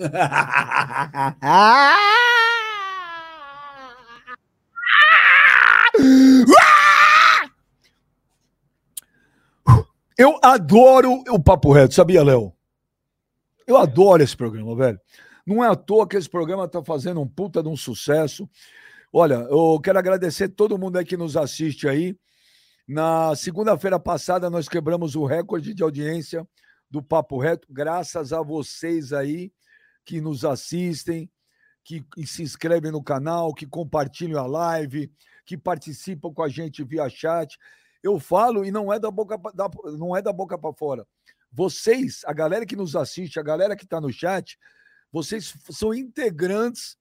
Eu adoro o Papo Reto, sabia, Léo? Eu adoro esse programa, velho. Não é à toa que esse programa está fazendo um puta de um sucesso. Olha, eu quero agradecer todo mundo aí que nos assiste aí. Na segunda-feira passada, nós quebramos o recorde de audiência do Papo Reto, graças a vocês aí que nos assistem, que se inscrevem no canal, que compartilham a live, que participam com a gente via chat. Eu falo e não é da boca da, não é da boca para fora. Vocês, a galera que nos assiste, a galera que está no chat, vocês são integrantes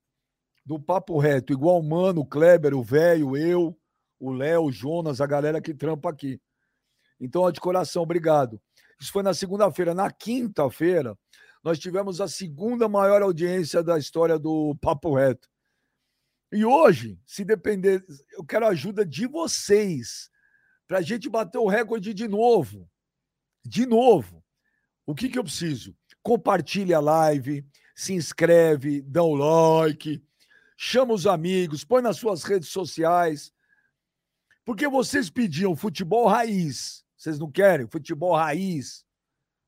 do Papo Reto, igual o Mano, o Kleber, o Velho, eu, o Léo, o Jonas, a galera que trampa aqui. Então, de coração, obrigado. Isso foi na segunda-feira. Na quinta-feira, nós tivemos a segunda maior audiência da história do Papo Reto. E hoje, se depender, eu quero a ajuda de vocês para a gente bater o recorde de novo. De novo. O que, que eu preciso? Compartilhe a live, se inscreve, dá um like, chama os amigos, põe nas suas redes sociais. Porque vocês pediam futebol raiz. Vocês não querem? Futebol raiz.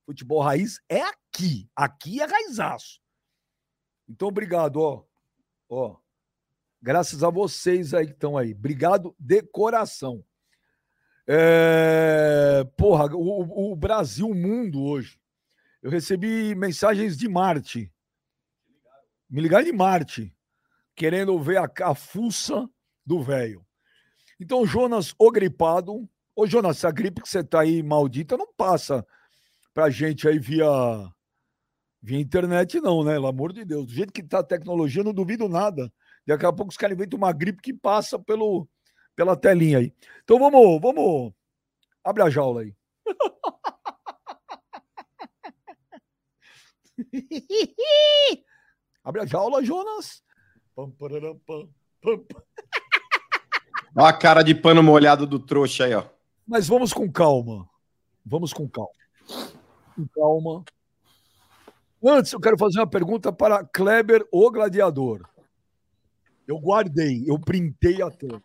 Futebol raiz é aqui. Aqui é raizaço. Então, obrigado, ó. Ó. Graças a vocês aí que estão aí. Obrigado de coração. É... Porra, o, o Brasil, o mundo hoje. Eu recebi mensagens de Marte. Me ligaram de Marte, querendo ver a, a fuça do velho. Então, Jonas, o gripado. Ô, Jonas, essa gripe que você tá aí maldita não passa pra gente aí via, via internet, não, né? Pelo amor de Deus. Do jeito que tá a tecnologia, não duvido nada. Daqui a pouco os caras inventam uma gripe que passa pelo, pela telinha aí. Então vamos, vamos. Abre a jaula aí. Abre a jaula, Jonas. Olha a cara de pano molhado do trouxa aí, ó. Mas vamos com calma. Vamos com calma. Com calma. Antes, eu quero fazer uma pergunta para Kleber, o gladiador. Eu guardei, eu printei a tela.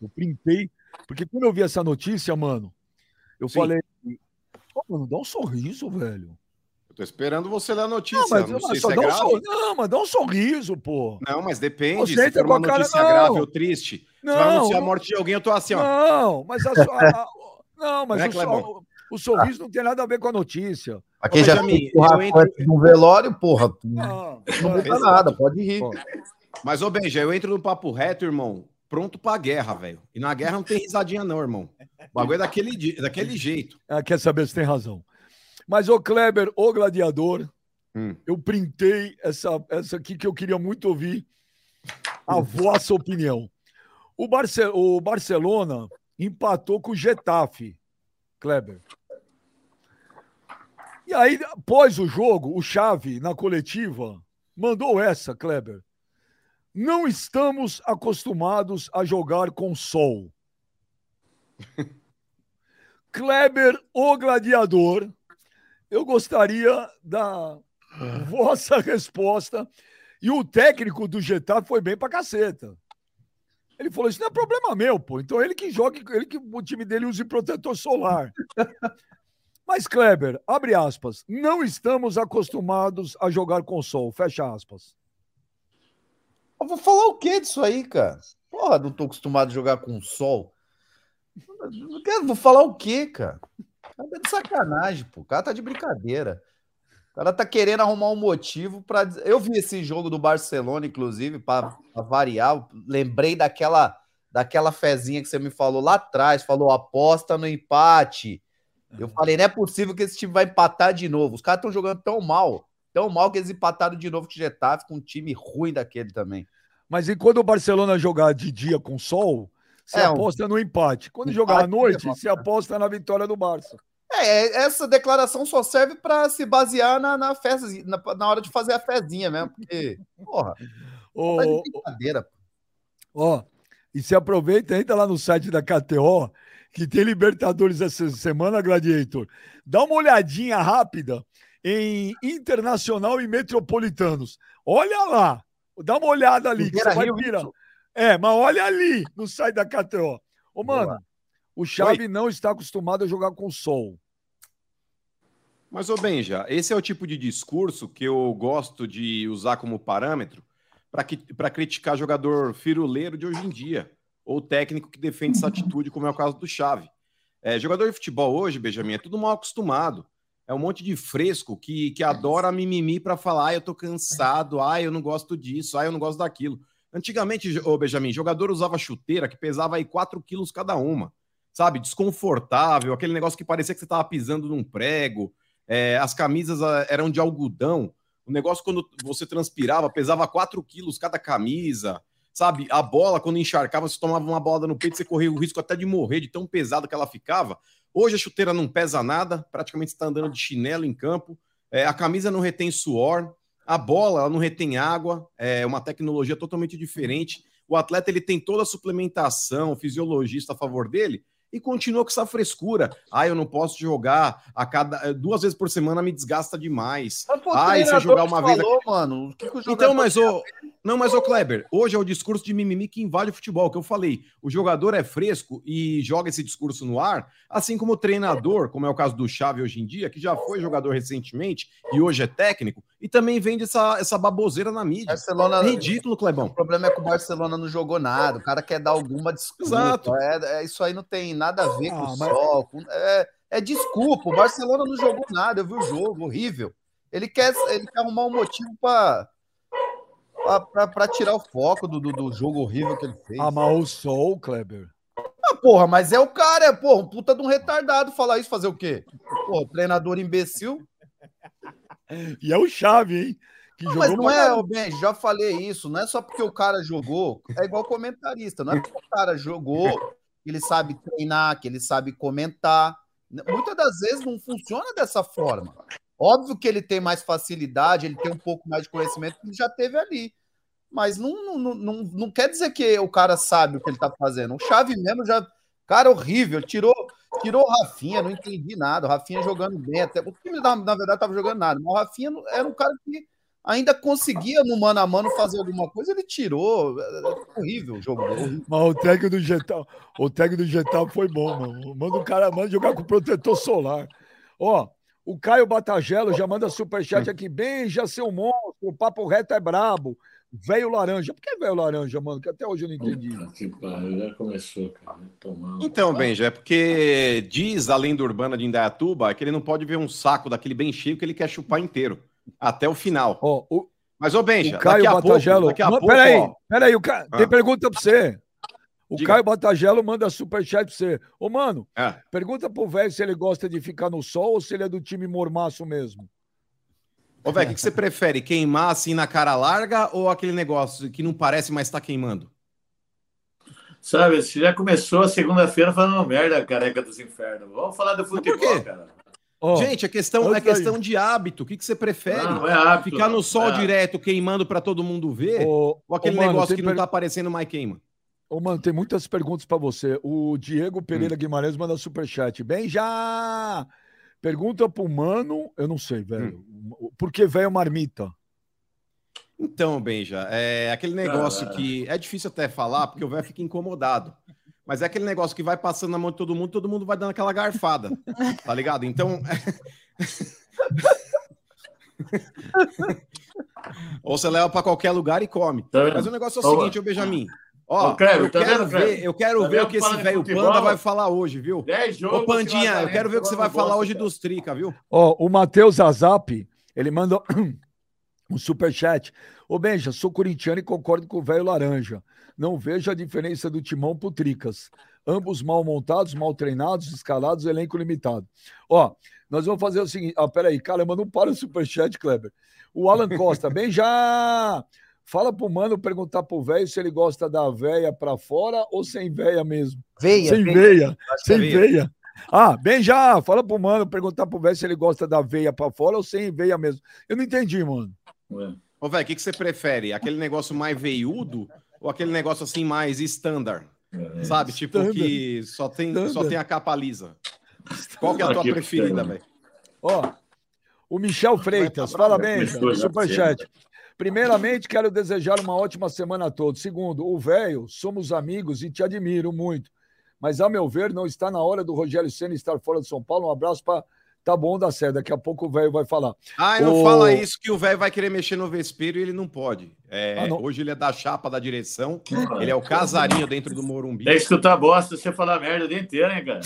Eu printei, porque quando eu vi essa notícia, mano, eu Sim. falei, oh, mano, dá um sorriso, velho. Eu tô esperando você a notícia. Não, mas, não sei se é. Um sor... Não, mas dá um sorriso, pô. Não, mas depende. Você se for uma notícia cara... grave ou triste, não, vai anunciar a morte de alguém, eu tô assim, ó. Não, mas a, a, não, mas é, o, o, sorriso não tem nada a ver com a notícia. Aqui já me eu entro... no velório, porra. Não, não muda nada, pode rir. Mas, ô Benja, eu entro no papo reto, irmão, pronto pra guerra, velho. E na guerra não tem risadinha, não, irmão. O bagulho é daquele, daquele jeito. Ah, quer saber se tem razão. Mas, ô Kleber, ô gladiador, hum. eu printei essa, essa aqui que eu queria muito ouvir a vossa opinião. O, Barce o Barcelona empatou com o Getafe, Kleber. E aí, após o jogo, o Chave, na coletiva, mandou essa, Kleber. Não estamos acostumados a jogar com sol. Kleber, o gladiador, eu gostaria da vossa resposta. E o técnico do Getafe foi bem pra caceta. Ele falou: Isso não é problema meu, pô. Então ele que joga, ele que o time dele use protetor solar. Mas, Kleber, abre aspas. Não estamos acostumados a jogar com sol. Fecha aspas. Eu vou falar o que disso aí, cara? Porra, não tô acostumado a jogar com sol. Vou falar o quê, cara? Tá de sacanagem, pô. O cara tá de brincadeira. O cara tá querendo arrumar um motivo para. Eu vi esse jogo do Barcelona, inclusive, para variar. Lembrei daquela, daquela fezinha que você me falou lá atrás. Falou aposta no empate. Eu falei, não é possível que esse time vai empatar de novo. Os caras estão jogando tão mal. Tão mal que eles empataram de novo com o Getafe, com um time ruim daquele também. Mas e quando o Barcelona jogar de dia com sol, você é, aposta um... no empate. Quando empate jogar à noite, você aposta na vitória do Barça. É, essa declaração só serve para se basear na, na festa, na, na, hora de fazer a fezinha mesmo, porque, porra, oh, de brincadeira. Ó, oh, e se aproveita, entra lá no site da KTO, que tem Libertadores essa semana, Gladiator. Dá uma olhadinha rápida em Internacional e Metropolitanos. Olha lá, dá uma olhada ali, que você vai virar. É, mas olha ali, no site da KTO. Ô, mano, o Xavi Oi. não está acostumado a jogar com sol. Mas, ô Benja, esse é o tipo de discurso que eu gosto de usar como parâmetro para criticar jogador firuleiro de hoje em dia, ou técnico que defende essa atitude, como é o caso do Xavi. É, jogador de futebol hoje, Benjamin, é tudo mal acostumado. É um monte de fresco que, que adora mimimi para falar, ah, eu tô cansado, ah, eu não gosto disso, ah, eu não gosto daquilo. Antigamente, ô Benjamin, jogador usava chuteira que pesava aí 4 quilos cada uma, sabe? Desconfortável, aquele negócio que parecia que você tava pisando num prego, é, as camisas ah, eram de algodão. O negócio, quando você transpirava, pesava 4 quilos cada camisa. Sabe, a bola, quando encharcava, você tomava uma bola no peito, você corria o risco até de morrer, de tão pesado que ela ficava. Hoje a chuteira não pesa nada, praticamente está andando de chinelo em campo. É, a camisa não retém suor, a bola ela não retém água, é uma tecnologia totalmente diferente. O atleta ele tem toda a suplementação, fisiologista a favor dele, e continua com essa frescura. Ah, eu não posso jogar a cada eh, duas vezes por semana me desgasta demais. Ah, e se eu jogar uma vez, mano. Que que então, mas o não, mas o Kleber, hoje é o discurso de mimimi que invade o futebol, que eu falei. O jogador é fresco e joga esse discurso no ar, assim como o treinador, como é o caso do Xavi hoje em dia, que já foi jogador recentemente e hoje é técnico, e também vende essa, essa baboseira na mídia. Barcelona, é ridículo, Clebão. O problema é que o Barcelona não jogou nada, o cara quer dar alguma desculpa. Exato. É, é isso aí não tem nada a ver ah, com o mas... sol. Com, é, é desculpa, o Barcelona não jogou nada, eu vi o jogo, horrível. Ele quer, ele quer arrumar um motivo para para tirar o foco do, do, do, jogo horrível que ele fez. Mas o Sol, Kleber. Ah, porra, mas é o cara, é, porra, um puta de um retardado falar isso, fazer o quê? Porra, treinador imbecil. E é o Chave, hein? Não, mas não é, bem, já falei isso, não é só porque o cara jogou, é igual comentarista, não é porque o cara jogou, que ele sabe treinar, que ele sabe comentar. Muitas das vezes não funciona dessa forma. Óbvio que ele tem mais facilidade, ele tem um pouco mais de conhecimento que ele já teve ali. Mas não, não, não, não quer dizer que o cara sabe o que ele tá fazendo. O Chave mesmo já. Cara, horrível. Tirou, tirou o Rafinha, não entendi nada. O Rafinha jogando bem. Até, o time, na, na verdade, tava jogando nada. Mas o Rafinha era um cara que ainda conseguia no mano a mano fazer alguma coisa, ele tirou. É, horrível o jogo. Horrível. Mas o tag do Getal, o tag do Getal foi bom, mano. Manda o cara manda jogar com protetor solar. Ó, o Caio Batagelo já manda superchat aqui. Bem, já seu monstro, o papo reto é brabo. Velho laranja. Por que velho laranja, mano? Que até hoje eu não entendi. Que pariu, já começou, cara. Tomando. Então, Benja, é porque diz a lenda urbana de Indaiatuba que ele não pode ver um saco daquele bem cheio que ele quer chupar inteiro. Até o final. Oh, o... Mas, ô, Benja, o Caio daqui Batagelo... pouco, daqui a pouco, peraí, ó... peraí, o ca... ah. tem pergunta pra você. O Diga. Caio Batagelo manda superchat pra você. Ô, mano, é. pergunta pro velho se ele gosta de ficar no sol ou se ele é do time mormaço mesmo. Ô, velho, o que, você prefere? Queimar assim na cara larga ou aquele negócio que não parece, mas tá queimando? Sabe, se já começou a segunda-feira falando merda, careca dos infernos. Vamos falar do futebol, cara. Oh, Gente, a questão é questão de hábito. O que, que você prefere? Não, é hábito, Ficar no sol é direto queimando para todo mundo ver? Oh, ou aquele oh, mano, negócio que não tá aparecendo mais queima? Ô, mano, tem muitas perguntas para você. O Diego Pereira hum. Guimarães manda superchat. Bem, já! Pergunta pro mano, eu não sei, velho. Hum. Por que velho marmita? Então, Benja, é aquele negócio ah. que é difícil até falar, porque o velho fica incomodado. Mas é aquele negócio que vai passando na mão de todo mundo, todo mundo vai dando aquela garfada. Tá ligado? Então. Ou você leva para qualquer lugar e come. Tá Mas o negócio é o seguinte, ô Benjamin. Ó, Ô, Cleber, eu, tá quero vendo, ver, eu quero tá ver o que esse velho Panda vai falar hoje, viu? 10 jogos. Ô, Pandinha, eu quero ver o que você vai falar hoje dos Trica, viu? Ó, o Matheus Azap, ele mandou um superchat. Ô, Benja, sou corintiano e concordo com o velho Laranja. Não vejo a diferença do timão pro Tricas. Ambos mal montados, mal treinados, escalados, elenco limitado. Ó, nós vamos fazer o seguinte. Ah, peraí, caramba, não para o superchat, Kleber. O Alan Costa, bem já. Fala pro mano perguntar pro velho se ele gosta da veia para fora ou sem veia mesmo. Veia. Sem veia. veia. Sem veia. veia. Ah, bem já. Fala pro mano perguntar pro velho se ele gosta da veia para fora ou sem veia mesmo. Eu não entendi, mano. Ô, velho, o que, que você prefere? Aquele negócio mais veiudo ou aquele negócio assim mais standard? É. Sabe? Tipo standard. que só tem, só tem a capa lisa. Qual que é a tua preferida, velho? Ó, O Michel Freitas, fala bem, superchat. Primeiramente, quero desejar uma ótima semana a todos. Segundo, o velho, somos amigos e te admiro muito. Mas, a meu ver, não está na hora do Rogério Senna estar fora de São Paulo. Um abraço para Tá bom da Sé. Daqui a pouco o velho vai falar. Ah, não O- fala isso que o velho vai querer mexer no vespeiro e ele não pode. É, Ah, não. Hoje ele é da chapa da direção, ele é o casarinho dentro do Morumbi. É escutar bosta, você falar merda o dia inteiro, hein, cara?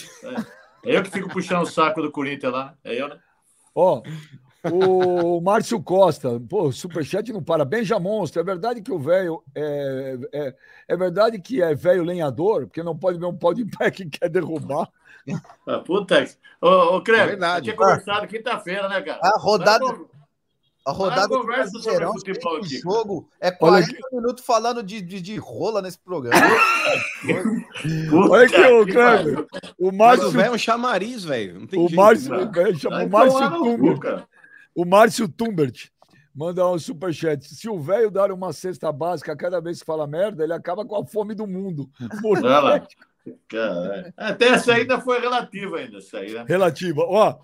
É. Eu que fico puxando o saco do Corinthians lá. É eu, né? Ó, o Márcio Costa, pô, superchat não para. Benja Monstro, é verdade que o velho é, é, é verdade que é velho lenhador, porque não pode ver um pau de pé que quer derrubar. Ah, puta. que- Ô, ô Creve, É verdade. tinha conversado quinta-feira, né, cara? A rodada, a rodada do Brasileirão, futebol aqui, jogo, é Olha 40 minutos falando de, de, de rola nesse programa. Olha aqui, ô pariu. O Márcio, o velho é um chamariz, velho. Não tem o jeito. Márcio, velho, chama Vai o Márcio tomar no cu, Tumbert. cara. O Márcio Tumbert manda um superchat. Se o velho dar uma cesta básica cada vez que fala merda, ele acaba com a fome do mundo. Caralho. Até essa ainda foi relativa ainda, essa aí, né? Relativa. Ó,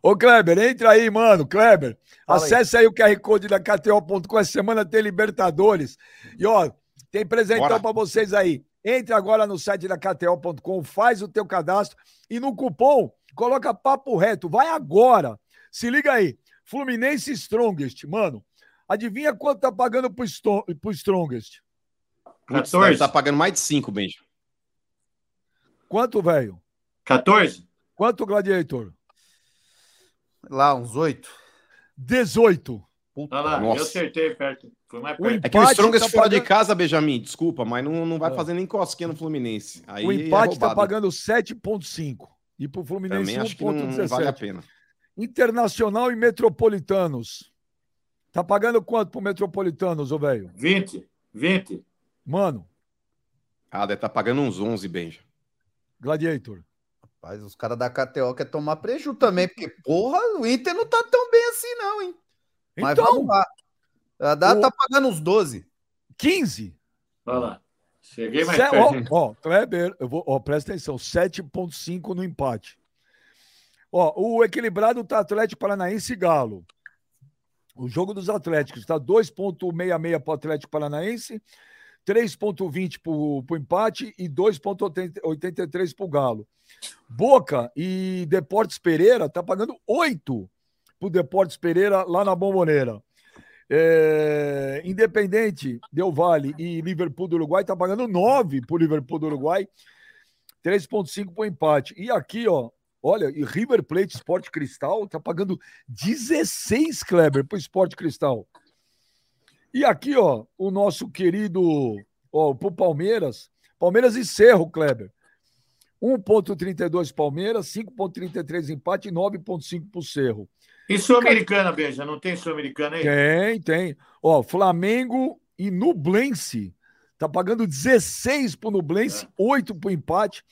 ô Kleber, entra aí, mano. Kleber, Fala aí. acesse aí. o QR Code da KTO.com. Essa semana tem Libertadores. E, ó, tem presentão pra vocês aí. Entra agora no site da KTO.com, faz o teu cadastro e no cupom coloca papo reto. Vai agora. Se liga aí. Fluminense Strongest, mano. Adivinha quanto tá pagando pro, Sto- pro Strongest? Putz, 14. deve tá pagando mais de 5, Benja. Quanto, velho? 14? Quanto, Gladiator? Lá, uns oito. 18. Olha lá, Nossa. eu acertei perto. Foi mais O perto. É que o Strongest tá fora de pagando- casa, Benjamin, desculpa, mas não, não vai Ah. fazer nem cosquinha no Fluminense. Aí o é empate tá roubado. pagando 7,5. E pro Fluminense Também acho que não 1,17. vale a pena. Internacional e Metropolitanos. Tá pagando quanto pro Metropolitanos, ô velho? 20. 20. Mano, Ah, deve estar pagando uns 11, Benja. Gladiator. Rapaz, os caras da KTO querem tomar prejuízo também, porque, porra, o Inter não tá tão bem assim, não, hein? Mas Então, vamos lá. A data o- tá pagando uns 12. 15. Olha lá. Cheguei mais Se- perto. ó, ó, Kleber, eu vou, ó, presta atenção, 7,5 no empate. Ó, o equilibrado tá Atlético Paranaense e Galo. O jogo dos Atléticos tá 2,66 para o Atlético Paranaense, 3,20 para o empate e 2,83 para o Galo. Boca e Deportes Pereira tá pagando 8 para o Deportes Pereira lá na Bomboneira. É, Independente, Del Vale e Liverpool do Uruguai tá pagando 9 pro Liverpool do Uruguai, 3.5 pro empate. E aqui, ó, olha, e River Plate Sport Cristal tá pagando 16 Kleber pro Sport Cristal. E aqui, ó, o nosso querido, ó, pro Palmeiras, Palmeiras e Cerro, Kleber. 1.32 Palmeiras, 5.33 empate e 9.5 pro Cerro. E Sul-Americana, Beija? Não tem Sul-Americana aí? Tem, tem. Ó, Flamengo e Nublense. Tá pagando 16 pro Nublense, 8 pro empate,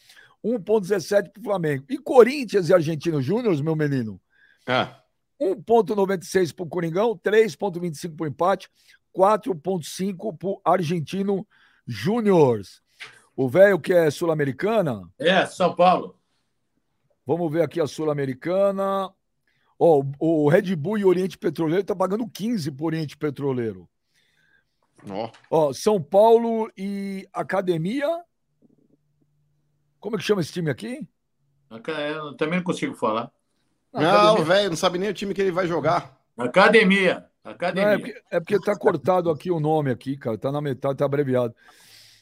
1,17 pro Flamengo. E Corinthians e Argentino Júnior, meu menino? Ah, 1,96 pro Coringão, 3,25 pro empate, 4,5 pro Argentino Júnior. O velho que é sul-americana, É, São Paulo. vamos ver aqui a sul-americana. Ó, o o Red Bull e Oriente Petroleiro tá pagando 15 pro Oriente Petroleiro. ó. Ó, São Paulo e Academia. Como é que chama esse time aqui? Eu também não consigo falar. Não, velho, não sabe nem o time que ele vai jogar. Academia. Não, Academia. é, porque, é porque tá cortado aqui o nome aqui, cara. Tá na metade, tá abreviado.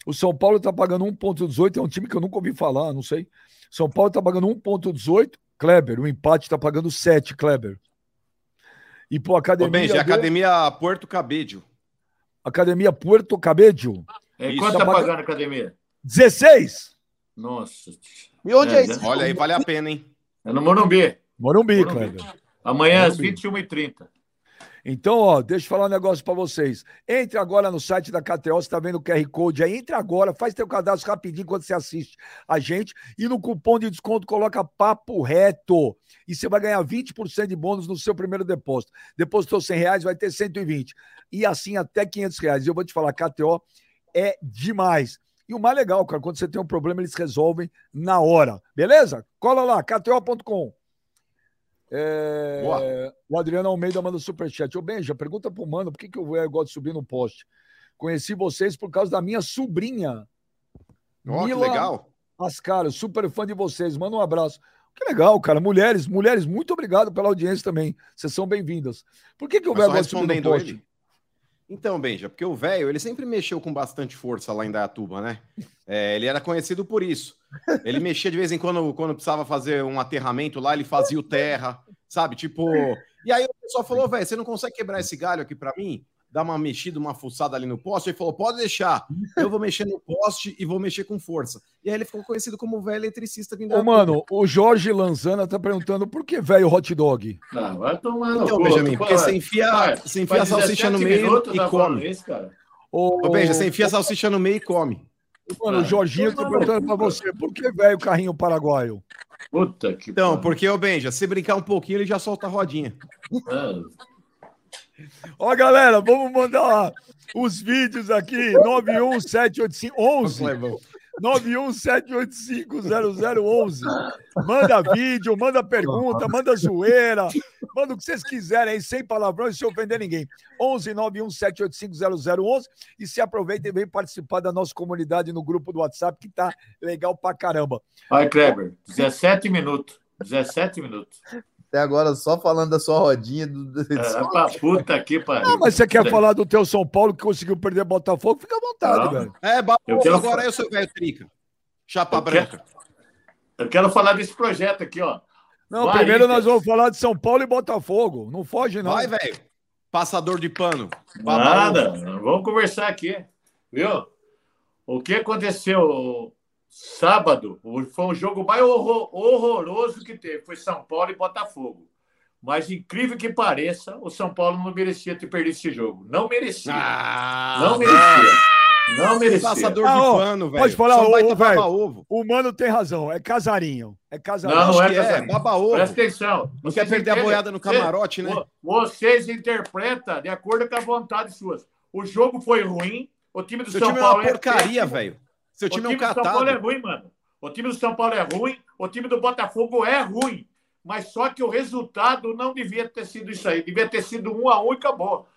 O São Paulo tá pagando 1,18. É um time que eu nunca ouvi falar, não sei. São Paulo tá pagando 1,18. Kleber, o empate tá pagando 7, Kleber. E pro Ô, Academia. Benja, deu- Academia Porto Cabedio. Academia Puerto Cabedio. É, quanto tá tá pagando- pagando a academia? 16! Nossa. E onde é, É, esse? Olha aí, vale a pena, hein? É no Morumbi. Morumbi, Morumbi. Kleber. Amanhã às Morumbi. 21h30. Então, ó, deixa eu falar um negócio pra vocês. Entre agora no site da KTO, você tá vendo o QR Code aí. Entre agora, faz teu cadastro rapidinho quando você assiste a gente. E no cupom de desconto coloca papo reto. E você vai ganhar 20% de bônus no seu primeiro depósito. Depositou 100 reais, vai ter 120. E assim até 500 reais. E eu vou te falar, KTO é demais. E o mais legal, cara, quando você tem um problema, eles resolvem na hora. Beleza? Cola lá, kto.com. É, o Adriano Almeida manda superchat. Ô, Benja, pergunta pro mano por que, que o velho gosta de subir no poste. Conheci vocês por causa da minha sobrinha. Que Mila legal. Ascaro, super fã de vocês. Manda um abraço. Que legal, cara. Mulheres, mulheres, muito obrigado pela audiência também. Vocês são bem-vindas. Por que, que o Mas só gosta de subir no poste? ele. Então, Benja, porque o velho, ele sempre mexeu com bastante força lá em Dayatuba, né? É, ele era conhecido por isso. Ele mexia de vez em quando, quando precisava fazer um aterramento lá, ele fazia o terra, sabe? Tipo. E aí o pessoal falou, velho, você não consegue quebrar esse galho aqui pra mim? Dar uma mexida, uma fuçada ali no poste? Ele falou, pode deixar. Eu vou mexer no poste e vou mexer com força. E aí ele ficou conhecido como o velho eletricista vindo Ô, mano, o Jorge Lanzana tá perguntando por que velho hot dog? Não, vai tomar no Então, cu, Benjamin, pô, porque você enfia, vai, você enfia a salsicha no 17 meio e come. Cara. Ô, Ô, Benja, você enfia a salsicha no meio e come. Mano, o Ah, Jorginho tá perguntando pra você, por que velho carrinho paraguaio? Puta que Então, porque, ô Benja, se brincar um pouquinho, ele já solta a rodinha. Ah, Ó, galera, vamos mandar os vídeos aqui, 91785 11 917850011. Manda vídeo, manda pergunta, manda zoeira, manda o que vocês quiserem aí, sem palavrões, sem ofender ninguém. 11 917850011 e se aproveita e vem participar da nossa comunidade no grupo do WhatsApp, que tá legal pra caramba. Vai, Kleber. 17 minutos. 17 minutos. Até agora só falando da sua rodinha. Do... É, pra puta que pariu. Ah, mas você quer falar do teu São Paulo que conseguiu perder Botafogo? Fica à vontade, Não. velho. É, babo, Eu quero agora eu sou velho trica. Chapa Eu branca. Eu quero falar desse projeto aqui, ó. Não, Vai, primeiro Inter. nós vamos falar de São Paulo e Botafogo. Não foge, não. Vai, velho. Passador de pano. Nada, vamos conversar aqui. Viu? O que aconteceu sábado foi o jogo mais horror- horroroso que teve. Foi São Paulo e Botafogo. Mas, incrível que pareça, o São Paulo não merecia ter perdido esse jogo. Não merecia. Ah, não merecia. Não merecia. Passador Ah, de ó, pano, velho. pode falar, ô, tapar velho. ovo. O mano tem razão. É casarinho. É casarinho. Não, não é que é, casarinho. baba ovo. Presta atenção. Não Vocês quer perder a boiada no Vocês- camarote, né? Vo- Vocês interpretam de acordo com a vontade suas. O jogo foi ruim. O time do Seu São time é Paulo uma porcaria, velho. Seu O time é time um do São Paulo é catado. ruim, mano. O time do São Paulo é ruim. O time do Botafogo é ruim. Mas só que o resultado não devia ter sido isso aí. Devia ter sido um a um e acabou.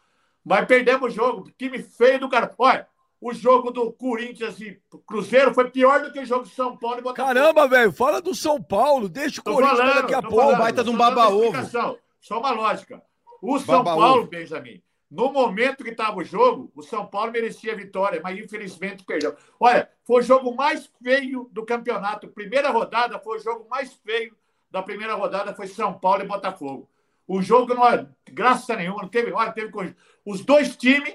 Mas perdemos o jogo. Time feio do cara. Olha, o jogo do Corinthians e Cruzeiro foi pior do que o jogo de São Paulo e Botafogo. Caramba, velho. Fala do São Paulo. Deixa o Tô Corinthians falando, daqui a pouco. falando, baita de um baba-ovo. Só uma lógica. O São. Paulo, Benjamin, no momento que estava o jogo, o São Paulo merecia a vitória, mas infelizmente perdeu. Olha, foi o jogo mais feio do campeonato. Primeira rodada foi o jogo mais feio da primeira rodada, foi São Paulo e Botafogo. O jogo não é graça nenhuma, não teve, olha, teve. Os dois times,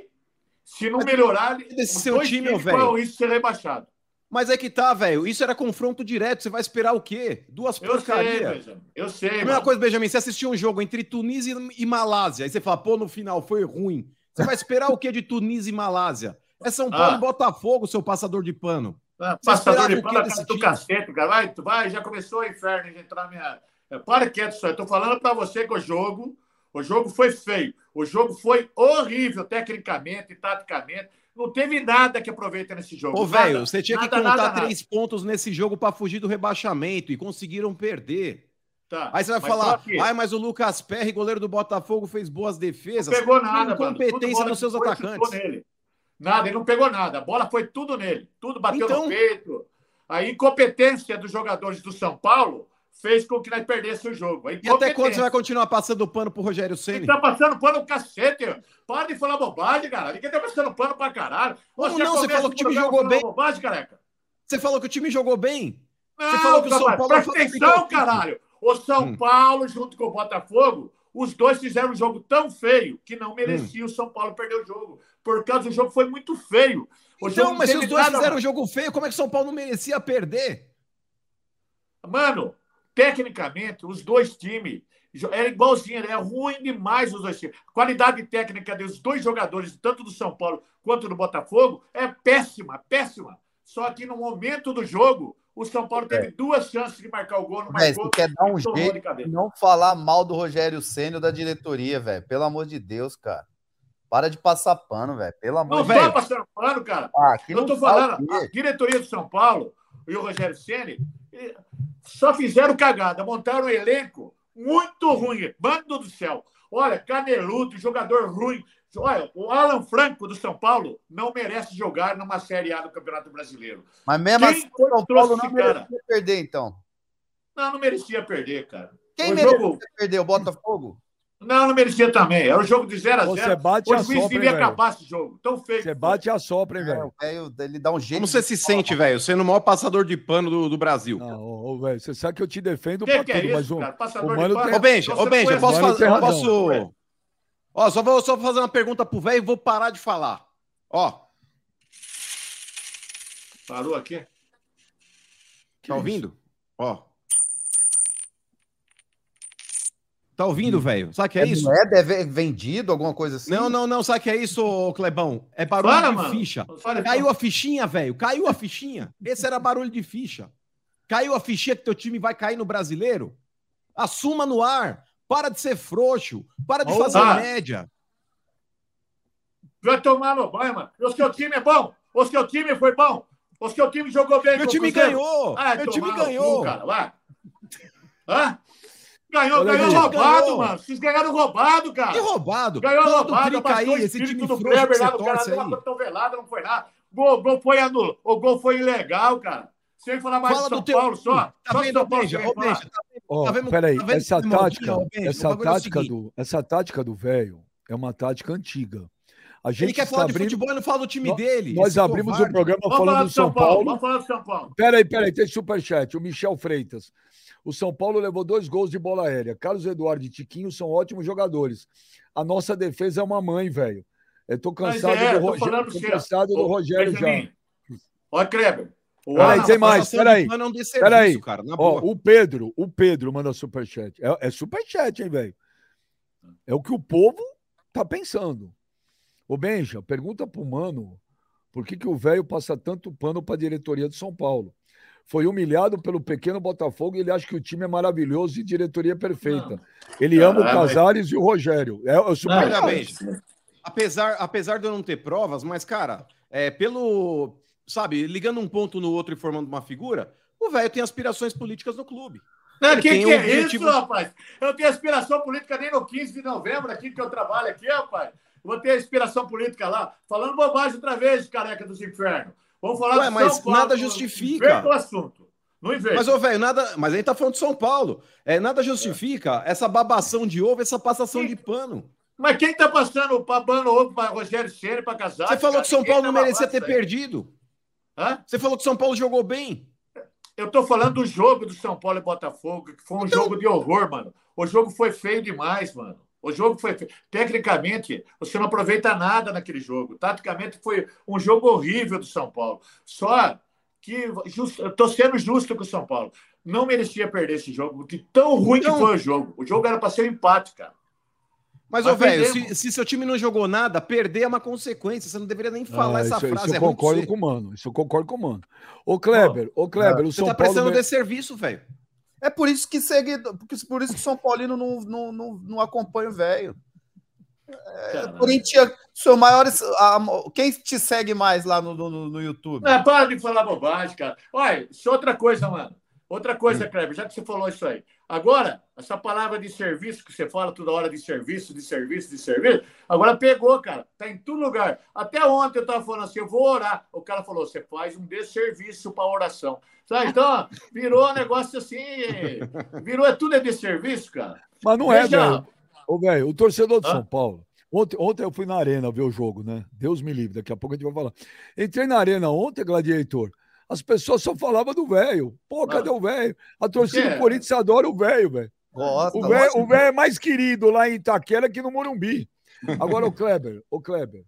se não melhorarem, os seu dois time, times velho? correm o risco de ser rebaixado. Mas é que tá, velho. Isso era confronto direto. Você vai esperar o quê? Duas porcarias. Eu sei. A mesma mano. coisa, Benjamin, você assistiu um jogo entre Tunísia e Malásia, aí você fala, pô, no final foi ruim. Você vai esperar o quê de Tunísia e Malásia? É São Paulo Ah. e Botafogo, seu passador de pano. Ah, Passador de pano cara do cacete, cara. Vai, tu vai, já começou o inferno de entrar na minha. É, Para quieto só. Eu tô falando para você que o jogo, o jogo foi feio. O jogo foi horrível, tecnicamente, taticamente. Não teve nada que aproveita nesse jogo. Ô, Nada, velho, você tinha que nada, contar nada, nada. três pontos nesse jogo pra fugir do rebaixamento e conseguiram perder. Tá. Aí você vai falar, que ai, mas o Lucas Perry, goleiro do Botafogo, fez boas não defesas. pegou nada, bola nos seus que atacantes. Nele. Nada, ele não pegou nada. A bola foi tudo nele. Tudo bateu Então- no peito. A incompetência dos jogadores do São Paulo fez com que nós perdêssemos o jogo. A E até quando você vai continuar passando pano pro Rogério Você Ceni? tá passando pano no cacete. Para de falar bobagem, cara. Ninguém tá passando pano pra caralho. Como não? Você falou que o time jogou bem. Bobagem, careca. Você falou que o time jogou bem. Não, Você falou que o São Paulo Presta atenção, caralho. O São Hum. Paulo, junto com o Botafogo, os dois fizeram um jogo tão feio que Hum. não merecia o São Paulo perder o jogo. Por causa do jogo foi muito feio. O Então, mas se os dois nada- fizeram um jogo feio, como é que o São Paulo não merecia perder? Mano, tecnicamente, os dois times era igualzinho, é ruim demais os dois times. A qualidade técnica dos dois jogadores, tanto do São Paulo quanto do Botafogo, é péssima, péssima. Só que no momento do jogo, o São Paulo teve duas chances de marcar o gol, não marcou. você quer dar um jeito de não falar mal do Rogério Ceni da diretoria, velho. Pelo amor de Deus, cara. Para de passar pano, velho. Pelo amor Não de Deus. passando pano, cara. Ah, Eu não tô fala falando, a diretoria do São Paulo e o Rogério Ceni só fizeram cagada, montaram um elenco muito ruim. Bando do céu. Olha, caneludo, jogador ruim. Olha, o Alan Franco do São Paulo não merece jogar numa Série A do Campeonato Brasileiro. Mas mesmo Quem assim, o São Paulo não cara? merecia perder, então. Não, não merecia perder, cara. Quem O merecia jogo- perder? O Botafogo? Não, não merecia também. Era um jogo de 0 a 0 Você bate O a juiz sopra, devia acabar esse jogo. Tão feio. Você bate e assopra, hein, É, velho? o velho, ele dá um jeito. Como você se sente, velho? Sendo o maior passador de pano do, do Brasil. Não, ô, ô, velho, você sabe que eu te defendo Que pra que é mas isso, o, cara? Passador o de pano? Ô, Benja, ô, Benja, conhece posso fazer. razão. Posso. Ó, só vou, só vou fazer uma pergunta pro velho e vou parar de falar. Ó, Parou aqui? tá ouvindo? Ó. Tá ouvindo, velho? Sabe o que é isso? Não é deve- vendido, alguma coisa assim? Não, não, não. Sabe o que é isso, Clebão? É barulho Fala, de mano. ficha. Fala, Caiu a fichinha, velho. Caiu a fichinha. Esse era barulho de ficha. Caiu a fichinha que teu time vai cair no brasileiro. Assuma no ar. Para de ser frouxo. Para de Ô, fazer média. Vai tomar no banho, mano. O seu time é bom. O seu time foi bom. O seu time jogou bem. Meu time ganhou. Ah, Meu time no cu, ganhou. cara. Vai. Hã? Ganhou, Olha ganhou roubado, Ganhou. mano. Vocês ganharam roubado, cara. Que roubado. Ganhou Fala do roubado, abaixou aí, o esse espírito time do Kleber lá, do cara deu uma cotovelada, não foi nada. Gol, gol foi anulado. O gol foi ilegal, cara. Sem falar mais Fala de São teu- Paulo só. Tá só vendo, São Paulo falar. Benja, tá Ó, Tá vendo- peraí, tá vendo essa tática? O essa é o tática seguinte. do, essa tática do velho é uma tática antiga. A gente Ele quer está falar de abrindo, futebol e não fala do time Nós- dele. nós esse abrimos covarde. o programa Vamos falar falando do do São Paulo. Paulo. Vamos falar do São Paulo. Peraí, peraí, tem superchat. O Michel Freitas. O São Paulo levou dois gols de bola aérea. Carlos Eduardo e Tiquinho são ótimos jogadores. A nossa defesa é uma mãe, velho. Eu tô cansado é, do Rogério. Tô cansado do Rogério já. Olha, Kleber. O Peraí, tem mais, de peraí. Peraí. cara, Ó, o Pedro, o Pedro manda superchat. É, é superchat, hein, velho? É o que o povo tá pensando. Ô, Benja, pergunta pro mano por que, que o velho passa tanto pano pra diretoria do São Paulo. Foi humilhado pelo pequeno Botafogo e ele acha que o time é maravilhoso e diretoria perfeita. Não. Ele ama o. Casares e o Rogério. É, é o super... Benja. Apesar, apesar de eu não ter provas, mas, cara, é, pelo. Sabe, ligando um ponto no outro e formando uma figura, o velho tem aspirações políticas no clube. Não, Ele que, que um é objetivo- isso, rapaz? Eu não tenho aspiração política nem no 15 de novembro, aqui que eu trabalho aqui, rapaz. Vou ter aspiração política lá. Falando bobagem outra vez, careca dos infernos. Vamos falar Ué, do mas São Paulo. nada justifica. Inventa o assunto. Não inventa. Mas, ô, velho, nada. Mas a gente tá falando de São Paulo. É, nada justifica essa babação de ovo, essa passação de pano. Mas quem tá passando o babando ovo para Rogério Ceni para casar? Você falou que São Paulo não merecia ter perdido. Hã? Você falou que São Paulo jogou bem. Eu tô falando do jogo do São Paulo e Botafogo, que foi um Então- jogo de horror, mano. O jogo foi feio demais, mano. O jogo foi. Tecnicamente, você não aproveita nada naquele jogo. Taticamente, foi um jogo horrível do São Paulo. Só que just... tô sendo justo com o São Paulo. Não merecia perder esse jogo, de tão ruim Então- que foi o jogo. O jogo era para ser um empate, cara. Mas, velho, se, se seu time não jogou nada, perder é uma consequência. Você não deveria nem falar Ah, essa isso, frase. isso é eu pra concordo você. com o mano. Isso eu concordo com o mano. Ô, Kleber, ô, Kleber, o Você São tá Paulo. prestando me- desserviço, velho. É por isso que porque por isso que São Paulino não, não, não, não acompanha o velho. Caralho. Corinthians, seu maiores. a- quem te segue mais lá no, no, no YouTube? Não, para de falar bobagem, cara. Olha, isso é outra coisa, mano. Outra coisa, Hum. Kleber, já que você falou isso aí. Agora, essa palavra de serviço que você fala toda hora de serviço, de serviço, de serviço, agora pegou, cara. Tá em todo lugar. Até ontem eu tava falando assim, eu vou orar. O cara falou, você faz um desserviço para oração. Sabe? Então, virou um negócio assim, virou é tudo é desserviço, cara. Mas não é, velho. Ô, velho, o torcedor do Hã? São Paulo. Ontem, ontem eu fui na arena ver o jogo, né? Deus me livre, daqui a pouco a gente vai falar. Entrei na arena ontem, Gladiator. As pessoas só falavam do velho. Pô, cadê o velho? A torcida do Corinthians adora o velho, velho. Gosta, O velho gosta. o velho é mais querido lá em Itaquera que no Morumbi. Agora, o Kleber, o Kleber.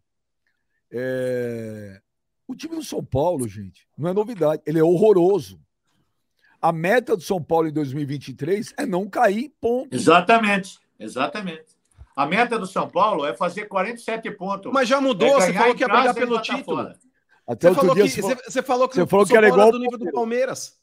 é, O time do São Paulo, gente, não é novidade. Ele é horroroso. A meta do São Paulo em 2023 é não cair, ponto. Exatamente, exatamente. A meta do São Paulo é fazer 47 pontos. Mas já mudou, É você falou que ia brigar pelo título. fora. Até Você outro falou, dia que, você você, falou que você falou que era igual do nível do Palmeiras.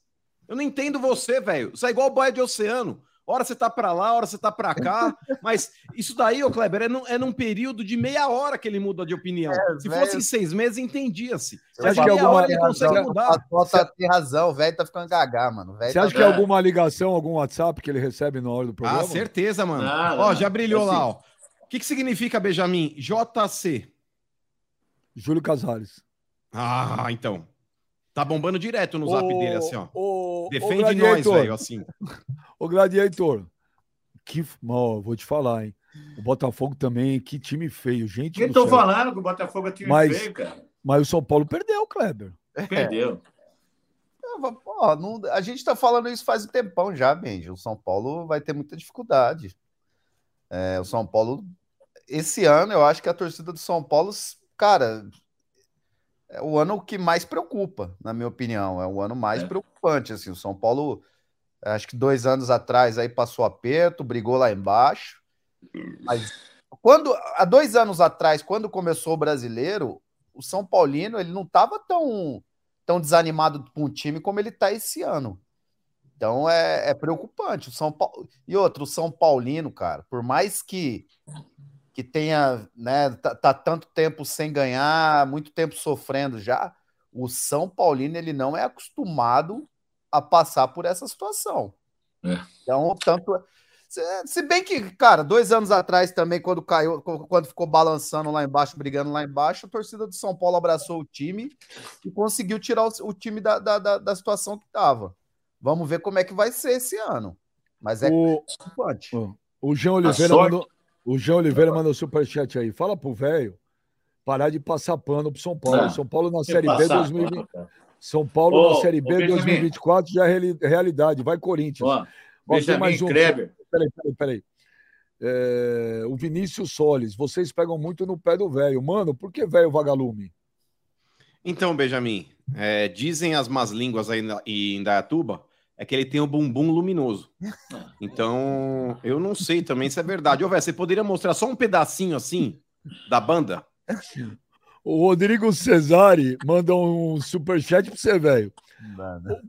Eu não entendo você, velho. Você é igual o boia de oceano. hora você tá para lá, hora você tá para cá. Mas isso daí, ô Kleber, é num, é num período de meia hora que ele muda de opinião. É, Se fosse em seis meses, entendia-se. Você acha que alguma hora ele consegue razão, mudar. A Tota tem razão, o velho tá ficando gagá, mano. Você tá acha que é alguma ligação, algum WhatsApp que ele recebe na hora do programa? Ah, certeza, mano. Ah, ó, já brilhou lá, ó. O que, que significa, Benjamin? JC. Júlio Casares. Ah, então. Tá bombando direto no zap dele, assim, ó. ô, Defende nós, Gladiator, velho, assim. Ô, Gladiator. Que, ó, vou te falar, hein? O Botafogo também, que time feio, gente. Quem do tô céu. falando que o Botafogo é time Mas- feio, cara? Mas o São Paulo perdeu, Kleber. Perdeu. Pô, não- a gente tá falando isso faz um tempão já, Benji. O São Paulo vai ter muita dificuldade. É, o São Paulo, esse ano, eu acho que a torcida do São Paulo, cara, é o ano que mais preocupa, na minha opinião. É o ano mais É. preocupante. Assim, o São Paulo, acho que dois anos atrás aí passou aperto, brigou lá embaixo. Mas quando, há dois anos atrás, quando começou o brasileiro, o São Paulino ele não estava tão tão desanimado com o time como ele está esse ano. Então é, é preocupante. O São Paulo e outro, o São Paulino, cara, por mais que que tenha, né, tá, tá tanto tempo sem ganhar, muito tempo sofrendo já, o São Paulino ele não é acostumado a passar por essa situação. É. Então, tanto se, se bem que, cara, dois anos atrás também, quando caiu, quando ficou balançando lá embaixo, brigando lá embaixo, a torcida do São Paulo abraçou o time e conseguiu tirar o, o time da, da, da, da situação que estava. Vamos ver como é que vai ser esse ano. Mas é O, preocupante. o Jean Oliveira mandou. O Jean Oliveira mandou superchat aí. Fala pro velho parar de passar pano pro São Paulo. Não. São Paulo na Tem Série B passar, 2020. cara. São Paulo Ô, na Série B Benjamin. 2024 já é reali- realidade. Vai Corinthians. Ó, Ó, tem Benjamin mais um. Kleber. Peraí, peraí, peraí. É, o Vinícius Soles, vocês pegam muito no pé do velho. Mano, por que velho vagalume? Então, Benjamin, é, dizem as más línguas aí em Indaiatuba é que ele tem o bumbum luminoso. Então, eu não sei também se é verdade. Ô, velho, você poderia mostrar só um pedacinho assim da banda? O Rodrigo Cesari manda um superchat pra você, velho.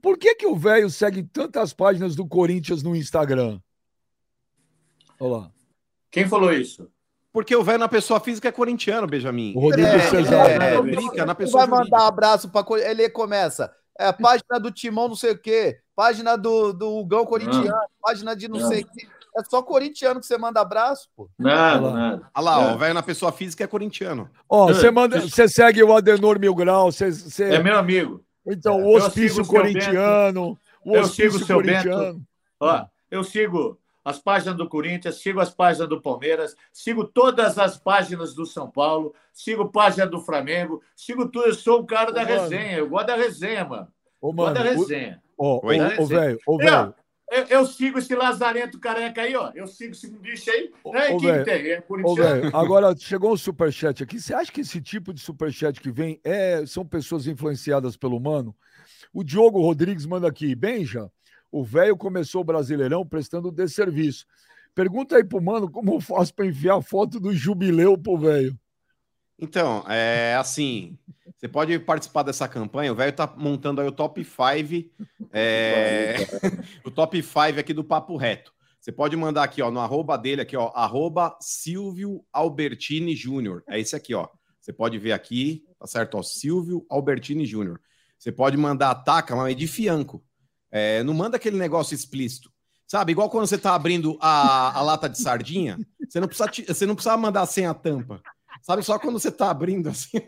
Por que, que o velho segue tantas páginas do Corinthians no Instagram? Olha lá. Quem falou isso? Porque o velho na pessoa física é corintiano, Benjamin. O Rodrigo É, Cesari. É, É, brinca na Você pessoa vai mandar jurídica. um abraço para ele começa. É, página do Timão, não sei o quê, página do, do Hugão Corintiano, página de não Não. sei o quê. É só corintiano que você manda abraço, pô. Nada, Olha lá. nada. Olha lá, ó, É. o velho na pessoa física é corintiano. Ó, É, você manda, você segue o Adenor Mil Grau, você, você- É meu amigo. então o Eu hospício o seu corintiano, o Eu sigo o hospício seu corintiano. Ó, eu sigo as páginas do Corinthians, sigo as páginas do Palmeiras, sigo todas as páginas do São Paulo, sigo a página do Flamengo, sigo tudo. Eu sou um cara da Ô, mano. resenha. Eu gosto da resenha, mano. Ô, Gosto da mano, o- resenha. ó, Oi. Ô, ô, velho, ô, ó, velho, Eu, eu sigo esse lazarento careca aí, ó. Eu sigo esse bicho aí. É, ô, velho, tem? É Ô, velho, agora chegou um superchat aqui. Você acha que esse tipo de superchat que vem é, são pessoas influenciadas pelo humano? O Diogo Rodrigues manda aqui. Benja, o velho começou o Brasileirão prestando desserviço. Pergunta aí pro mano como eu faço para enviar a foto do jubileu pro velho. Então, é assim, você pode participar dessa campanha, o velho tá montando aí o top 5, é, o top 5 aqui do Papo Reto. Você pode mandar aqui, ó, no arroba dele aqui, ó, arroba Silvio Albertini Júnior. É esse aqui, ó. Você pode ver aqui, tá certo? Ó, Silvio Albertini Júnior. Você pode mandar ataca, mas de fianco. É, não manda aquele negócio explícito. Sabe, igual quando você tá abrindo a, a lata de sardinha, você não, precisa, você não precisa mandar sem a tampa. Sabe, só quando você tá abrindo assim.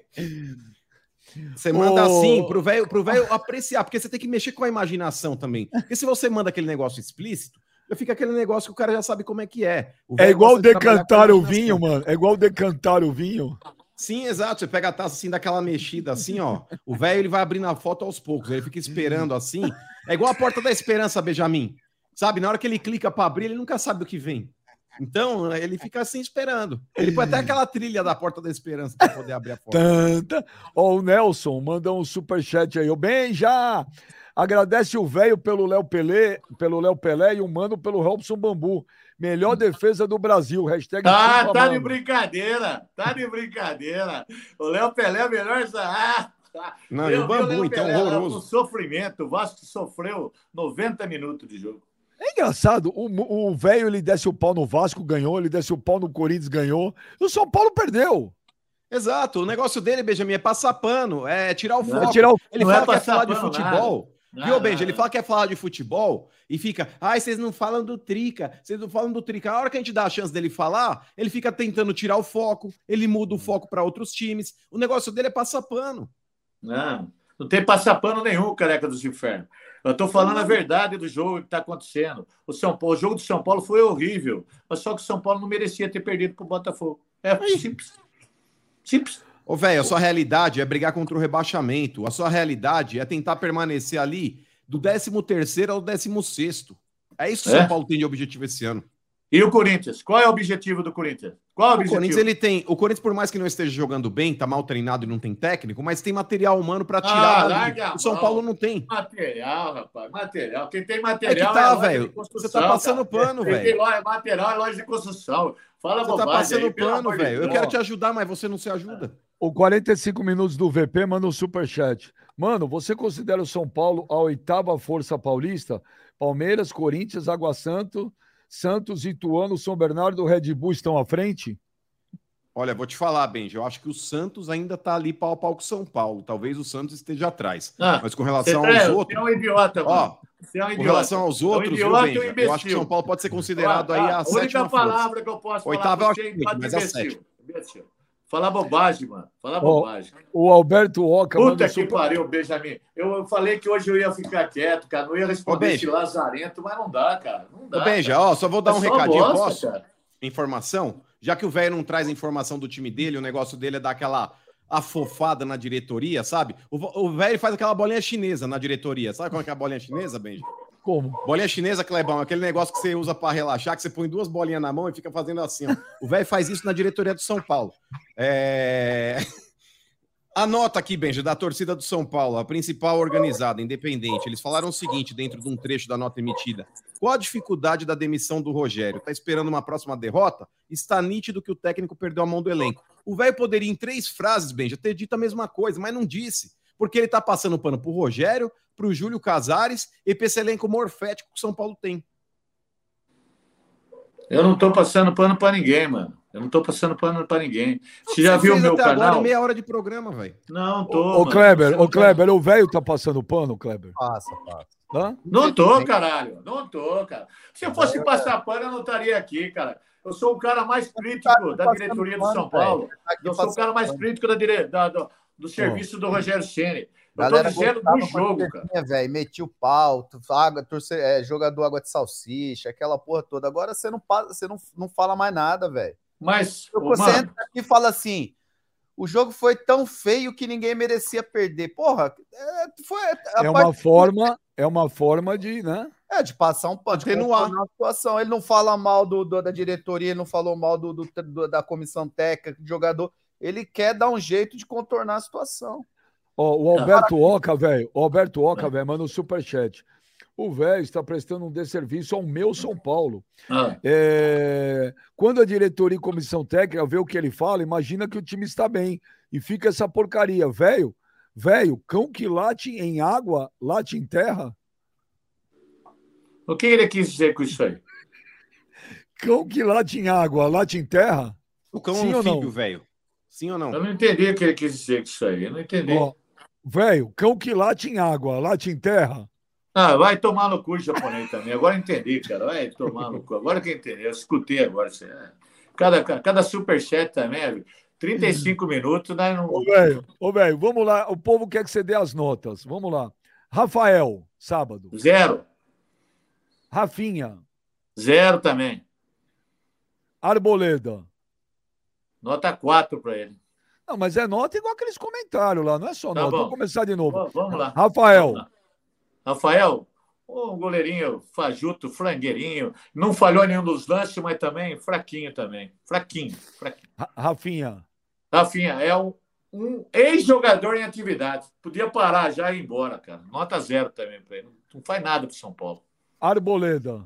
Você manda Ô. assim pro velho pro velho apreciar, porque você tem que mexer com a imaginação também. Porque se você manda aquele negócio explícito, fica aquele negócio que o cara já sabe como é que é. O É igual de decantar o vinho, mano. É igual decantar o vinho. Sim, exato. Você pega a taça assim, daquela mexida assim, ó. O velho ele vai abrindo a foto aos poucos, ele fica esperando assim. É igual a porta da esperança, Benjamin. Sabe, na hora que ele clica para abrir, ele nunca sabe do que vem. Então, ele fica assim esperando. Ele põe até aquela trilha da porta da esperança para poder abrir a porta. Tanta. Ó, o Nelson manda um superchat aí. Ô, Benja! Agradece o velho pelo Léo Pelé, pelo Léo Pelé e o mano pelo Robson Bambu. Melhor defesa do Brasil. Hashtag Tá, chupa, tá de mano. brincadeira. Tá de brincadeira. O Léo Pelé é melhor. Ah, tá. Não, e Eu o bambu, então, Pelé horroroso. com sofrimento. O Vasco sofreu 90 minutos de jogo. É engraçado, o velho ele desce o pau no Vasco, ganhou, ele desce o pau no Corinthians, ganhou, e o São Paulo perdeu. Exato, o negócio dele, Benjamin, é passar pano, é tirar o é foco. tirar o- Ele não é fala que é passar falar de pano, futebol. nada. Viu, Nada, Benja? Ele fala que é falar de futebol e fica, ai, vocês não falam do Trica, vocês não falam do Trica. A hora que a gente dá a chance dele falar, ele fica tentando tirar o foco, ele muda o foco para outros times. O negócio dele é passar pano. Não, não tem passapano nenhum, careca dos infernos. Eu estou falando a verdade do jogo que está acontecendo. O, São Paulo, o jogo do São Paulo foi horrível, mas só que o São Paulo não merecia ter perdido para o Botafogo. É simples. Simples. Ô, velho, a sua realidade é brigar contra o rebaixamento. A sua realidade é tentar permanecer ali do 13 terceiro ao 16 É isso que o É? São Paulo tem de objetivo esse ano. E o Corinthians? Qual é o objetivo do Corinthians? Qual é o objetivo? Corinthians, ele tem. O Corinthians, por mais que não esteja jogando bem, tá mal treinado e não tem técnico, mas tem material humano para Ah, tirar. dali. larga a o São mão. Paulo não tem. Material, rapaz, material. Quem tem É que material tá, loja velho. de construção, Você tá passando cara. pano, Quem tem velho. loja- material é loja de construção. Fala Você tá passando aí, pano, velho. Eu quero te ajudar, mas você não se ajuda. O 45 minutos do VP manda um superchat. Mano, você considera o São Paulo a oitava força paulista? Palmeiras, Corinthians, Água Santo, Santos, Ituano, São Bernardo, Red Bull estão à frente? Olha, vou te falar, Benji. Eu acho que o Santos ainda tá ali pau a pau com o São Paulo. Talvez o Santos esteja atrás. Ah, Mas com relação é, aos você outros. é um idiota, mano. Ó, Você é um com idiota. relação aos outros, idiota e um? Eu acho que o. São Paulo pode ser considerado aí Ah, a única sétima força. palavra que eu posso Oitava falar eu pra acho você que é mas a imbecil. Imbecil. Falar bobagem, mano. Falar bobagem. O Alberto Oca Puta que super... pariu, Benjamin. Eu eu falei que hoje eu ia ficar quieto, cara. Não ia responder esse lazarento, mas não dá, cara. Não dá. Ô, Benja, cara. ó, só vou dar É um recadinho, bosta, posso? cara. Informação? Já que o velho não traz a informação do time dele, o negócio dele é dar aquela afofada na diretoria, sabe? O velho faz aquela bolinha chinesa na diretoria. Sabe como é que é a bolinha chinesa, Benja? Como? Bolinha chinesa, Clebão, aquele negócio que você usa pra relaxar, que você põe duas bolinhas na mão e fica fazendo assim, ó. O velho faz isso na diretoria do São Paulo. É... Anota aqui, Benja, da torcida do São Paulo, a principal organizada, independente. Eles falaram o seguinte, dentro de um trecho da nota emitida. Qual a dificuldade da demissão do Rogério? Tá esperando uma próxima derrota? Está nítido que o técnico perdeu a mão do elenco. O velho poderia, em três frases, Benja, ter dito a mesma coisa, mas não disse. Porque ele tá passando pano pro Rogério, pro Júlio Casares e pra esse elenco morfético que o São Paulo tem. Eu não tô passando pano pra ninguém, mano. Eu não tô passando pano pra ninguém. Você já viu o meu até agora canal? meia hora de programa, velho. Não, tô. Ô, mano. Kleber, ô tá- Kleber, o velho tá passando pano, Kleber? Passa, passa. Hã? Não tô, caralho. Não tô, cara. Se eu fosse passar pano, eu não estaria aqui, cara. Eu sou o cara mais crítico da diretoria do São Paulo. Eu sou o cara mais crítico da dire... da- do, do serviço do Rogério Ceni. Eu tô dizendo do jogo, cara. velho. Meti o pau, tu- água, torce, é, jogador água de salsicha, aquela porra toda. Agora você não, você não, não fala mais nada, velho. Mas, ô, Você mano, entra aqui e fala assim: o jogo foi tão feio que ninguém merecia perder. Porra, é, foi a É parte- uma forma, é uma forma de, né? é, de passar um pano, de Atenuar. contornar a situação. Ele não fala mal do, do- da diretoria, ele não falou mal do, do- do- da comissão técnica, do jogador. Ele quer dar um jeito de contornar a situação. Ó, o Alberto Oca, velho, o Alberto Oca, velho, manda um superchat. O velho está prestando um desserviço ao meu São Paulo. ah, É, Quando a diretoria e comissão técnica vê o que ele fala, imagina que o time está bem. E fica essa porcaria. Velho, velho, cão que late em água, late em terra. o que ele quis dizer com isso aí? Cão que late em água, late em terra. O cão Sim é um ou não? filho, velho. Sim ou não? Eu não entendi o que ele quis dizer com isso aí. Eu não entendi. Ó, velho, cão que late em água, late em terra. Ah, vai tomar no cu japonês também. Agora eu entendi, cara. Vai tomar no cu. Agora que eu entendi. Eu escutei agora. Cada, cada superchat também, é 35 minutos, né? Não... Ô, velho, ô, velho, vamos lá. O povo quer que você dê as notas. Vamos lá. Rafael, sábado. Zero. Rafinha, Zero também. Arboleda. Nota 4 para ele. Não, mas é nota igual aqueles comentários lá, não é só Tá nota. bom. Vamos começar de novo. Ó, Vamos lá. Rafael, Vamos lá. Rafael, um goleirinho fajuto, frangueirinho. Não falhou nenhum dos lances, mas também fraquinho também. Fraquinho. fraquinho. Ra- Rafinha, Rafinha, é um, um ex-jogador em atividade. Podia parar já e ir embora, cara. Nota zero também para ele. Não faz nada pro São Paulo. Arboleda.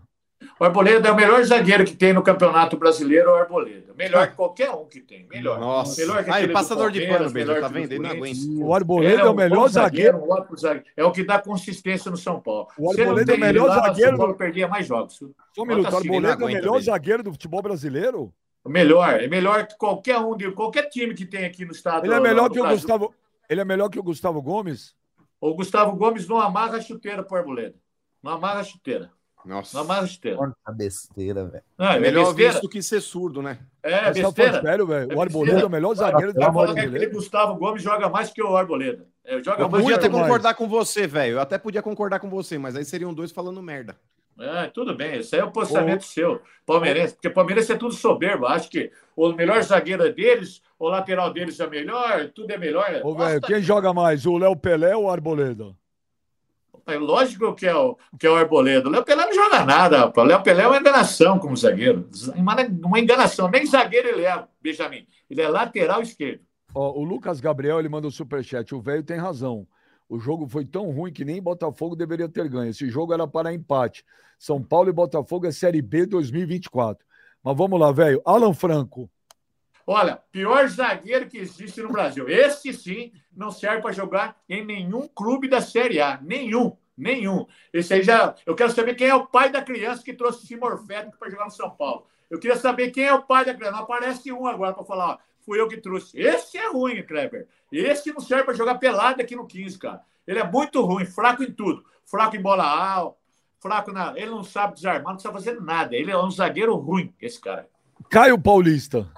O Arboleda é o melhor zagueiro que tem no Campeonato Brasileiro, o Arboleda. Melhor que qualquer um que tem. Melhor. Nossa. Melhor que do passador de pano, melhor tá vendo? Não aguenta. O Arboleda Ele é o melhor zagueiro. zagueiro. É o que dá consistência no São Paulo. O Arboleda é o melhor lá, zagueiro São Paulo perdia mais jogos. Só um minuto, o Arboleda é o melhor zagueiro do futebol brasileiro? Melhor, é melhor que qualquer um de qualquer time que tem aqui no estado. Ele é melhor do que o Brasil. Gustavo. Ele é melhor que o Gustavo Gomes? O Gustavo Gomes não amarra a chuteira pro Arboleda. Não amarra a chuteira. Nossa. Não amarra a chuteira. Quanta besteira, velho. É Melhor besteira. visto que ser surdo, né? É Mas besteira. sério, velho. É O Arboleda é o melhor zagueiro do que aquele brasileiro. Gustavo Gomes joga mais que o Arboleda. É, joga Eu Eu mais podia até mais. concordar com você, velho. Eu até podia concordar com você, mas aí seriam dois falando merda. É, tudo bem, isso aí é o posicionamento seu, palmeirense, porque palmeirense é tudo soberbo. Acho que o melhor zagueiro é deles, o lateral deles é melhor, tudo é melhor. Ô, velho, quem joga mais? O Léo Pelé ou o Arboleda? É lógico que é o, que é o Arboleda. O Léo Pelé não joga nada, rapaz. O Léo Pelé é uma enganação como zagueiro. Uma, uma enganação. Nem zagueiro ele é, Benjamin. Ele é lateral esquerdo. O Lucas Gabriel ele manda o superchat. O velho tem razão. O jogo foi tão ruim que nem Botafogo deveria ter ganho. Esse jogo era para empate. São Paulo e Botafogo é Série B 2024. Mas vamos lá, velho. Alan Franco. Olha, pior zagueiro que existe no Brasil. Esse sim não serve para jogar em nenhum clube da Série A. Nenhum. Nenhum. Esse aí já. Eu quero saber quem é o pai da criança que trouxe esse morfético para jogar no São Paulo. Eu queria saber quem é o pai da criança. Não aparece um agora para falar, ó, fui eu que trouxe. Esse é ruim, Kleber. Esse não serve para jogar pelado aqui no 15, cara. Ele é muito ruim, fraco em tudo. Fraco em bola alta, fraco na. Ele não sabe desarmar, não sabe fazer nada. Ele é um zagueiro ruim, esse cara. Caio Paulista.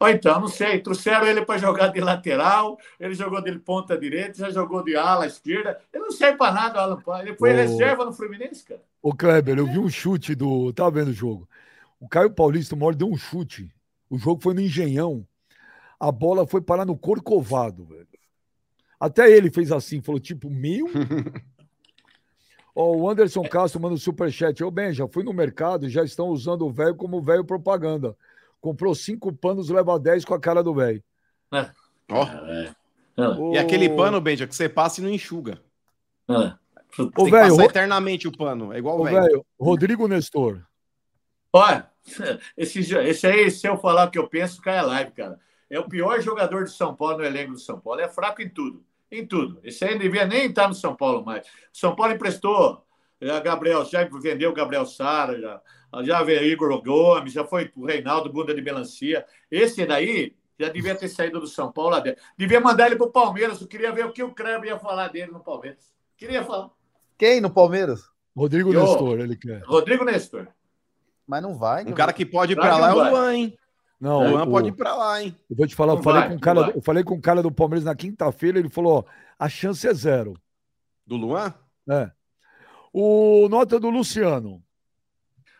Ou então, não sei, trouxeram ele para jogar de lateral, ele jogou de ponta direita, já jogou de ala esquerda. Ele não serve para nada, o Alan. Ele foi Ô. reserva no Fluminense, cara. Ô, Kleber, eu vi um chute do. Tava vendo o jogo. O Caio Paulista, uma hora deu um chute. O jogo foi no Engenhão. A bola foi parar no Corcovado, velho. Até ele fez assim, falou tipo, meu. Ó, o Anderson Castro manda o superchat. Ô, Ben, já fui no mercado e já estão usando o velho como velho propaganda. Comprou cinco panos, leva 10 com a cara do velho. Ó. É. Ô, E aquele pano, Benja, que você passa e não enxuga. É. Ô, passar Ro- eternamente o pano. É igual o velho. Rodrigo Nestor. Olha, esse, esse aí, se eu falar o que eu penso, cai a live, cara. É o pior jogador de São Paulo no elenco do São Paulo. É fraco em tudo. Em tudo. Esse aí não devia nem estar no São Paulo mais. O São Paulo emprestou. Já Gabriel, já vendeu o Gabriel Sara, já, já veio Igor Gomes, já foi o Reinaldo Bunda de Melancia. Esse daí já devia ter saído do São Paulo lá dentro. Devia mandar ele para o Palmeiras. Eu queria ver o que o Kleber ia falar dele no Palmeiras. Queria falar. Quem no Palmeiras? Rodrigo. Nestor, ele quer. Rodrigo Nestor. Mas não vai. Um cara que pode ir que lá é o. Luan, hein? Não, o Luan pode ir pra lá, hein? Eu vou te falar, eu falei, vai, com o não cara, vai. eu falei com o cara do Palmeiras na quinta-feira, ele falou: ó, a chance é zero. Do Luan? É. O nota do Luciano.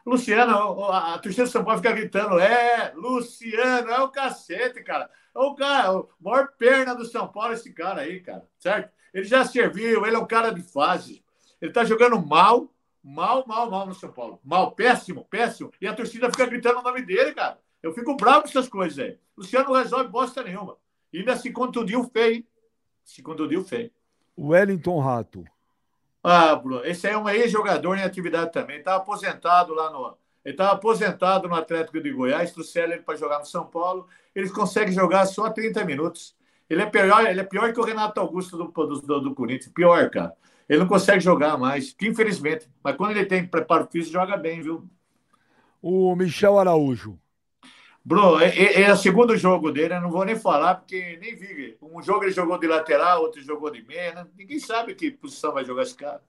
Luciano, a, torcida do São Paulo fica gritando: é, Luciano, é o cacete, cara. É o cara, o maior perna do São Paulo, esse cara aí, cara, certo? Ele já serviu, ele é um cara de fase. Ele tá jogando mal, mal, mal, mal no São Paulo. Mal, péssimo, péssimo. E a torcida fica gritando o nome dele, cara. Eu fico bravo com essas coisas aí. Luciano não resolve bosta nenhuma. E ainda se contundiu feio. hein? Se contundiu feio. Wellington Rato. Ah, Bruno, esse aí é um ex-jogador em atividade também. Estava aposentado lá no. Ele estava aposentado no Atlético de Goiás, trouxeram ele para jogar no São Paulo. Ele consegue jogar só 30 minutos. Ele é pior, ele é pior que o Renato Augusto do, do, do, Corinthians. Pior, cara. Ele não consegue jogar mais, infelizmente. Mas quando ele tem preparo físico, joga bem, viu? O Michel Araújo. Bruno, é, é, é o segundo jogo dele, eu não vou nem falar, porque nem vi. Um jogo ele jogou de lateral, outro jogou de meia. né? Ninguém sabe que posição vai jogar esse cara.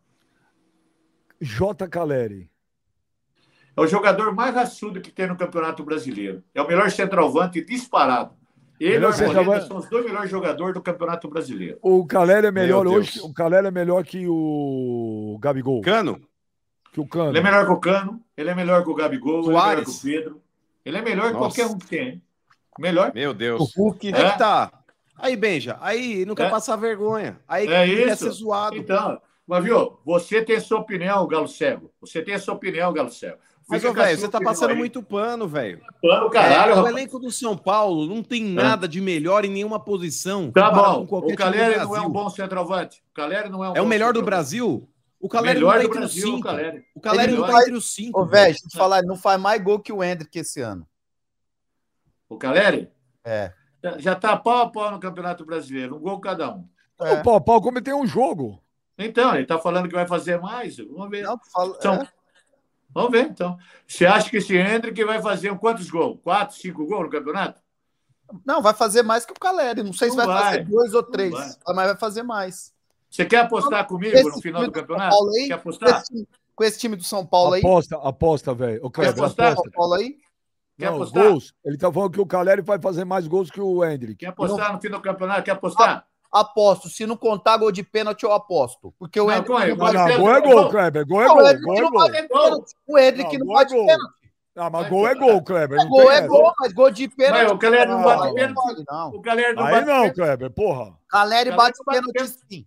J. Caleri. É o jogador mais raçudo que tem no Campeonato Brasileiro. É o melhor centroavante disparado. Ele e o Arboleda são os dois melhores jogadores do Campeonato Brasileiro. O Caleri é melhor Meu hoje. Deus. O Caleri é melhor que o Gabigol. Cano? Que o Cano. Ele é melhor que o Cano, ele é melhor que o Gabigol, ele é melhor que o Pedro. Ele é melhor que Nossa. qualquer um que tem. Melhor. Meu O Deus. Hulk. Aí É. que tá. Aí, Benja, aí não quer É. passar vergonha. Aí É quer isso. ser zoado. Então, mas viu, você tem a sua opinião, Galo Cego. Você tem a sua opinião, Galo Cego. Mas, ô, velho, você tá passando aí. muito pano, velho. pano, caralho, É, o elenco do São Paulo não tem nada de melhor em nenhuma posição. Tá bom. O Caleri não é um bom centroavante. O Caleri não é um É o melhor do. Brasil? O Caleri Melhor não tá entre os Brasil, o cinco. Caleri. O Caleri Ele não tá entre os cinco. Ô, velho, deixa eu te falar, ele não faz mais gol que o Hendrick esse ano. O Caleri É. já- tá pau a pau no Campeonato Brasileiro, um gol cada um. É. O pau, pau, como tem um jogo. Então, ele tá falando que vai fazer mais. Vamos ver. Não, fala, Então, é. Vamos ver, então. Você acha que esse Hendrick vai fazer quantos gols? Quatro, cinco gols no campeonato? Não, vai fazer mais que o Caleri. Não sei se Não vai, vai. fazer dois ou três, vai. mas vai fazer mais. Você quer apostar comigo Esse no final do do campeonato? Aí, Quer Com apostar? esse, com esse time do São Paulo aí, Aposta, aposta, velho. Kleber, apostar? aposta. São Paulo aí, Quer Não, apostar? gols. Ele tá falando que o Caleri vai fazer mais gols que o Hendrick. Quer apostar no fim do campeonato? Quer apostar? aposto. Se não contar gol de pênalti, eu aposto. Porque o Não, Hendrick é? não Não, não, gol é gol. Kleber. Gol é Não, gol. o Hendrick Gol é não gol. bate pênalti. Não, não é. Ah, mas gol é gol, Kleber. Não Gol é essa. gol, mas gol de pênalti. Mas o Caleri não bate não pênalti. não. O Caleri não Aí bate não, pênalti. Kleber, porra. Caleri Caleri bate não pênalti. sim.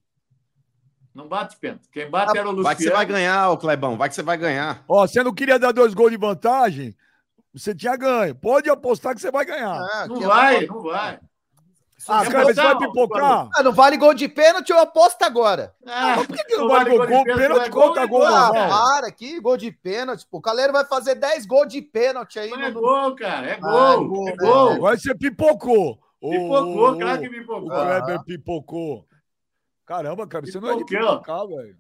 Não bate pênalti. Quem bate era o Luciano. Vai que você vai ganhar, ô Clebão. Vai que você vai ganhar. Ó, você não queria dar dois gols de vantagem, você tinha ganho. Pode apostar que você vai ganhar. Ah, Não que- vai, não vai. Ah, Kleber, você vai pipocar? Ah, não vale gol de pênalti, eu aposto agora. Ah, Mas por que, que não vale gol? Gol, pênalti é conta é gol Ah, normal. para aqui, gol de pênalti. Pô, o Caleri vai fazer 10 gols de pênalti aí. Não é gol, cara. É Ah, gol. gol, É né? gol. Agora você pipocou. Pipocou, ô, claro que O pipocou. Kleber pipocou. Caramba, cara, você não é de Pipocou. pipocar, velho.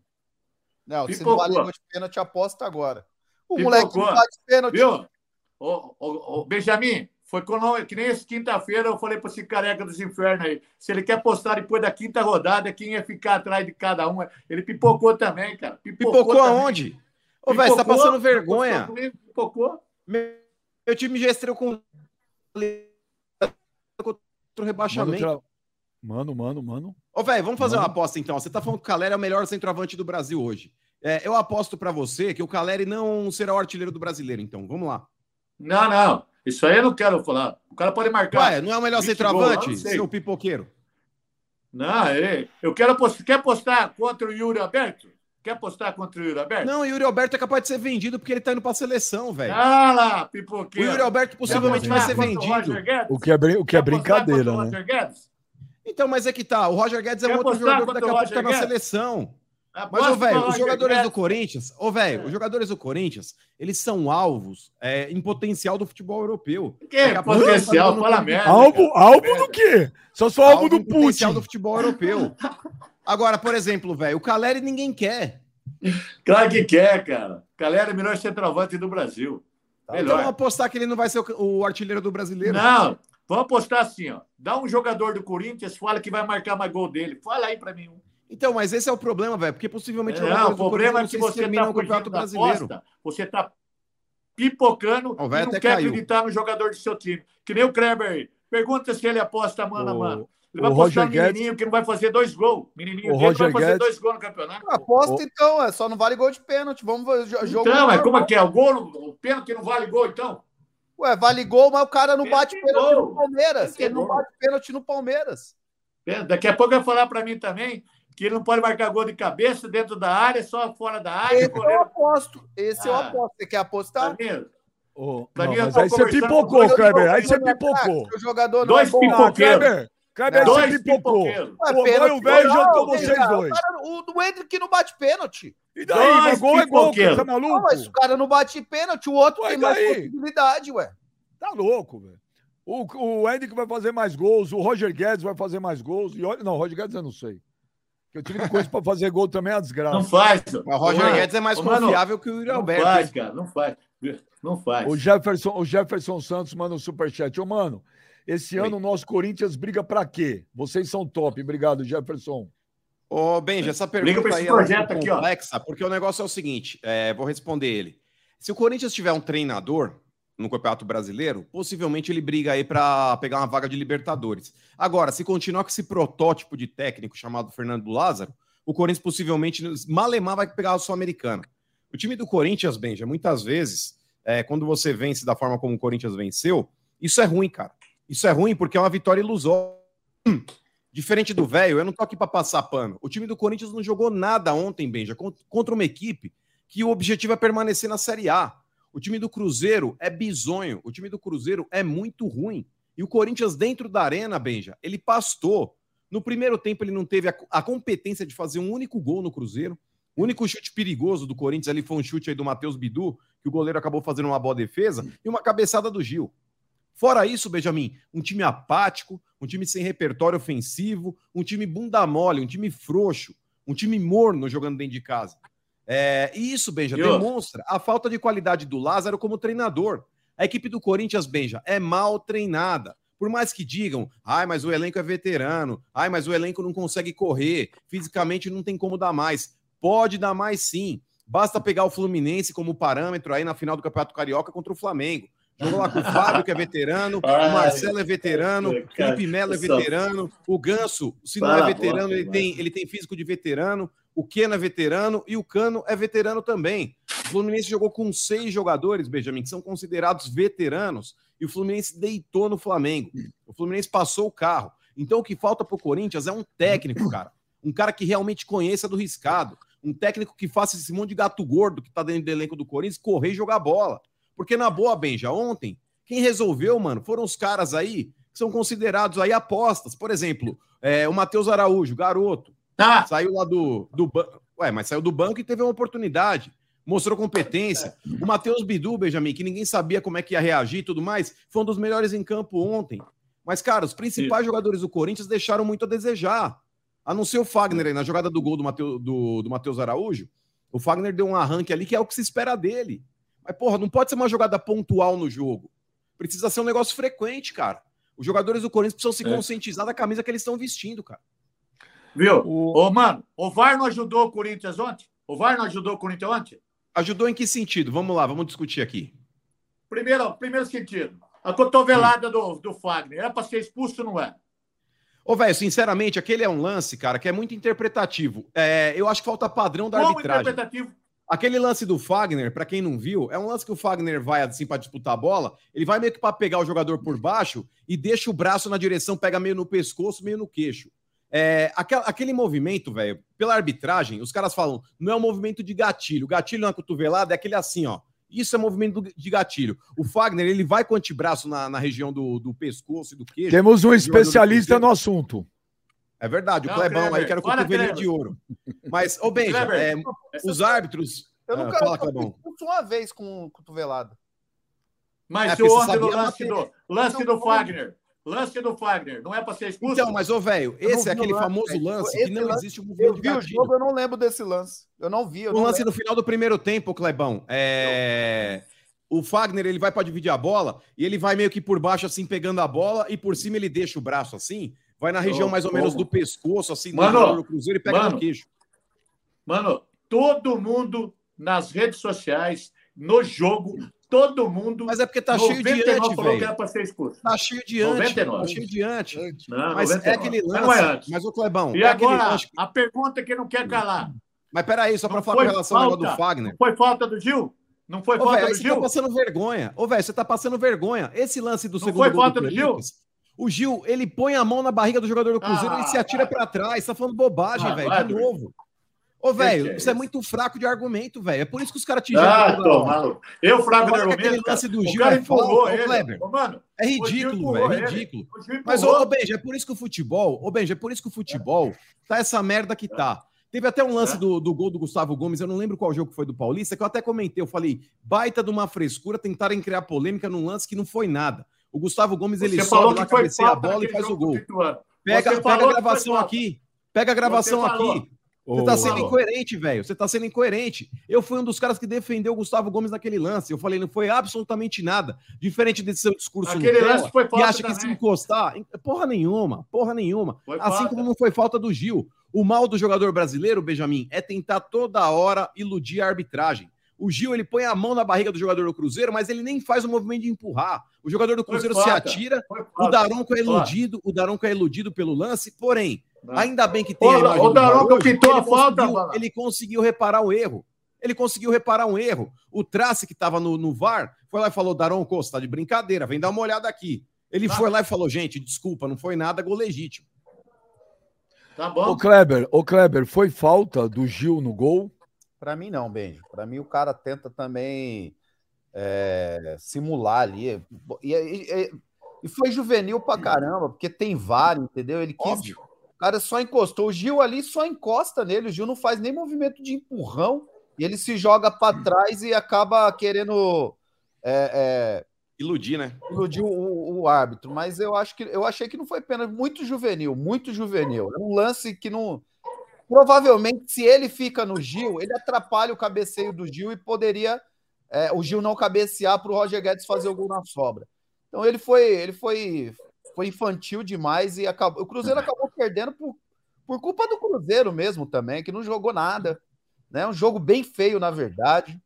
Não, se Pipocou. não vale gol de pênalti, aposta agora. O Pipocou. moleque não bate pênalti. Viu? Ô, ô, ô, Benjamin, foi quando, que nem esse quinta-feira eu falei para esse careca dos infernos aí. Se ele quer postar depois da quinta rodada, quem ia ficar atrás de cada um? Ele pipocou também, cara. Pipocou também. aonde? Ô, velho, você tá Pipocou, passando vergonha. comigo, Pipocou. Meu, meu time já estreou com contra o Mano, rebaixamento. Mano, mano, mano. Ô, velho, vamos fazer Mano. uma aposta então. Você tá falando que o Caleri é o melhor centroavante do Brasil hoje. É, eu aposto pra você que o Caleri não será o artilheiro do brasileiro, então. Vamos lá. Não, não. Isso aí eu não quero falar. O cara pode marcar. Ué, não é o melhor 20 centroavante, sei. seu pipoqueiro? Não, é- eu quero apostar. Quer apostar contra o Yuri Alberto? Quer apostar contra o Yuri Alberto? Não, o Yuri Alberto é capaz de ser vendido porque ele tá indo pra seleção, velho. Ah lá, o pipoqueiro. Yuri Alberto possivelmente vai ser vendido. O que é, o que é brincadeira, o né? Então, mas é que tá. O Roger Guedes é Quer um outro jogador que daqui a pouco tá na seleção. Mas, Aposta ô, velho, os jogadores do Guedes. Corinthians, ô, velho, É. os jogadores do Corinthians, eles são alvos é, em potencial do futebol europeu. Que pouco potencial, tá fala merda. Alvo, alvo Merda. do quê? Só sou alvo do em potencial Putin. do futebol europeu. Agora, por exemplo, velho, o Caleri ninguém quer. Claro que quer, cara. Galera, é o melhor centroavante do Brasil. Então Melhor. vamos apostar que ele não vai ser o, o artilheiro do brasileiro. Não, vamos apostar assim, ó. Dá um jogador do Corinthians, fala que vai marcar mais gol dele. Fala aí pra mim um. Então, mas esse é o problema, velho, porque possivelmente Não, jogadores o problema é que não você tá o Campeonato Brasileiro. aposta, você tá pipocando o e não quer caiu. acreditar no jogador do seu time. Que nem o Kleber aí. Pergunta se ele aposta mano a O- mano. Ele o vai apostar Roger no Guedes- menininho que não vai fazer dois gols. Menininho O dele vai Roger fazer Guedes- dois gols no campeonato. Aposta então, é só não vale gol de pênalti. Vamos ver jo- jogo. Então, mas como é que é? O gol, o pênalti não vale gol, então? Ué, vale gol, mas o cara não bate Pênalti é pênalti no Palmeiras. É Ele não bate pênalti no Palmeiras. Daqui a pouco vai falar para mim também que ele não pode marcar gol de cabeça dentro da área, só fora da área. Esse o eu goleiro- aposto. Esse eu Ah. aposto. Você quer apostar? Pra mim, Ô, Pra não, eu mas aí você pipocou, Kleber. Aí você é pipocou. Dois é. Ah, Kleber, Kleber, Não, você dois pipocou. O velho não, jantou vem vocês cá, dois. o cara- O do Hendrick não bate pênalti. E daí? Dois Mas gol é gol, você tá maluco? Não, mas o cara não bate pênalti, o outro Ué, tem mais possibilidade, ué. Tá louco, velho. O, o Hendrick vai fazer mais gols, o Roger Guedes vai fazer mais gols. E olha, não, o Roger Guedes eu não sei. Porque o time Corinthians pra fazer gol também é uma desgraça. Não faz. Mas o Roger Mano, Guedes é mais mano, confiável que o Yuri Não Alberto. faz, cara. Não faz. Não faz. O Jefferson, o Jefferson Santos manda um superchat. Ô, mano, esse Oi. ano o nosso Corinthians briga pra quê? Vocês são top. Obrigado, Jefferson. Ô, Benja, essa pergunta aí é aqui, ó. complexa, porque o negócio é o seguinte, é, vou responder ele. Se o Corinthians tiver um treinador no Campeonato Brasileiro, possivelmente ele briga aí para pegar uma vaga de Libertadores. Agora, se continuar com esse protótipo de técnico chamado Fernando Lázaro, o Corinthians possivelmente, malemar, vai pegar o Sul-Americano. O time do Corinthians, Benja, muitas vezes, é, quando você vence da forma como o Corinthians venceu, isso é ruim, cara. Isso é ruim porque é uma vitória ilusória. Hum. Diferente do velho, eu não tô aqui para passar pano. O time do Corinthians não jogou nada ontem, Benja, con- contra uma equipe que o objetivo é permanecer na Série A. O time do Cruzeiro é bizonho. O time do Cruzeiro é muito ruim. E o Corinthians, dentro da arena, Benja, ele pastou. No primeiro tempo, ele não teve a, a competência de fazer um único gol no Cruzeiro. O único chute perigoso do Corinthians ali foi um chute aí do Matheus Bidu, que o goleiro acabou fazendo uma boa defesa, e uma cabeçada do Gil. Fora isso, Benjamin, um time apático, um time sem repertório ofensivo, um time bunda mole, um time frouxo, um time morno jogando dentro de casa. É, e isso, Benja, demonstra a falta de qualidade do Lázaro como treinador. A equipe do Corinthians, Benja, é mal treinada. Por mais que digam, ai, mas o elenco é veterano, ai, mas o elenco não consegue correr, fisicamente não tem como dar mais. Pode dar mais sim. Basta pegar o Fluminense como parâmetro aí na final do Campeonato Carioca contra o Flamengo. Jogou lá com o Fábio, que é veterano, o Ai, Marcelo é veterano, o Felipe Melo é veterano, o Ganso, se não é veterano, ele tem, ele tem físico de veterano, o Keno é veterano e o Cano é veterano também. O Fluminense jogou com seis jogadores, Benjamin, que são considerados veteranos, e o Fluminense deitou no Flamengo. O Fluminense passou o carro. Então o que falta pro Corinthians é um técnico, cara. Um cara que realmente conheça do riscado. Um técnico que faça esse monte de gato gordo que tá dentro do elenco do Corinthians correr e jogar bola. Porque na boa, Benja, ontem, quem resolveu, mano, foram os caras aí que são considerados aí apostas. Por exemplo, é, o Matheus Araújo, garoto, Tá, saiu lá do, do banco. Ué, mas saiu do banco e teve uma oportunidade. Mostrou competência. O Matheus Bidu, Benjamin, que ninguém sabia como é que ia reagir e tudo mais, foi um dos melhores em campo ontem. Mas, cara, os principais jogadores do Corinthians deixaram muito a desejar. A não ser o Fagner aí, na jogada do gol do Matheus do, do Matheus Araújo. O Fagner deu um arranque ali que é o que se espera dele. Mas, porra, não pode ser uma jogada pontual no jogo. Precisa ser um negócio frequente, cara. Os jogadores do Corinthians precisam se É. conscientizar da camisa que eles estão vestindo, cara. viu? O- Ô, mano, o VAR não ajudou o Corinthians ontem? O VAR não ajudou o Corinthians ontem? Ajudou em que sentido? Vamos lá, vamos discutir aqui. Primeiro, primeiro sentido. A cotovelada do, do Fagner. Era para ser expulso, não é? Ô, velho, sinceramente, aquele é um lance, cara, que é muito interpretativo. É, eu acho que falta padrão da Como arbitragem. interpretativo? Aquele lance do Fagner, pra quem não viu, é um lance que o Fagner vai assim pra disputar a bola, ele vai meio que pra pegar o jogador por baixo e deixa o braço na direção, pega meio no pescoço, meio no queixo. É, aquela- aquele movimento, velho, pela arbitragem, os caras falam, não é um movimento de gatilho. Gatilho na cotovelada é aquele assim, ó. Isso é movimento de gatilho. O Fagner, ele vai com o antebraço na, na região do, do pescoço e do queixo. Temos um especialista no assunto. É verdade, o Não, Clebão aí, Kleber, que era o fala, cotovelinho Kleber. de ouro. Mas, ô Benja, é, os árbitros. Eu Ah, nunca fala, eu Clebão. expulso uma vez com cotovelada. Mas É, o ontem no lance do, lance Não do. Fagner. Lance do Fagner. Não é para ser expulso? Então, mas, ô, velho, Eu esse é o aquele lance, famoso lance Esse que não lance- existe um Eu movimento de vi o jogo, eu não lembro desse lance. Eu não vi. Eu O não lance lembro. no final do primeiro tempo, Clebão, é... o Fagner ele vai para dividir a bola e ele vai meio que por baixo, assim, pegando a bola e por cima ele deixa o braço assim, vai na região mais ou menos do pescoço, assim, do Mano, do Cruzeiro e pega mano. no queixo. Mano, todo mundo nas redes sociais, no jogo, todo mundo. Mas é porque tá cheio de 99 ante, falou que velho. era para ser expulso. Tá cheio de ante, 99. tá cheio de ante. Não, Mas é 99. aquele Mas lance, não é antes. mas o Clebão, E é aquele agora, lance... a pergunta que não quer calar. Mas peraí, só pra Não falar com relação ao negócio do falta. Fagner. Não foi falta do Gil? Não foi Ô, falta aí do você tá Gil? passando vergonha. Ô, velho, você tá passando vergonha. Esse lance do Não segundo foi gol falta do do Gil? Corinthians, o Gil, ele põe a mão na barriga do jogador do Cruzeiro Ah, e se atira vai. pra trás. Tá falando bobagem, Ah, velho, de novo. Ô, velho, que é isso é muito fraco de argumento, velho. É por isso que os caras te Ah, tô maluco. Eu frago de argumento. lance do O Gil cara é empurrou ô, ele. Kleber. Ô, mano, É o ridículo, velho, ele. ridículo. o Mas, ô, ô Benja, é por isso que o futebol, ô Benja, é por isso que o futebol tá essa merda que tá. Teve até um lance É. do, do gol do Gustavo Gomes, eu não lembro qual jogo foi do Paulista, que eu até comentei, eu falei, baita de uma frescura, tentarem criar polêmica num lance que não foi nada. O Gustavo Gomes, ele Você sobe lá, cabeceia a bola e faz o gol. Pega, Você pega a gravação aqui. Pega a gravação aqui. Você tá sendo incoerente, velho. Você tá sendo incoerente. Eu fui um dos caras que defendeu o Gustavo Gomes naquele lance. Eu falei, não foi absolutamente nada. Diferente desse seu discurso Aquele Nutella, lance foi que falta acha que se também. encostar. Porra nenhuma, porra nenhuma. Foi assim falta. como não foi falta do Gil. O mal do jogador brasileiro, Benjamin, é tentar toda hora iludir a arbitragem. O Gil, ele põe a mão na barriga do jogador do Cruzeiro, mas ele nem faz o movimento de empurrar. O jogador do Cruzeiro se atira, o. Daronco é iludido, o Daronco é iludido pelo lance, porém. Ainda bem que tem Ô, a o Daronco pintou ele a falta. Ele conseguiu reparar o erro. Ele conseguiu reparar um erro. O Trace, que estava no, no VAR, foi lá e falou: Daronco, você tá de brincadeira, vem dar uma olhada aqui. Ele Tá. foi lá e falou: gente, desculpa, não foi nada, gol legítimo. Tá Ô bom? Kleber, ô Kleber, foi falta do Gil no gol? Pra mim, não, Benjo. Pra mim, o cara tenta também é, simular ali. E, e- e- e foi juvenil pra caramba, porque tem VAR, entendeu? Ele quis. Óbvio. O cara só encostou. O Gil ali só encosta nele. O Gil não faz nem movimento de empurrão. E ele se joga para trás e acaba querendo é, é, iludir, né? Iludir o, o, árbitro. Mas eu acho que eu achei que não foi pena muito juvenil, muito juvenil. É um lance que não. Provavelmente, se ele fica no Gil, ele atrapalha o cabeceio do Gil e poderia é, o Gil não cabecear para o Roger Guedes fazer o gol na sobra. Então ele foi, ele foi, foi infantil demais e acabou. O Cruzeiro acabou perdendo por, por culpa do Cruzeiro mesmo também, que não jogou nada. Né? Um jogo bem feio, na verdade.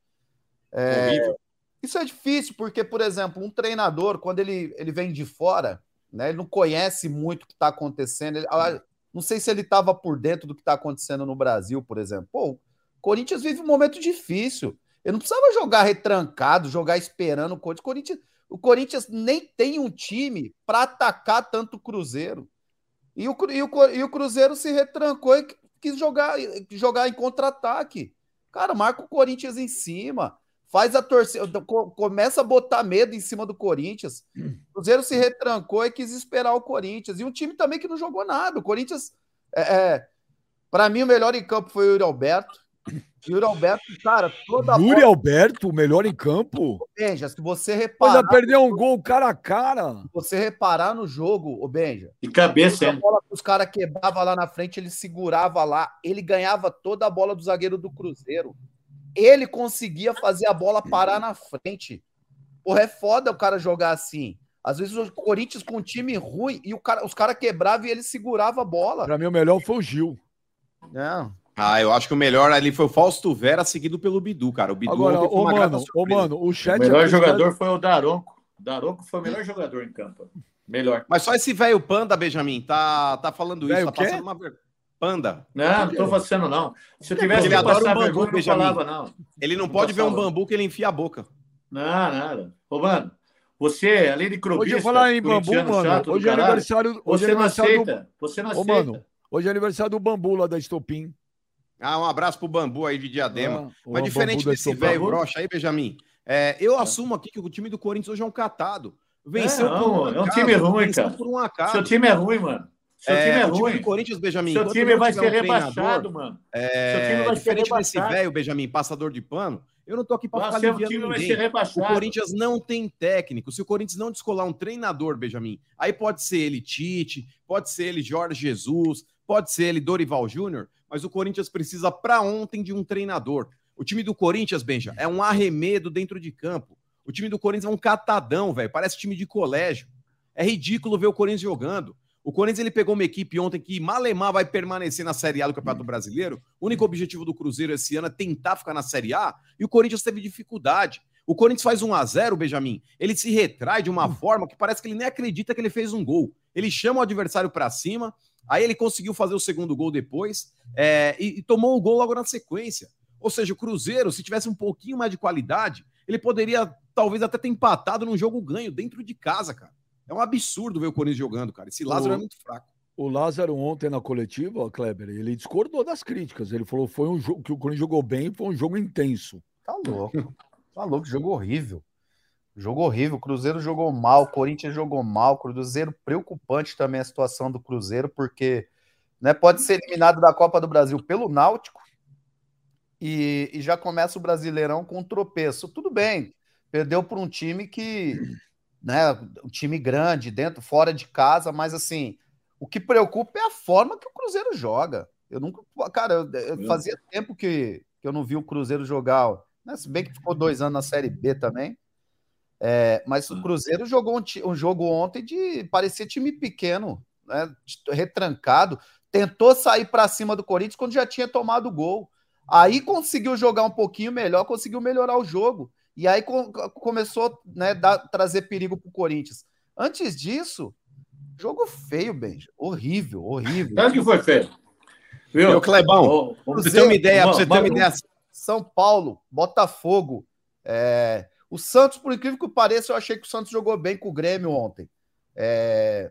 É, isso é difícil, porque, por exemplo, um treinador, quando ele, ele vem de fora, né, ele não conhece muito o que está acontecendo. Ele, não sei se ele estava por dentro do que está acontecendo no Brasil, por exemplo. Pô, o Corinthians vive um momento difícil. Ele não precisava jogar retrancado, jogar esperando o Corinthians. O Corinthians, o Corinthians nem tem um time para atacar tanto o Cruzeiro. E o, e, o, e o Cruzeiro se retrancou e quis jogar, jogar em contra-ataque. Cara, marca o Corinthians em cima, faz a torcida, começa a botar medo em cima do Corinthians. O Cruzeiro se retrancou e quis esperar o Corinthians. E um time também que não jogou nada. O Corinthians, é, é para mim, o melhor em campo foi o Yuri Alberto. Yuri Alberto, cara, toda Yuri bola... Alberto, o melhor em campo. Benja, se você reparar. Mas perder um gol cara a cara. Se você reparar no jogo, o Benja. E cabeça, a bola que os caras quebravam lá na frente, ele segurava lá, ele ganhava toda a bola do zagueiro do Cruzeiro. Ele conseguia fazer a bola parar na frente. Porra, é foda o cara jogar assim. Às vezes o Corinthians com um time ruim e o cara, os caras quebravam e ele segurava a bola. Pra mim, o melhor foi o Gil. Não. Ah, eu acho que o melhor ali foi o Fausto Vera, seguido pelo Bidu, cara. O Bidu Agora, ô, mano, ô, mano, o chat. O melhor jogador foi o Daronco. Daronco foi o melhor jogador em campo. Melhor. Mas só esse velho Panda, Benjamin, tá, tá falando isso, tá passando uma Panda. Não, não tô fazendo, não. Se eu tivesse ele adora um bambu, vergonha, não falava, não. Ele não, não pode ver um bambu que ele enfia a boca. Não, nada. Ô, mano, você, além de crobista... Hoje eu falar em bambu, mano, hoje é aniversário... Hoje você é aniversário não aceita. Do... Você não aceita. Ô, mano, hoje é aniversário do bambu lá da Estopim. Ah, um abraço pro Bambu aí de Diadema. Ah, Mas diferente desse velho brocha aí, Benjamin, é, eu é. assumo aqui que o time do Corinthians hoje é um catado. Venceu é, não, por um é um time ruim, cara. Por um acaso. Seu time é ruim, mano. Seu é, time é ruim. Time do Corinthians, Benjamin. Seu time vai ser um rebaixado, mano. É, Seu time vai diferente ser desse velho, Benjamin, passador de pano. Eu não tô aqui para ficar aliviando time ninguém. Vai ser rebaixado. O Corinthians não tem técnico. Se o Corinthians não descolar um treinador, Benjamin, aí pode ser ele Tite, pode ser ele Jorge Jesus, pode ser ele Dorival Júnior, mas o Corinthians precisa para ontem de um treinador. O time do Corinthians, Benja, é um arremedo dentro de campo. O time do Corinthians é um catadão, velho. Parece time de colégio. É ridículo ver o Corinthians jogando. O Corinthians ele pegou uma equipe ontem que malemar vai permanecer na Série A do Campeonato Brasileiro. O único objetivo do Cruzeiro esse ano é tentar ficar na Série A e o Corinthians teve dificuldade. O Corinthians faz 1 a 0 Benjamin. Ele se retrai de uma forma que parece que ele nem acredita que ele fez um gol. Ele chama o adversário para cima, Aí ele conseguiu fazer o segundo gol depois é, e, e, tomou o gol logo na sequência. Ou seja, o Cruzeiro, se tivesse um pouquinho mais de qualidade, ele poderia talvez até ter empatado num jogo ganho dentro de casa, cara. É um absurdo ver o Corinthians jogando, cara. Esse Lázaro o, é muito fraco. O Lázaro ontem na coletiva, Kleber, ele discordou das críticas. Ele falou foi um jogo que o Corinthians jogou bem, foi um jogo intenso. Tá louco. Tá louco, jogo horrível. Jogo horrível, o Cruzeiro jogou mal, o Corinthians jogou mal, o Cruzeiro preocupante também a situação do Cruzeiro, porque né, pode ser eliminado da Copa do Brasil pelo Náutico e, e já começa o Brasileirão com um tropeço. Tudo bem, perdeu por um time que, né, um time grande, dentro, fora de casa, mas assim, o que preocupa é a forma que o Cruzeiro joga. Eu nunca, cara, eu, eu fazia tempo que, que eu não vi o Cruzeiro jogar, né, se bem que ficou dois anos na Série B também. É, mas o. Cruzeiro jogou um, um, jogo ontem de parecer time pequeno, né, retrancado, tentou sair para cima do Corinthians quando já tinha tomado o gol. Aí conseguiu jogar um pouquinho melhor, conseguiu melhorar o jogo. E aí com, começou né, dar, trazer perigo para o Corinthians. Antes disso, jogo feio, Benja. Horrível, horrível. Claro que foi feio. Viu? Meu Clebão, oh, você ter uma ideia, você ter uma ideia. São Paulo, Botafogo, é, o Santos, por incrível que pareça, eu achei que o Santos jogou bem com o Grêmio ontem. É...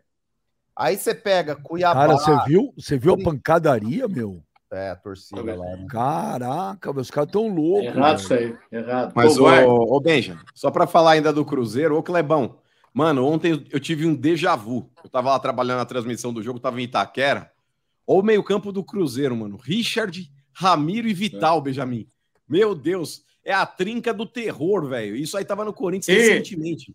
Aí você pega Cuiabá. Cara, você viu, você viu a pancadaria, meu? É, a torcida lá. Né? Caraca, os caras tão loucos. Errado isso aí, errado. Mas, ô, ô, Benja, só para falar ainda do Cruzeiro, ô Clebão, mano, ontem eu tive um déjà vu. Eu tava lá trabalhando na transmissão do jogo, tava em Itaquera. Olha o meio-campo do Cruzeiro, mano. Richard, Ramiro e Vital, Benjamin. Meu Deus, é a trinca do terror, velho. Isso aí tava no Corinthians E- recentemente.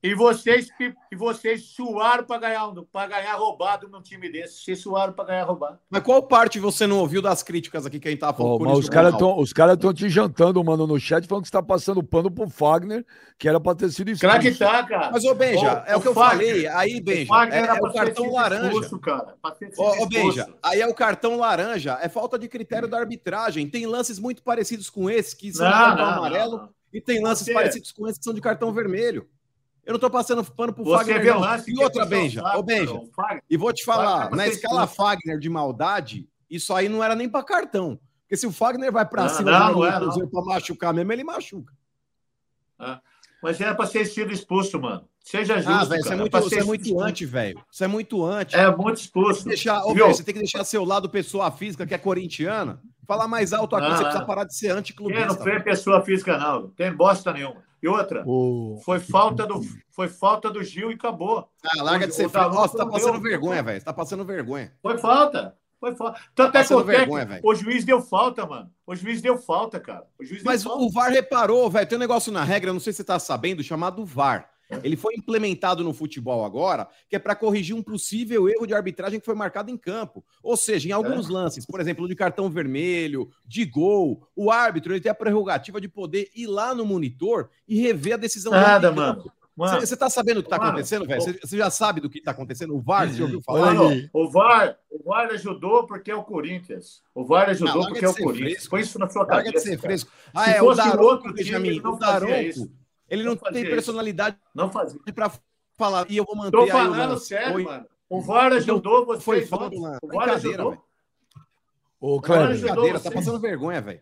E vocês, que- e vocês suaram para ganhar, um- pra ganhar roubado num time desse. Vocês suaram para ganhar roubado. Mas qual parte você não ouviu das críticas aqui que a gente tava falando? Do mas os caras estão os cara te jantando, mano, no chat, falando que você tá passando pano pro Fagner, que era pra ter sido expulso. Craque tá, cara. Mas, ô Benja, Ô, é o que eu Fagner, falei. Aí, Benja, é, era é pra o cartão laranja. expulso, cara. Ô, ô. Benja, aí é o cartão laranja. É falta de critério da arbitragem. Tem lances muito parecidos com esse, que são de Não, cartão não, amarelo, não, não. e tem lances Você- parecidos com esse que são de cartão vermelho. Eu não tô passando pano pro Você Fagner, vê não. lance E outra, Benja, ô Benja, e vou te falar, pra na escala. Fagner de maldade, isso aí não era nem pra cartão. Porque se o Fagner vai Não, cima não, do não não. Cruzeiro pra machucar mesmo, ele machuca. Mas era para ser sido expulso, mano. Seja justo, Ah, velho, isso é muito, ser é muito anti, velho. Isso é muito anti. É muito expulso. Deixar, ô, você tem que deixar seu lado pessoa física, que é corintiana, falar mais alto aqui. Não, você precisa parar de ser anticlubista. não foi pessoa física, não. Tem bosta nenhuma. E outra, O... foi falta do, foi falta do Gil e acabou. Ah, larga de O- ser o feio. Dalot Ó, você tá passando deu. vergonha, velho. Você tá passando vergonha. Foi falta. Foi falta. Tanto é que passando o técnico- vergonha, velho. o juiz deu falta, mano. O juiz deu falta, cara. O juiz Mas falta. o VAR reparou, velho. Tem um negócio na regra, não sei se você tá sabendo, chamado VAR. Ele foi implementado no futebol agora, que é para corrigir um possível erro de arbitragem que foi marcado em campo. Ou seja, em alguns lances, por exemplo, de cartão vermelho, de gol, o árbitro ele tem a prerrogativa de poder ir lá no monitor e rever a decisão. dele Nada, mano. Você tá sabendo o que tá Mano, acontecendo, velho? Você já sabe do que tá acontecendo? O VAR, você já ouviu falar? mano, o VAR, o VAR ajudou porque é o Corinthians. O VAR ajudou Não, larga porque é o Corinthians. fresco. Põe isso na sua Larga cabeça. de ser cara. fresco. Ah, Se é, o fosse Daronco, outro time, Benjamin, ele não o fazia Daronco, isso. Ele Não não tem isso. personalidade Não pra falar, e eu vou manter Tô aí o falando lance. sério, Oi, mano. O VAR ajudou vocês. foi lance. O VAR ajudou. velho. Ô, Brincadeira, tá passando vergonha, velho.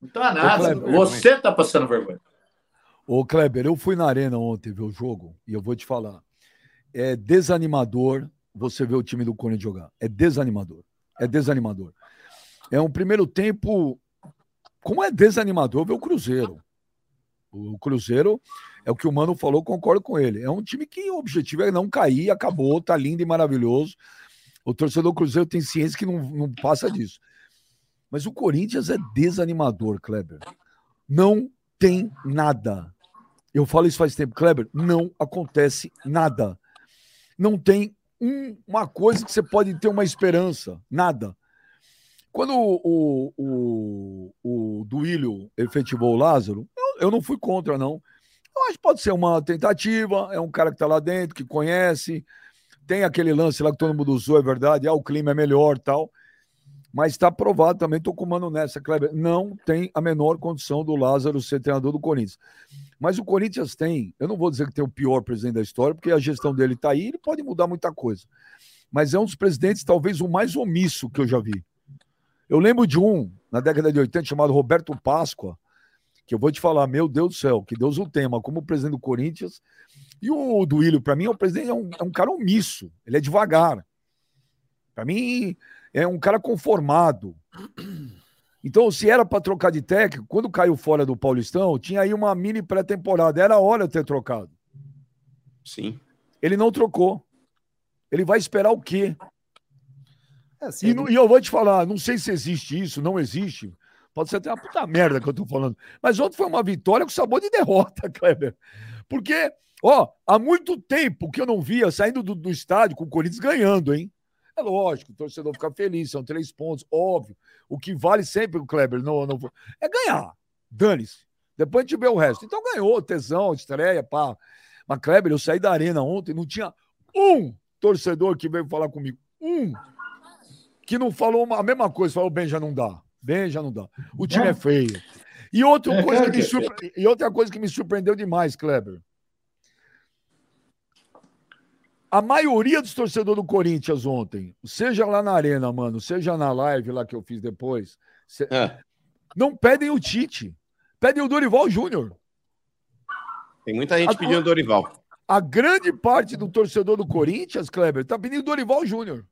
Não tá nada. Kleber. Você tá passando vergonha. ô, Kleber, eu fui na arena ontem ver o jogo e eu vou te falar. É desanimador você ver o time do Corinthians jogar. É desanimador. É desanimador. É um primeiro tempo. Como é desanimador ver o Cruzeiro. O Cruzeiro é o que o Mano falou, concordo com ele. É um time que o objetivo é não cair, acabou, tá lindo e maravilhoso. O torcedor Cruzeiro tem ciência que não, não passa disso. Mas o Corinthians é desanimador, Kleber. Não tem nada. Eu falo isso faz tempo, Kleber. Não acontece nada. Não tem um- uma coisa que você pode ter uma esperança. Nada. Quando o, o, o, o Duílio efetivou o Lázaro, eu, eu não fui contra, não. Eu acho que pode ser uma tentativa. É um cara que está lá dentro, que conhece. Tem aquele lance lá que todo mundo usou, é verdade. Ah, o clima é melhor tal. Mas está provado também, estou com o mano nessa, Kleber. Não tem a menor condição do Lázaro ser treinador do Corinthians. Mas o Corinthians tem, eu não vou dizer que tem o pior presidente da história, porque a gestão dele está aí, ele pode mudar muita coisa. Mas é um dos presidentes, talvez, o mais omisso que eu já vi. Eu lembro de um, na década de 80, chamado Roberto Páscoa, que eu vou te falar, meu Deus do céu, que Deus o tema, como presidente do Corinthians. E o Duílio, para mim, é um presidente, é um, é um cara omisso, ele é devagar. Para mim, é um cara conformado. Então, se era para trocar de técnico, quando caiu fora do Paulistão, tinha aí uma mini pré-temporada. Era a hora de ter trocado. Sim. Ele não trocou. Ele vai esperar o quê? É, assim, E, não- e eu vou te falar, não sei se existe isso, não existe. Pode ser até uma puta merda que eu tô falando. Mas ontem foi uma vitória com sabor de derrota, Kleber. Porque, ó, há muito tempo que eu não via saindo do, do estádio com o Corinthians ganhando, hein? É lógico, o torcedor fica feliz, são três pontos, óbvio. O que vale sempre Kleber não, não, é ganhar. Dane-se. Depois a gente vê o resto. Então ganhou, tesão, estreia, pá. Mas, Kleber, eu saí da arena ontem, não tinha um torcedor que veio falar comigo. Um que não falou uma- a mesma coisa, falou, bem, já não dá. Bem, já não dá. O time é, feio. E outra, É, coisa claro que me que é surpre- e outra coisa que me surpreendeu demais, Kleber. A maioria dos torcedores do Corinthians ontem, seja lá na arena, mano, seja na live lá que eu fiz depois, se- É. não pedem o Tite, pedem o Dorival Júnior. Tem muita gente A- pedindo Dorival. A grande parte do torcedor do Corinthians, Kleber, tá pedindo o Dorival Júnior.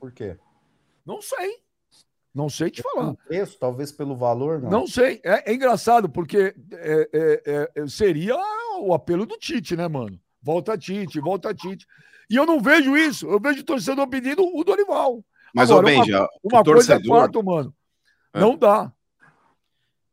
Por quê? Não sei. Não sei te falar. Pelo preço, talvez pelo valor, não. Não sei. É, é engraçado, porque é, é, é, é, seria o apelo do Tite, né, mano? volta Tite, volta Tite. E eu não vejo isso. Eu vejo o torcedor pedindo o Dorival. Mas, Agora, ô Benja, uma, uma coisa é fato, mano. É. Não dá.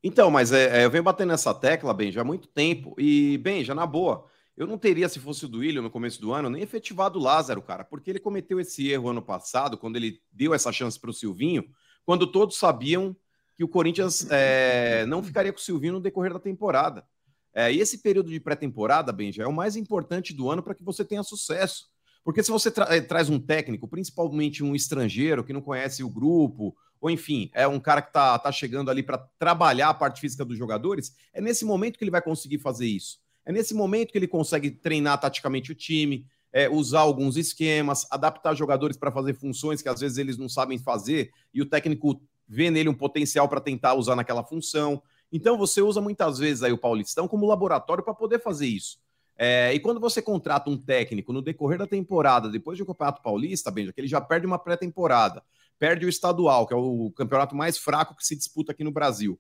Então, mas é, é, eu venho batendo nessa tecla, Benja, há muito tempo. E, Benja, na boa, eu não teria, se fosse o Duílio no começo do ano, nem efetivado o Lázaro, cara, porque ele cometeu esse erro ano passado, quando ele deu essa chance para o Silvinho, quando todos sabiam que o Corinthians é, não ficaria com o Silvinho no decorrer da temporada. É, e esse período de pré-temporada, Benja, é o mais importante do ano para que você tenha sucesso. Porque se você tra é, traz um técnico, principalmente um estrangeiro que não conhece o grupo, ou enfim, é um cara que está tá chegando ali para trabalhar a parte física dos jogadores, é nesse momento que ele vai conseguir fazer isso. É nesse momento que ele consegue treinar taticamente o time, é, usar alguns esquemas, adaptar jogadores para fazer funções que às vezes eles não sabem fazer e o técnico vê nele um potencial para tentar usar naquela função. Então você usa muitas vezes aí o Paulistão como laboratório para poder fazer isso. É, e quando você contrata um técnico no decorrer da temporada, depois do Campeonato Paulista, Benja, que ele já perde uma pré-temporada, perde o estadual, que é o campeonato mais fraco que se disputa aqui no Brasil.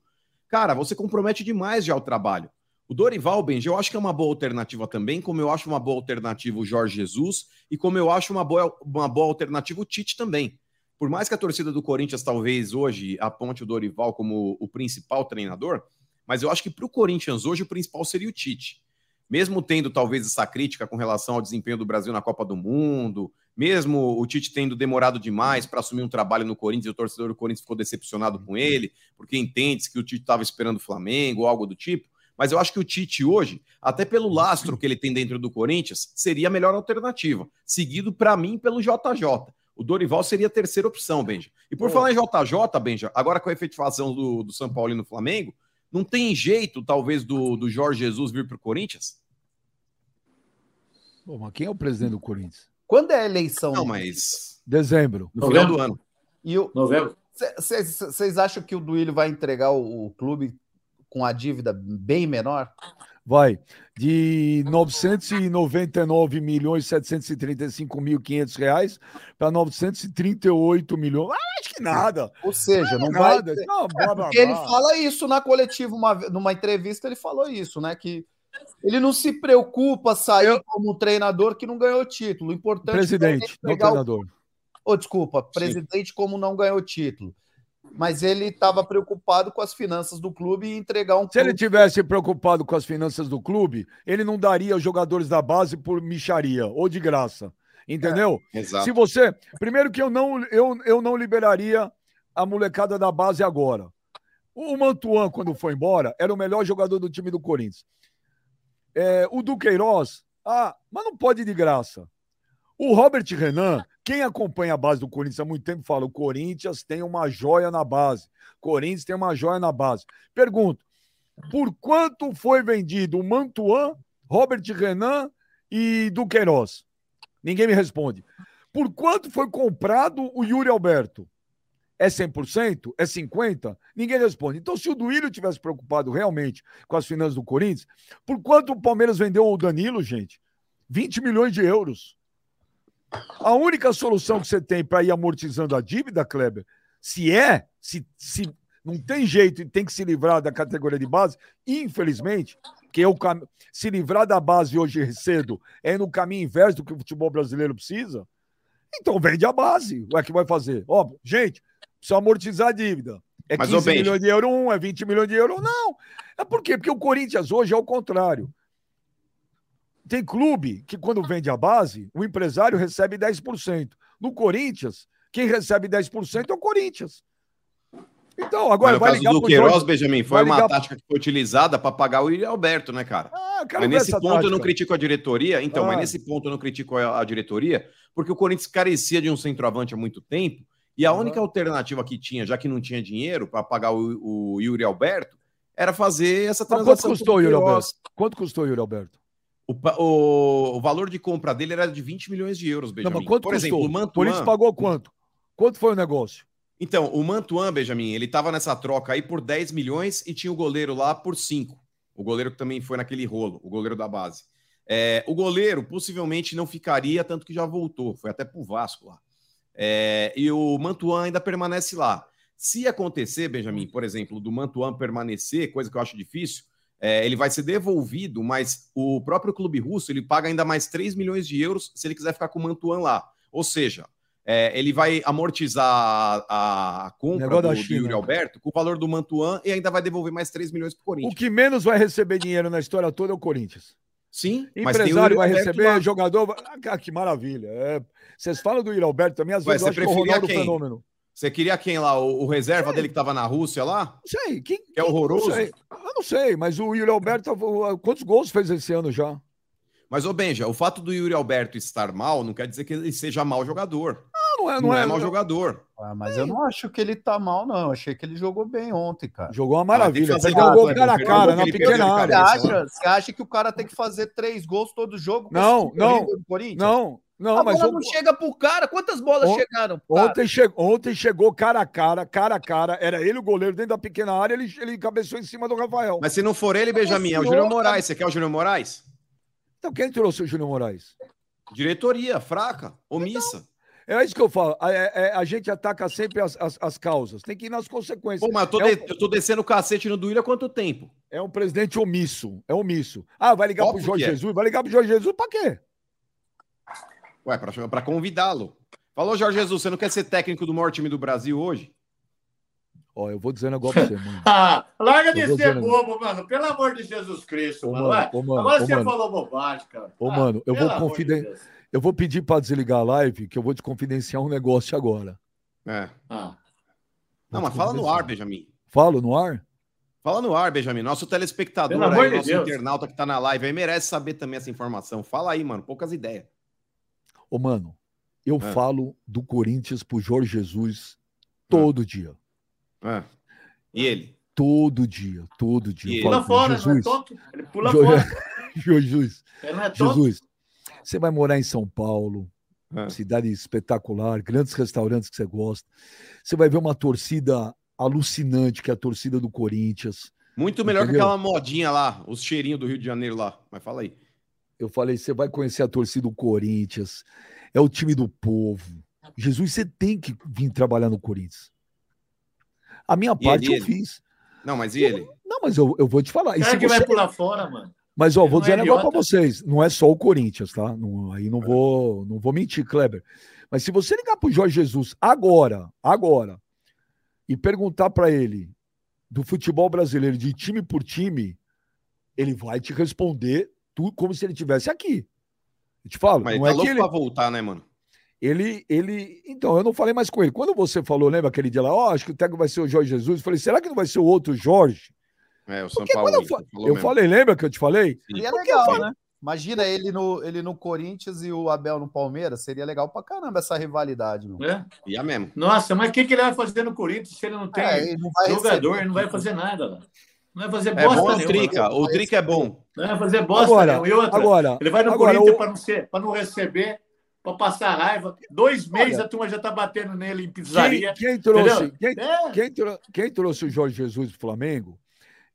Cara, você compromete demais já o trabalho. O Dorival, Benja, eu acho que é uma boa alternativa também, como eu acho uma boa alternativa o Jorge Jesus e como eu acho uma boa, uma boa alternativa o Tite também. Por mais que a torcida do Corinthians talvez hoje aponte o Dorival como o principal treinador, mas eu acho que para o Corinthians hoje o principal seria o Tite. Mesmo tendo talvez essa crítica com relação ao desempenho do Brasil na Copa do Mundo, mesmo o Tite tendo demorado demais para assumir um trabalho no Corinthians e o torcedor do Corinthians ficou decepcionado com ele, porque entende que o Tite estava esperando o Flamengo algo do tipo. Mas eu acho que o Tite hoje, até pelo lastro que ele tem dentro do Corinthians, seria a melhor alternativa. Seguido, para mim, pelo JJ. O Dorival seria a terceira opção, Benja. E por oh. falar em JJ, Benja, agora com a efetivação do, do São Paulo e no Flamengo, não tem jeito, talvez, do, do Jorge Jesus vir para o Corinthians? Bom, mas quem é o presidente do Corinthians? Quando é a eleição? Não, mas. Dezembro. No final do ano. E o... Novembro. Vocês acham que o Duílio vai entregar o, o clube com a dívida bem menor? Vai de 999 milhões 735 mil 500 reais para 938 milhões. Ah, acho que nada. Ou seja, não, vai. Nada. Não, blá, blá, blá. Ele fala isso na coletiva, uma, numa entrevista, ele falou isso, né? Que ele não se preocupa sair Eu... como treinador que não ganhou título. O importante presidente, é não treinador. O... Oh, desculpa, presidente Sim. como não ganhou título mas ele estava preocupado com as finanças do clube e entregar um. Se clube... ele tivesse preocupado com as finanças do clube, ele não daria os jogadores da base por micharia ou de graça. Entendeu? É, exato. Se você. Primeiro que eu não, eu, eu não liberaria a molecada da base agora. O Mantuan, quando foi embora, era o melhor jogador do time do Corinthians. É, o Duqueiroz, ah, mas não pode de graça. O Robert Renan, quem acompanha a base do Corinthians há muito tempo, fala: o Corinthians tem uma joia na base. Corinthians tem uma joia na base. Pergunto: por quanto foi vendido o Mantuan, Robert Renan e Duqueiroz? Ninguém me responde. Por quanto foi comprado o Yuri Alberto? É 100%? É 50%? Ninguém responde. Então, se o Duílio tivesse preocupado realmente com as finanças do Corinthians, por quanto o Palmeiras vendeu o Danilo, gente? 20 milhões de euros. A única solução que você tem para ir amortizando a dívida, Kleber, se é, se, se não tem jeito e tem que se livrar da categoria de base, infelizmente, que é o cam... se livrar da base hoje cedo é no caminho inverso do que o futebol brasileiro precisa, então vende a base. O é que vai fazer? Ó, gente, precisa amortizar a dívida. É Mas, 15 milhões de euros um, é 20 milhões de euros. Não. É por quê? Porque o Corinthians hoje é o contrário. Tem clube que, quando vende a base, o empresário recebe 10%. No Corinthians, quem recebe 10% é o Corinthians. Então, agora vai ligar do Queiroz. Benjamin, foi uma ligar... tática que foi utilizada para pagar o William Alberto, né, cara? Ah, mas nesse ponto tática. eu não critico a diretoria. Então, ah. mas nesse ponto eu não critico a, diretoria, porque o Corinthians carecia de um centroavante há muito tempo. E a única alternativa que tinha, já que não tinha dinheiro para pagar o, o Yuri Alberto, era fazer essa transação. Mas quanto custou o Yuri Alberto? Quanto custou o Yuri Alberto? O, o, o, valor de compra dele era de 20 milhões de euros, Benjamin. Não, mas quanto Por custou? exemplo, o Mantuan... Corinthians pagou quanto? Quanto foi o negócio? Então, o Mantuan, Benjamin, ele estava nessa troca aí por 10 milhões e tinha o goleiro lá por 5. O goleiro que também foi naquele rolo, o goleiro da base. É, o goleiro possivelmente não ficaria, tanto que já voltou, foi até pro Vasco lá. É, e o Mantuan ainda permanece lá. Se acontecer, Benjamin, por exemplo, do Mantuan permanecer, coisa que eu acho difícil, é, ele vai ser devolvido, mas o próprio clube russo ele paga ainda mais 3 milhões de euros se ele quiser ficar com o Mantuan lá. Ou seja, é, ele vai amortizar a, a compra Negócio do, da do China. Yuri Alberto com o valor do Mantuan e ainda vai devolver mais 3 milhões para o O Corinthians. que menos vai receber dinheiro na história toda é o Corinthians. Sim, o Empresário vai Alberto receber, lá. jogador. vai- Ah, que maravilha. É, Vocês falam do Yuri Alberto também, às Ué, vezes eu acho que é o Ronaldo quem? Fenômeno. Você queria quem lá? O, o reserva dele que estava na Rússia lá? Sei. Quem, Que é horroroso? Sei. Eu não sei, mas o Yuri Alberto, quantos gols fez esse ano já? Mas, ô Benja, o fato do Yuri Alberto estar mal não quer dizer que ele seja mau jogador. Ah, não é, Não, não, é, mau jogador. Ah, mas eu não acho que ele tá mal, não. Eu achei que ele jogou bem ontem, cara. Jogou uma Ah, maravilha. fazer um gol, né? cara a cara, na pequena Você área. acha, você acha que o cara tem que fazer três gols todo jogo? Não, não? Não, não, a mas bola não chega pro cara. Quantas bolas On- chegaram? ontem, che- ontem chegou cara a cara, cara a cara. Era ele o goleiro dentro da pequena área, ele, ele cabeçou em cima do Rafael. Mas se não for ele, Benjamin, é o Esse Júnior Moraes. Você quer o Júnior Moraes? Então quem trouxe o Júnior Moraes? Diretoria, fraca, omissa. É isso que eu falo. A, é- é- a gente ataca sempre as, as, as causas. Tem que ir nas consequências. Pô, mas eu tô, É de- eu tô descendo o cacete no Duílio há quanto tempo? É um presidente omisso. É omisso. Ah, vai ligar Óbvio pro Jorge é. Jesus? Vai ligar pro Jorge Jesus pra quê? Ué, pra, pra convidá-lo. Falou, Jorge Jesus, você não quer ser técnico do maior time do Brasil hoje? Ó, eu vou dizer um negócio pra você, mano. Ah, larga de ser dizendo- bobo, mano. Pelo amor de Jesus Cristo, Ô, mano. mano, ô, mano, Agora ô, você mano. falou bobagem, cara. Ô, Ah, mano, eu vou amor confiden- de. Eu vou pedir pra desligar a live, que eu vou te confidenciar um negócio agora. É. Ah, Não, mas fala no confidenciar. ar, Benjamin. Falo no ar? Fala no ar, Benjamin. Nosso telespectador, aí, de nosso Deus. internauta que tá na live aí, merece saber também essa informação. Fala aí, mano. Poucas ideias. Ô, mano, eu É. falo do Corinthians pro Jorge Jesus todo dia. É. E ele? Todo dia, todo dia. E Eu pula falo ele, fora, não é Jesus, tonto. Ele pula Jo- fora. Jesus, Ele é. Jesus, você vai morar em São Paulo, É. cidade espetacular, grandes restaurantes que você gosta. Você vai ver uma torcida alucinante, que é a torcida do Corinthians. Muito melhor Entendeu? que aquela modinha lá, os cheirinhos do Rio de Janeiro lá. Mas fala aí. Eu falei, você vai conhecer a torcida do Corinthians, é o time do povo. Jesus, você tem que vir trabalhar no Corinthians. A minha E parte ele, eu ele? fiz. Não, mas e ele? Não, mas eu, eu vou te falar. Cara se que vai você- pular fora, mano. Mas ó, vou não dizer é um negócio pra idiota. vocês. Não é só o Corinthians, tá? Não- aí não vou, não vou mentir, Kleber. Mas se você ligar pro Jorge Jesus agora, agora, e perguntar pra ele do futebol brasileiro, de time por time, ele vai te responder tudo como se ele tivesse aqui. Eu te falo, Mas não tá é que louco ele, pra voltar, né, mano? ele, ele. Então, eu não falei mais com ele. Quando você falou, lembra aquele dia lá, ó, acho que o técnico vai ser o Jorge Jesus? Eu falei, será que não vai ser o outro Jorge? É, o São Porque Paulo. eu, fa- eu falei, lembra que eu te falei? Seria Porque legal, falo- né? Imagina ele no, ele no Corinthians e o Abel no Palmeiras. Seria legal pra caramba essa rivalidade, meu. É? Ia mesmo. Nossa, mas o que, que ele vai fazer no Corinthians se ele não tem É, ele não jogador? receber. Ele não vai fazer nada lá. Não vai fazer É bosta bom o nenhuma. Trica. não. O Trica é bom. Não vai fazer bosta Agora, nenhuma. E outra, agora, ele vai no agora, Corinthians o- para não, ser- não receber, para passar raiva. Dois meses Olha, a turma já tá batendo nele em Quem, pizzaria. quem trouxe, quem, É. quem trou- quem trouxe o Jorge Jesus do Flamengo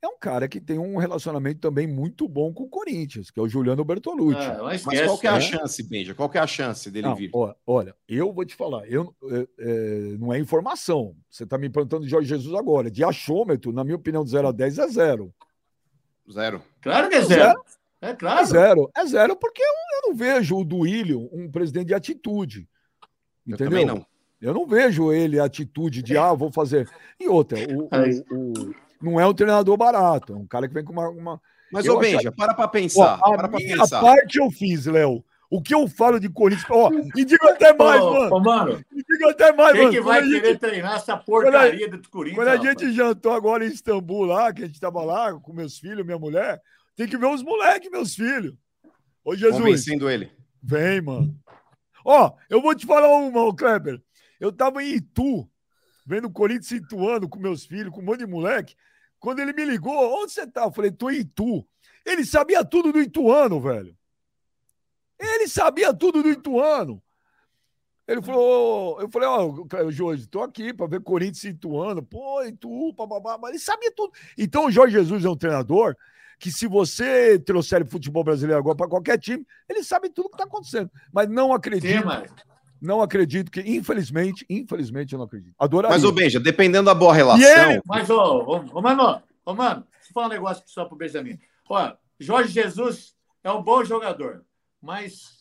é um cara que tem um relacionamento também muito bom com o Corinthians, que é o Juliano Bertolucci. Ah, mas qual que é a né? chance, Benja? Qual que é a chance dele Não, vir? ó, olha, eu vou te falar, eu, é, é, não é informação. Você está me perguntando de Jorge Jesus agora. De achômetro, na minha opinião, de 0 a 10 é zero. Zero. Claro que é Zero. zero. É É claro. zero. É zero porque eu, eu não vejo o Duílio um presidente de atitude. Eu Entendeu? também não. Eu não vejo ele a atitude de, ah, vou fazer. E outra, o, o- o- não é um treinador barato, é um cara que vem com uma. uma... Mas, Eu ô achei- Benja, para pra Ó, pensar. para a pra minha pensar. parte eu fiz, Léo. O que eu falo de Corinthians. Ó, e digo até mais, Ô, mano. ô, mano, E digo até mais, quem mano. que Quando vai a gente- querer treinar essa porcaria do Corinthians? Quando a rapaz? gente jantou agora em Istambul lá, que a gente tava lá com meus filhos, minha mulher, tem que ver os moleques, meus filhos. Ô, Jesus, Convencendo ele. vem, mano. Ó, eu vou te falar uma, ô, Kleber. Eu tava em Itu, vendo o Corinthians se Ituano com meus filhos, com um monte de moleque. Quando ele me ligou, onde você tá? Eu falei, tô em Itu. Ele sabia tudo do Ituano, velho. Ele sabia tudo do Ituano. Ele falou, eu falei, ó, Jorge, tô aqui para ver Corinthians e Ituano. Pô, Itu, bababá, mas ele sabia tudo. Então o Jorge Jesus é um treinador que se você trouxer ele futebol brasileiro agora para qualquer time, ele sabe tudo que tá acontecendo. Mas não acredito, Sim, mas não acredito que, infelizmente, infelizmente eu não acredito. Adoraria. Mas, ô Benja, dependendo da boa E relação. ele- Mas, ô, ô, ô, Mano, Ô, mano, deixa eu falar um negócio só pro Benjamin. Ó, Jorge Jesus é um bom jogador, mas.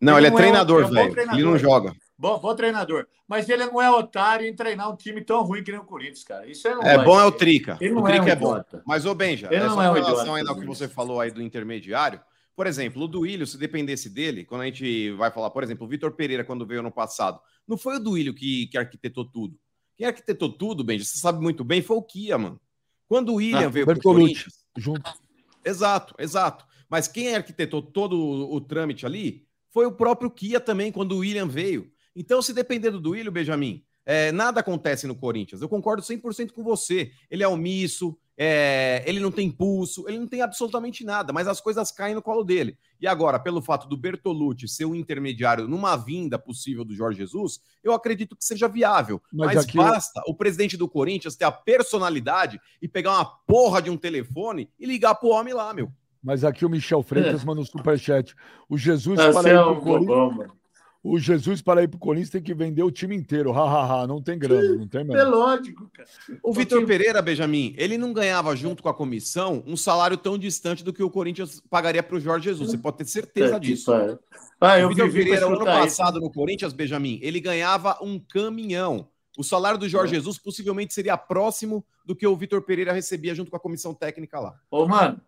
Não, ele, ele é, treinador, é um, velho. Ele não joga. Bom, bom treinador. Mas ele não é otário em treinar um time tão ruim que nem o Corinthians, cara. Isso não é bom, ser. é o Trica. Ele o não Trica é, um é bom. Mas, ô Benja, ele não é um relação idiota, ainda ao que você falou aí do intermediário, por exemplo, o Duílio, se dependesse dele, quando a gente vai falar, por exemplo, o Vitor Pereira, quando veio ano passado, não foi o Duílio que, que arquitetou tudo. Quem arquitetou tudo, Benja, você sabe muito bem, foi o Kia, mano. Quando o William ah, veio para o Corinthians. Junto. Exato, exato. Mas quem arquitetou todo o, o, trâmite ali foi o próprio Kia também, quando o William veio. Então, se depender do Duílio, Benjamin, é, nada acontece no Corinthians. Eu concordo 100% com você. Ele é omisso, é, ele não tem pulso, ele não tem absolutamente nada, mas as coisas caem no colo dele. E agora, pelo fato do Bertolucci ser um intermediário numa vinda possível do Jorge Jesus, eu acredito que seja viável. Mas, mas aqui... basta o presidente do Corinthians ter a personalidade e pegar uma porra de um telefone e ligar pro homem lá, meu. Mas aqui o Michel Freitas é. manda um superchat. O Jesus ah, para ir pro é Corinthians. O Jesus, para ir para o Corinthians, tem que vender o time inteiro. Ha, ha, ha. Não tem grana, não tem mesmo. É lógico, cara. O Vitor Pereira, Benjamin, ele não ganhava junto com a comissão um salário tão distante do que o Corinthians pagaria para o Jorge Jesus. Você pode ter certeza é, disso. É. Ah, eu o Vitor Pereira, ano passado no Corinthians, Benjamin, ele ganhava um caminhão. O salário do Jorge é. Jesus possivelmente seria próximo do que o Vitor Pereira recebia junto com a comissão técnica lá. Ô, mano,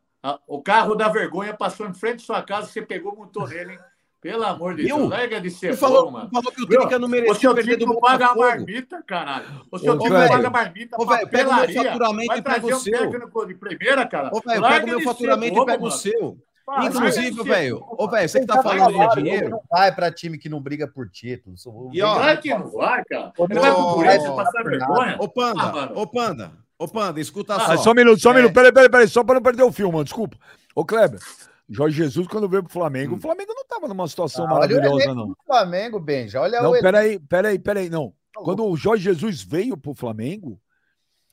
o carro da vergonha passou em frente à sua casa, você pegou, montou nele, hein? Pelo amor de Deus, larga de ser falou, bom, mano. Falou que o Trica não merecia o seu perder do não paga a marmita, caralho. O seu time não paga a marmita Ô, velho, pega o meu faturamento e pega o seu. de primeira, cara. Ô, velho, pega o meu faturamento e pega o seu. Inclusive, velho, ô, velho, você que tá falando de dinheiro. Não vai pra time que não briga por título. E ó, vai que não vai, cara. Ele vai pro Corinthians passar vergonha. Ô, Panda, ah, ô, Panda, ô, Panda, escuta ah, só. Só um minuto, só um minuto. Peraí, peraí, peraí, só pra não perder o filme, mano, desculpa. Ô, Kleber, Jorge Jesus, quando veio pro Flamengo, hum. o Flamengo não estava numa situação ah, maravilhosa, não. Flamengo, Benja, olha não, o. Não, peraí, peraí, peraí, não. Tá quando o Jorge Jesus veio pro Flamengo,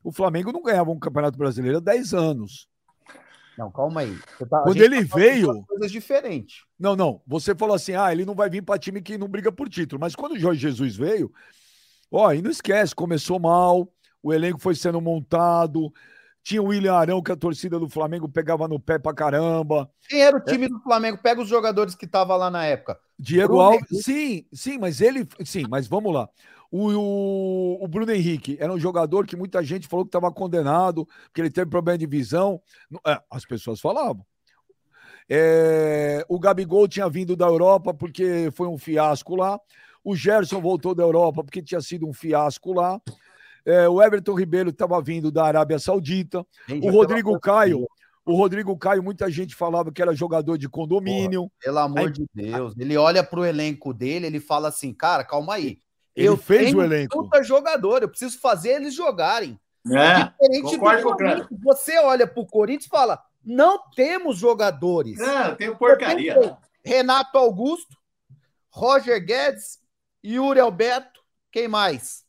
o Flamengo não ganhava um Campeonato Brasileiro há 10 anos. Não, calma aí. Tá, quando ele tá veio. Coisas diferentes. Não, não. Você falou assim: ah, ele não vai vir para time que não briga por título. Mas quando o Jorge Jesus veio, ó, e não esquece, começou mal, o elenco foi sendo montado, tinha o William Arão, que a torcida do Flamengo pegava no pé pra caramba. Quem era o time é. do Flamengo? Pega os jogadores que estavam lá na época. Diego Bruno Alves. Henrique. Sim, sim, mas ele. Sim, mas vamos lá. O, o, o, Bruno Henrique era um jogador que muita gente falou que estava condenado, que ele teve problema de visão. É, as pessoas falavam. É, o Gabigol tinha vindo da Europa porque foi um fiasco lá. O Gerson voltou da Europa porque tinha sido um fiasco lá. É, o Everton Ribeiro estava vindo da Arábia Saudita. O Rodrigo Caio. O Rodrigo Caio, muita gente falava que era jogador de condomínio. Porra, pelo amor aí, de Deus. Ele olha para o elenco dele, ele fala assim, cara, calma aí. Ele eu fez o elenco. Puta jogador, eu preciso fazer eles jogarem. É, Diferente do Corinthians, você olha para o Corinthians e fala: não temos jogadores. É, tem porcaria. Renato Augusto, Roger Guedes, Yuri Alberto, quem mais?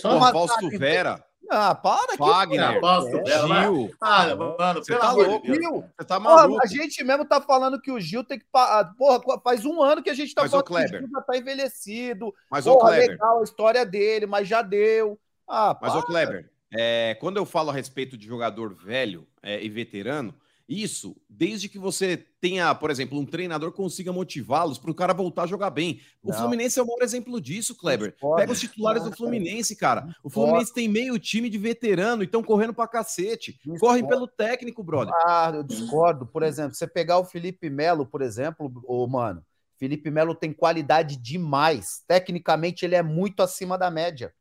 Só Fausto Vera. Ah, para aqui. Wagner, Fausto Vera. Gil. Ah, mano, você tá louco. Gil, você tá maluco. Porra, a gente mesmo tá falando que o Gil tem que. Ah, porra, faz um ano que a gente tá mas, falando que o Gil já tá envelhecido. Mas, porra, o Kleber. legal a história dele, mas já deu. Ah, mas, o Kleber, é, quando eu falo a respeito de jogador velho é, e veterano, isso, desde que você tenha, por exemplo, um treinador consiga motivá-los para o cara voltar a jogar bem. O não. Fluminense é o maior exemplo disso, Kleber. Pega os titulares do Fluminense, cara. O Fluminense tem meio time de veterano e estão correndo para cacete. Correm pelo técnico, brother. Ah, eu discordo. Por exemplo, você pegar o Felipe Melo, por exemplo, ô, mano, Felipe Melo tem qualidade demais. Tecnicamente, ele é muito acima da média.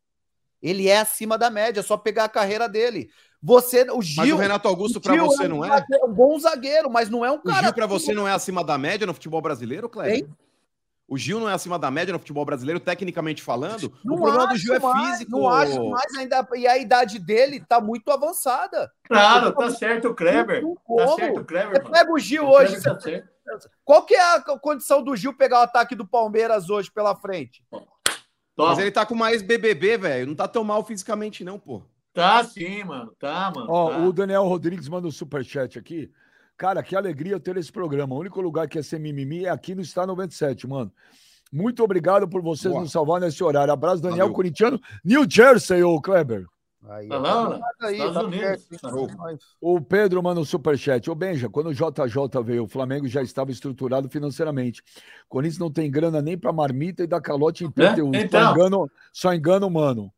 Ele é acima da média, é só pegar a carreira dele. Você, o Gil. Mas o Renato Augusto para você é não é? É um bom zagueiro, mas não é um cara. O Gil para você não é acima da média no futebol brasileiro, Cléber? O Gil não é acima da média no futebol brasileiro, tecnicamente falando. Não o problema acho do Gil é mais, físico. Não acho mais ainda. E a idade dele tá muito avançada. Claro, tá certo o Kleber. Tá certo o Kleber. Você pega o Gil o hoje. Tá Qual que é a condição do Gil pegar o ataque do Palmeiras hoje pela frente? Toma. Mas ele tá com mais BBB, velho. Não tá tão mal fisicamente, não, pô. Tá sim, mano. Tá, mano. Ó, tá. o Daniel Rodrigues manda um superchat aqui. Cara, que alegria ter esse programa. O único lugar que é ser mimimi é aqui no Star 97, mano. Muito obrigado por vocês Boa. nos salvar nesse horário. Abraço, Daniel Valeu. Corintiano, New Jersey, ô Kleber. Aí, Tá lá, tá né? aí, Estados tá Unidos. perto? Nós- O Pedro manda um superchat. Ô, Benja, quando o JJ veio, o Flamengo já estava estruturado financeiramente. Corinthians não tem grana nem para marmita e dá calote em PTU. Então. Só engano, só engano, mano.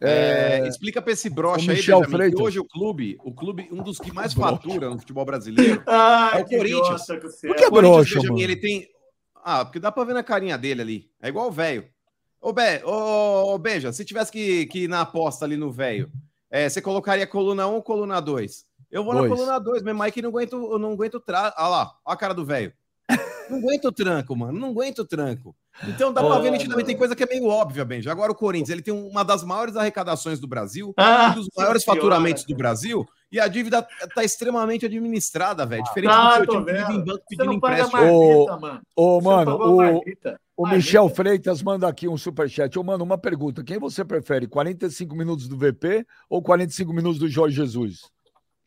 É, explica pra esse o brocha aí, Benjamin, que hoje o clube, o clube, um dos que mais fatura no futebol brasileiro, Ai, É o que Corinthians. que é. que O Corinthians, broxa, Benjamin, mano? ele tem. Ah, porque dá pra ver na carinha dele ali. É igual o velho. Ô, Be... ô, ô, Benja, se tivesse que, que ir na aposta ali no velho, é, você colocaria coluna 1 ou coluna 2? Eu vou Dois. na coluna 2, mesmo aí que não aguento, eu não aguento tra... Ah lá, ó a cara do velho. Não aguento o tranco, mano. Não aguento o tranco. Então dá pra Ô, ver nitidamente, tem coisa que é meio óbvia, Benja. Agora o Corinthians, ele tem uma das maiores arrecadações do Brasil, Ah, um dos maiores senhora, faturamentos do. Brasil, e a dívida tá extremamente administrada, velho. Diferente Tá, do seu time que vive em vendo. banco Você pedindo não paga empréstimo. mano. Ô, mano, o. o. Michel Freitas manda aqui um superchat. Ô, mano, uma pergunta. Quem você prefere, 45 minutos do VP ou 45 minutos do Jorge Jesus?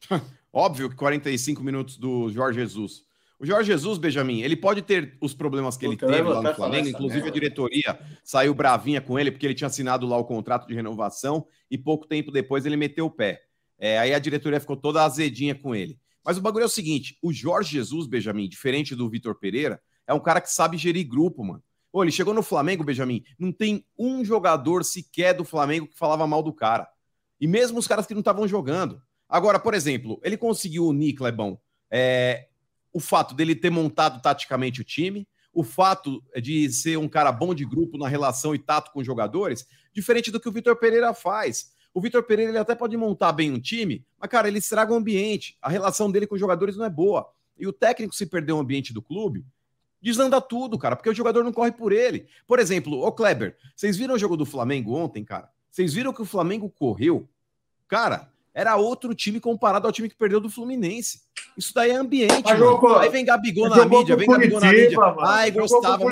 Óbvio que 45 minutos do Jorge Jesus. O Jorge Jesus, Benjamin, ele pode ter os problemas que ele Puta, eu teve lá no a Flamengo, inclusive a merda. diretoria saiu bravinha com ele porque ele tinha assinado lá o contrato de renovação e pouco tempo depois ele meteu o pé. É, aí a diretoria ficou toda azedinha com ele. Mas o bagulho é o seguinte: o Jorge Jesus, Benjamin, diferente do Vitor Pereira, é um cara que sabe gerir grupo, mano. Ô, ele chegou no Flamengo, Benjamin, não tem um jogador sequer do Flamengo que falava mal do cara. E mesmo os caras que não estavam jogando. Agora, por exemplo, ele conseguiu unir, Clebão, é, o fato dele ter montado taticamente o time, o fato de ser um cara bom de grupo na relação e tato com os jogadores, diferente do que o Vitor Pereira faz. O Vitor Pereira ele até pode montar bem um time, mas, cara, ele estraga o ambiente. A relação dele com os jogadores não é boa. E o técnico, se perder o ambiente do clube, desanda tudo, cara, porque o jogador não corre por ele. Por exemplo, ô Kleber, vocês viram o jogo do Flamengo ontem, cara? Vocês viram que o Flamengo correu? Cara, era outro time comparado ao time que perdeu do Fluminense. Isso daí é ambiente, jogou- Aí vem Gabigol na mídia, vem Gabigol na mídia. Mano. Ai, gostava.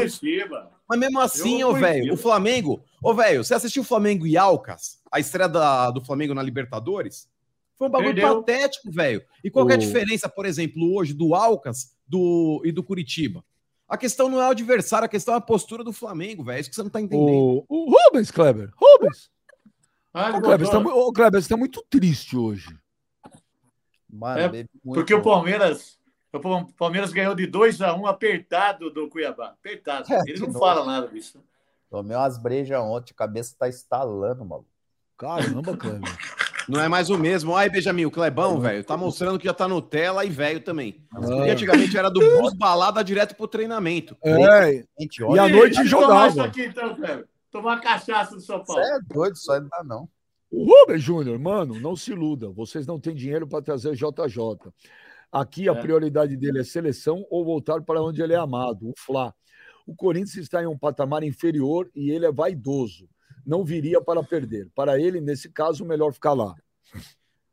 Mas mesmo assim, ô velho, o Flamengo. Ô velho, você assistiu o Flamengo e Alcas? A estreia da- do Flamengo na Libertadores? Foi um bagulho Perdeu. patético, velho. E qual que é a O- diferença, por exemplo, hoje do Alcas do, e do Curitiba? A questão não é o adversário, a questão é a postura do Flamengo, velho. É isso que você não tá entendendo. O, o Rubens, Kleber. Rubens. Ah, Ô, Kleber, você tá, ô, Kleber, você tá muito triste hoje. Mano, É, muito. Porque o Palmeiras, o Pal- Palmeiras ganhou de 2 a 1 apertado do Cuiabá. Apertado. É, Ele não novo. fala nada disso. Tomei umas brejas ontem, a cabeça tá estalando, maluco. Caramba, Kleber. Não é mais o mesmo. Ai, Benjamin, o Clebão, velho, tá mostrando que já tá Nutella e velho também. Ah. Porque antigamente era do bus balada direto pro treinamento. É, Gente, E olha, à noite jogava. tomar isso aqui então, Kleber. Tomar cachaça do São você Paulo. é doido, só não dá não. O Rubens Júnior, mano, não se iluda. Vocês não têm dinheiro para trazer JJ. Aqui a É. prioridade dele é seleção ou voltar para onde ele é amado, o Fla. O Corinthians está em um patamar inferior e ele é vaidoso. Não viria para perder. Para ele, nesse caso, melhor ficar lá.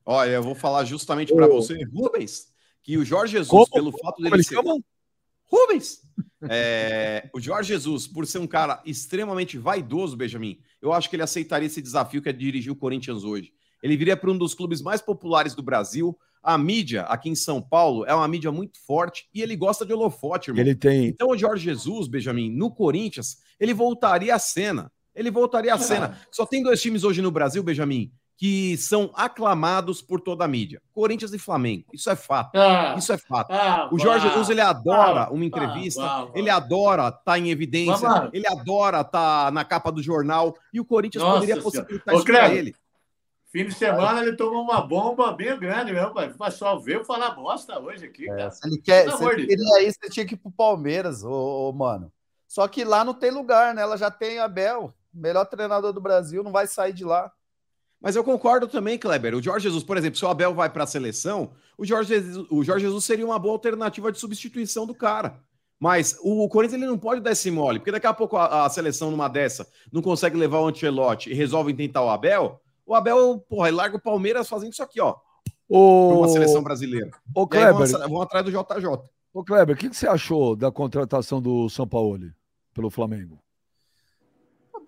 Olha, eu vou falar justamente pra Ô. você, Rubens, que o Jorge Jesus, Como- pelo fato dele ser chamam? Rubens. É, o Jorge Jesus, por ser um cara extremamente vaidoso, Benjamin, eu acho que ele aceitaria esse desafio que é dirigir o Corinthians hoje. Ele viria para um dos clubes mais populares do Brasil. A mídia aqui em São Paulo é uma mídia muito forte e ele gosta de holofote, irmão. Ele tem. Então o Jorge Jesus, Benjamin, no Corinthians, ele voltaria à cena. Ele voltaria à cena. Só tem dois times hoje no Brasil, Benjamin, que são aclamados por toda a mídia: Corinthians e Flamengo. Isso é fato. Ah, Isso é fato. ah, O Jorge. Jesus, ele adora uma entrevista, ele adora estar em evidência, ele adora estar na capa do jornal, e o Corinthians Nossa poderia possibilitar isso para ele. Fim de semana ele tomou uma bomba bem grande mesmo, pai. O pessoal veio falar bosta hoje aqui, É, cara. se ele quer, se ele queria ir, você tinha que ir pro Palmeiras, ô, ô, mano. Só que lá não tem lugar, né? Ela já tem Abel, melhor treinador do Brasil, não vai sair de lá. Mas eu concordo também, Kleber. O Jorge Jesus, por exemplo, se o Abel vai para a seleção, o Jorge, Jesus, o Jorge Jesus seria uma boa alternativa de substituição do cara. Mas o Corinthians ele não pode dar esse mole, porque daqui a pouco a, a seleção numa dessa não consegue levar o Ancelotti e resolve tentar o Abel. O Abel, porra, ele larga o Palmeiras fazendo isso aqui, ó, pra Ô, uma seleção brasileira. E aí vão, Kleber, vão atrás do JJ. ô, Kleber, o que, que você achou da contratação do São Paulo pelo Flamengo?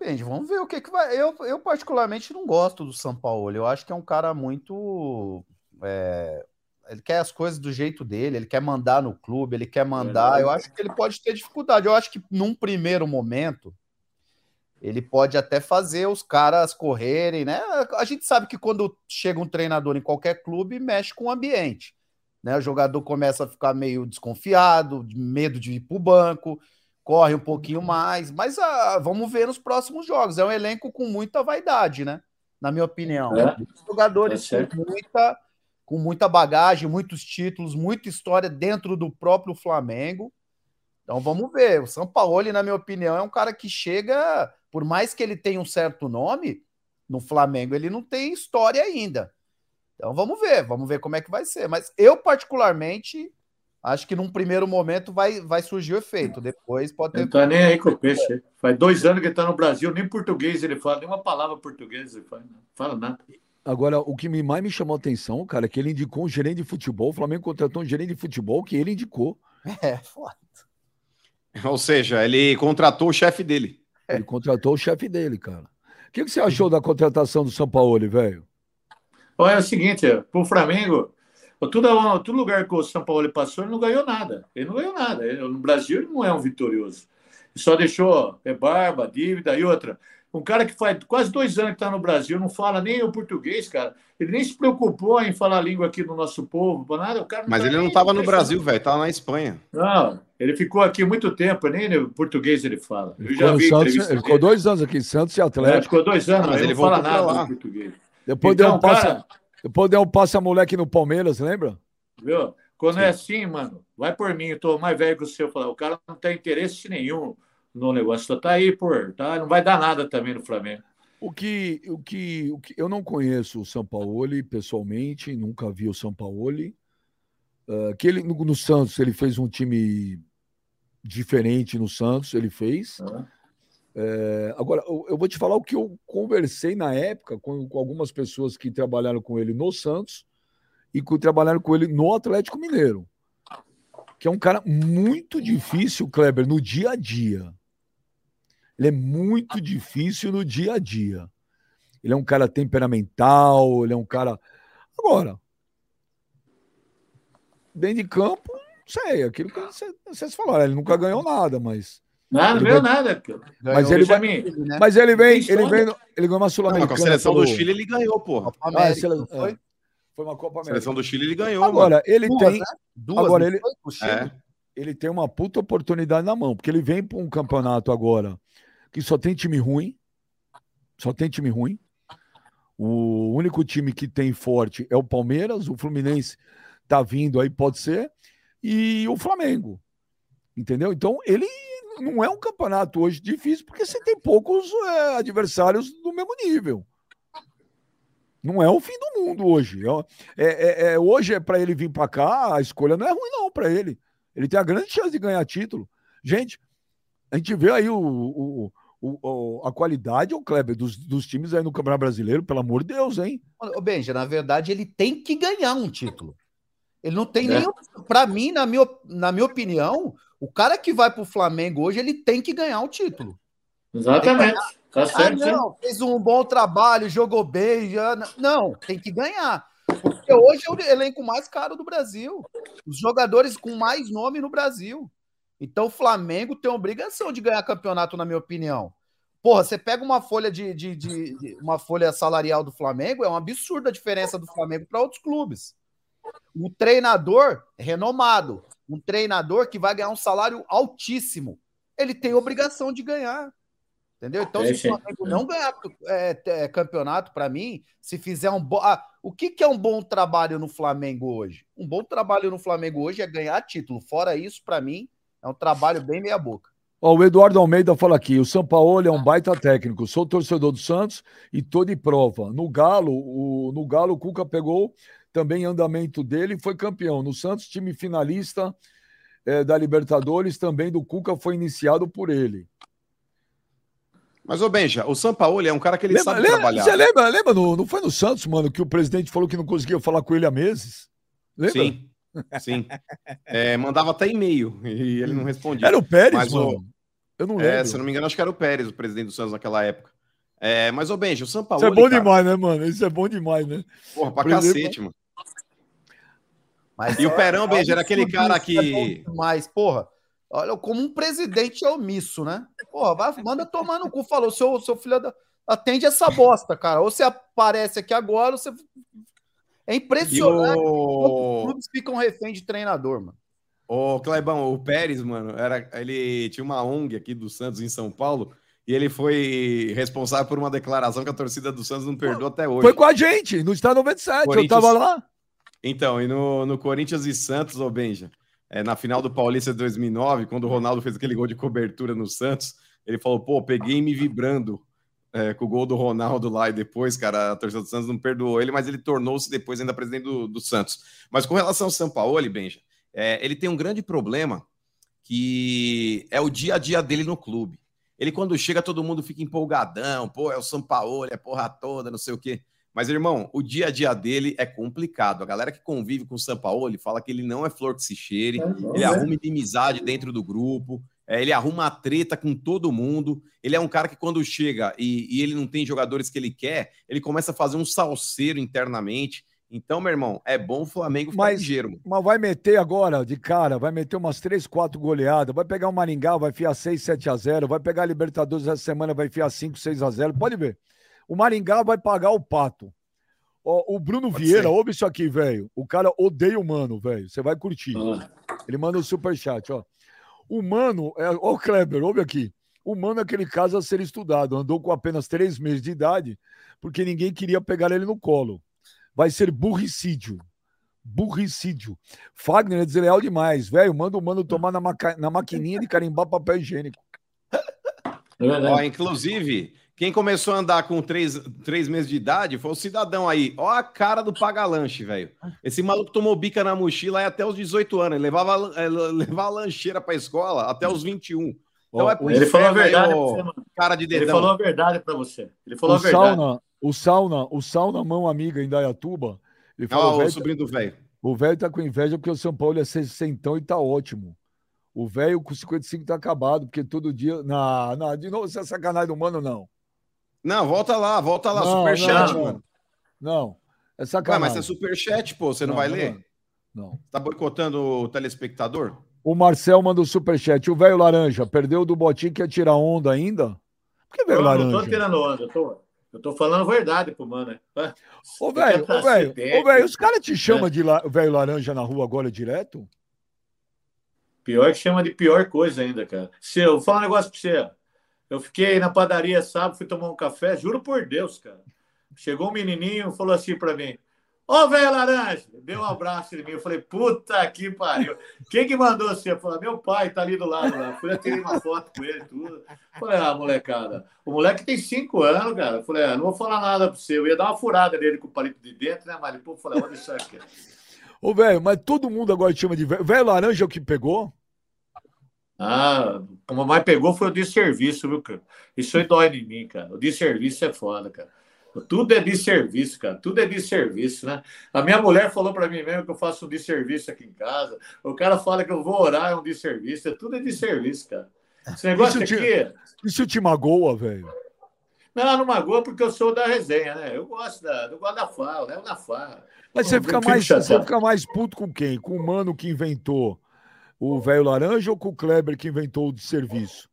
Benji, vamos ver o que, que vai. Eu, eu, particularmente, não gosto do São Paulo. Eu acho que é um cara muito. é, Ele quer as coisas do jeito dele, ele quer mandar no clube, ele quer mandar. Eu acho que ele pode ter dificuldade. Eu acho que num primeiro momento ele pode até fazer os caras correrem, né? A gente sabe que quando chega um treinador em qualquer clube, mexe com o ambiente. Né? O jogador começa a ficar meio desconfiado, de medo de ir para o banco, corre um pouquinho mais, mas ah, vamos ver nos próximos jogos. É um elenco com muita vaidade, né? Na minha opinião. É. Jogadores é com, muita, com muita bagagem, muitos títulos, muita história dentro do próprio Flamengo. Então vamos ver. O São Paulo, na minha opinião, é um cara que chega, por mais que ele tenha um certo nome, no Flamengo ele não tem história ainda. Então vamos ver, vamos ver como é que vai ser. Mas eu, particularmente, acho que num primeiro momento vai, vai surgir o efeito. Depois pode ter. Não tá nem aí com o peixe. Faz dois anos que ele tá no Brasil, nem português ele fala, nem uma palavra português ele fala, não fala nada. Agora, o que mais me chamou a atenção, cara, é que ele indicou um gerente de futebol. O Flamengo contratou um gerente de futebol que ele indicou. É, foda. Ou seja, ele contratou o chefe dele. Ele contratou o chefe dele, cara. O que, que você achou da contratação do São Paulo, velho? é o seguinte, para o Flamengo, todo, todo lugar que o São Paulo passou, ele não ganhou nada. Ele não ganhou nada. Ele, no Brasil, ele não é um vitorioso. Ele só deixou é barba, dívida e outra. Um cara que faz quase dois anos que está no Brasil, não fala nem o português, cara. Ele nem se preocupou em falar a língua aqui do nosso povo, nada. O cara Mas tá ele não estava no Brasil, velho, estava na Espanha. Não, ele ficou aqui muito tempo, nem português ele fala. Eu já vi Santos, Ele ficou dois anos aqui, Santos e Atlético. É, ficou dois anos, mas ele não fala nada lá. português. Depois então, deu um passe, cara... depois deu um passe a moleque no Palmeiras, lembra? Viu? Quando Sim. é assim, mano, vai por mim, eu tô mais velho que o seu. O cara não tem interesse nenhum no negócio, só tá aí por, tá? Não vai dar nada também no Flamengo. O que, o que, o que eu não conheço o São Paulo pessoalmente, nunca vi o São Paulo. Uh, que ele no, no, Santos ele fez um time diferente no Santos, ele fez. Uhum. É, agora, eu, eu, vou te falar o que eu conversei na época com, com, algumas pessoas que trabalharam com ele no Santos e que trabalharam com ele no Atlético Mineiro. Que é um cara muito difícil, Kleber, no dia a dia. Ele é muito difícil no dia a dia. Ele é um cara temperamental, ele é um cara. Agora, dentro de campo, não sei, aquilo que vocês falaram, ele nunca ganhou nada, mas não, não ganhou nada. Mas ele, vai, né? mas ele vem, ele vem, ele ganhou uma sul-americana. Com a seleção do Chile ele ganhou, porra. Ah, sele... foi? foi uma Copa América. A seleção do Chile ele ganhou. Agora, mano. ele Duas, tem, né? Duas, agora ele, é. ele tem uma puta oportunidade na mão, porque ele vem para um campeonato agora que só tem time ruim, só tem time ruim. O único time que tem forte é o Palmeiras, o Fluminense tá vindo aí, pode ser, e o Flamengo. Entendeu? Então, ele não é um campeonato hoje difícil, porque você tem poucos é, adversários do mesmo nível. Não é o fim do mundo hoje. É, é, é hoje é para ele vir para cá, a escolha não é ruim, não, para ele. Ele tem a grande chance de ganhar título. Gente, a gente vê aí o, o, o, a qualidade, o Kleber, dos, dos times aí no Campeonato Brasileiro, pelo amor de Deus, hein? Ô, Benja, na verdade, ele tem que ganhar um título. Ele não tem é. nenhum. Para mim, na minha, na minha opinião, o cara que vai para o Flamengo hoje, ele tem que ganhar o título. Exatamente. Tá certo, ah, não, fez um bom trabalho, jogou bem. Já... Não, tem que ganhar. Porque hoje é o elenco mais caro do Brasil. Os jogadores com mais nome no Brasil. Então o Flamengo tem obrigação de ganhar campeonato, na minha opinião. Porra, você pega uma folha de, de, de, de uma folha salarial do Flamengo, é uma absurda a diferença do Flamengo para outros clubes. Um treinador renomado, um treinador que vai ganhar um salário altíssimo, ele tem obrigação de ganhar. Entendeu? Então, se o Flamengo não ganhar é, é, campeonato, para mim, se fizer um bom. Ah, o que, que é um bom trabalho no Flamengo hoje? Um bom trabalho no Flamengo hoje é ganhar título. Fora isso, para mim, é um trabalho bem meia-boca. Ó, o Eduardo Almeida fala aqui: o São Paulo é um baita técnico. Sou torcedor do Santos e tô de prova. No Galo, o, no Galo, o Cuca pegou também andamento dele foi campeão. No Santos, time finalista é, da Libertadores, também do Cuca foi iniciado por ele. Mas, ô Benja, o São Paulo é um cara que ele lembra, sabe lembra, trabalhar. Você lembra, lembra no, não foi no Santos, mano, que o presidente falou que não conseguia falar com ele há meses? Lembra? Sim, sim. É, mandava até e-mail e ele não respondia. Era o Pérez, Mas, mano. O... Eu não é, lembro. É, se não me engano, acho que era o Pérez, o presidente do Santos naquela época. É, mas, ô Benja, o São Paulo. Isso é bom cara... demais, né, mano? Isso é bom demais, né? Porra, pra cacete, mano. Mas e o Perão, Benja, era aquele cara que. É mas, porra, Olha, como um presidente omisso, né? Porra, vai, manda tomar no cu. Falou, seu, seu filho da. Atende essa bosta, cara. Ou você aparece aqui agora, ou você. É impressionante. o- Os clubes ficam refém de treinador, mano. Ô, Clebão, o Pérez, mano, era, ele tinha uma ONG aqui do Santos em São Paulo e ele foi responsável por uma declaração que a torcida do Santos não perdoou até hoje. Foi com a gente, no Estado 97. Eu tava lá. Então, e no, no Corinthians e Santos, ô Benja, é, na final do Paulista de 2009, quando o Ronaldo fez aquele gol de cobertura no Santos, ele falou, pô, peguei me vibrando é, com o gol do Ronaldo lá e depois, cara, a torcida do Santos não perdoou ele, mas ele tornou-se depois ainda presidente do, do Santos. Mas com relação ao Sampaoli, Benja, é, ele tem um grande problema que é o dia a dia dele no clube. Ele, quando chega, todo mundo fica empolgadão, pô, é o Sampaoli, é porra toda, não sei o quê. Mas, irmão, o dia a dia dele é complicado. A galera que convive com o Sampaoli fala que ele não é flor que se cheire, ele arruma inimizade dentro do grupo, é, ele arruma a treta com todo mundo. Ele é um cara que, quando chega e, e ele não tem jogadores que ele quer, ele começa a fazer um salseiro internamente. Então, meu irmão, é bom o Flamengo ficar Mas- ligeiro. Mas vai meter agora, de cara, vai meter umas 3, 4 goleadas. Vai pegar o Maringá, vai enfiar 6, 7 a 0. Vai pegar a Libertadores essa semana, vai enfiar 5, 6 a 0. Pode ver. O Maringá vai pagar o pato. Ó, o Bruno Pode Vieira, ser. ouve isso aqui, velho. O cara odeia o mano, velho. Você vai curtir. Ah, Ele manda o superchat, ó. O mano, é, ó, o Kleber, ouve aqui. O mano é aquele caso a ser estudado. Andou com apenas três meses de idade, porque ninguém queria pegar ele no colo. Vai ser burricídio. Burricídio. Fagner é desleal demais, velho. Manda o mano tomar na, maca- na maquininha de carimbar papel higiênico. é. Ó, inclusive, quem começou a andar com três, três meses de idade foi o cidadão aí. Ó a cara do paga-lanche, velho. Esse maluco tomou bica na mochila aí até os 18 anos. Ele levava, eh, levava a lancheira pra escola até os 21. Então Ó, é por Ele falou a aí, verdade pra ô você, mano. cara de Ele dedão. falou a verdade pra você. Ele falou O a verdade. sauna, o sauna, o sauna mão amiga em Dayatuba. Ele Ó, falou, o velho, sobrinho do velho. O velho tá com inveja porque o São Paulo é sessentão e tá ótimo. O velho com 55 tá acabado, porque todo dia. Não, não, de novo, é sacanagem do mano, não. Não, volta lá, volta lá. Não, superchat, não, mano. Não. É Ué, sacanagem. mas é superchat, pô. Você não, vai ler? Não. Tá boicotando o telespectador? O Marcel manda o superchat. O velho laranja perdeu do botinho que ia tirar onda ainda? Por que velho Eu não tô laranja? tirando onda, eu tô, eu tô falando a verdade pro mano. Ah, Ô, velho, ô, velho, ô, velho, os caras te É. chamam de la- velho laranja na rua agora direto? Pior que chama de pior coisa ainda, cara. Se eu vou falar um negócio pra você. Eu fiquei na padaria sábado, fui tomar um café, juro por Deus, cara. Chegou um menininho falou assim pra mim: Ô, velho laranja! Deu um abraço em mim. Eu falei: Puta que pariu. Quem que mandou você? Eu falei: Meu pai tá ali do lado lá. Fui tirei uma foto com ele e tudo. Falei: Ah, molecada. O moleque tem cinco anos, cara. Eu falei: ah, Não vou falar nada pra você. Eu ia dar uma furada nele com o palito de dentro, né? Mas depois eu falei: Vou deixar aqui. Ô, velho, mas todo mundo agora te chama de velho. Velho laranja é o que pegou? Ah, como mais pegou foi o desserviço, viu, cara? Isso aí dói em mim, cara. O desserviço é foda, cara. Tudo é desserviço, cara. Tudo é desserviço, né? A minha mulher falou pra mim mesmo que eu faço um desserviço aqui em casa. O cara fala que eu vou orar, é um desserviço. É Tudo é desserviço, cara. Esse negócio Isso aqui. Isso te magoa, velho? Não, não magoa porque eu sou da resenha, né? Eu gosto da, eu gosto da fala, né? Na fala. Mas você Eu fica, mais, você fica mais puto com quem? Com o mano que inventou o velho laranja ou com o Kleber que inventou o de serviço?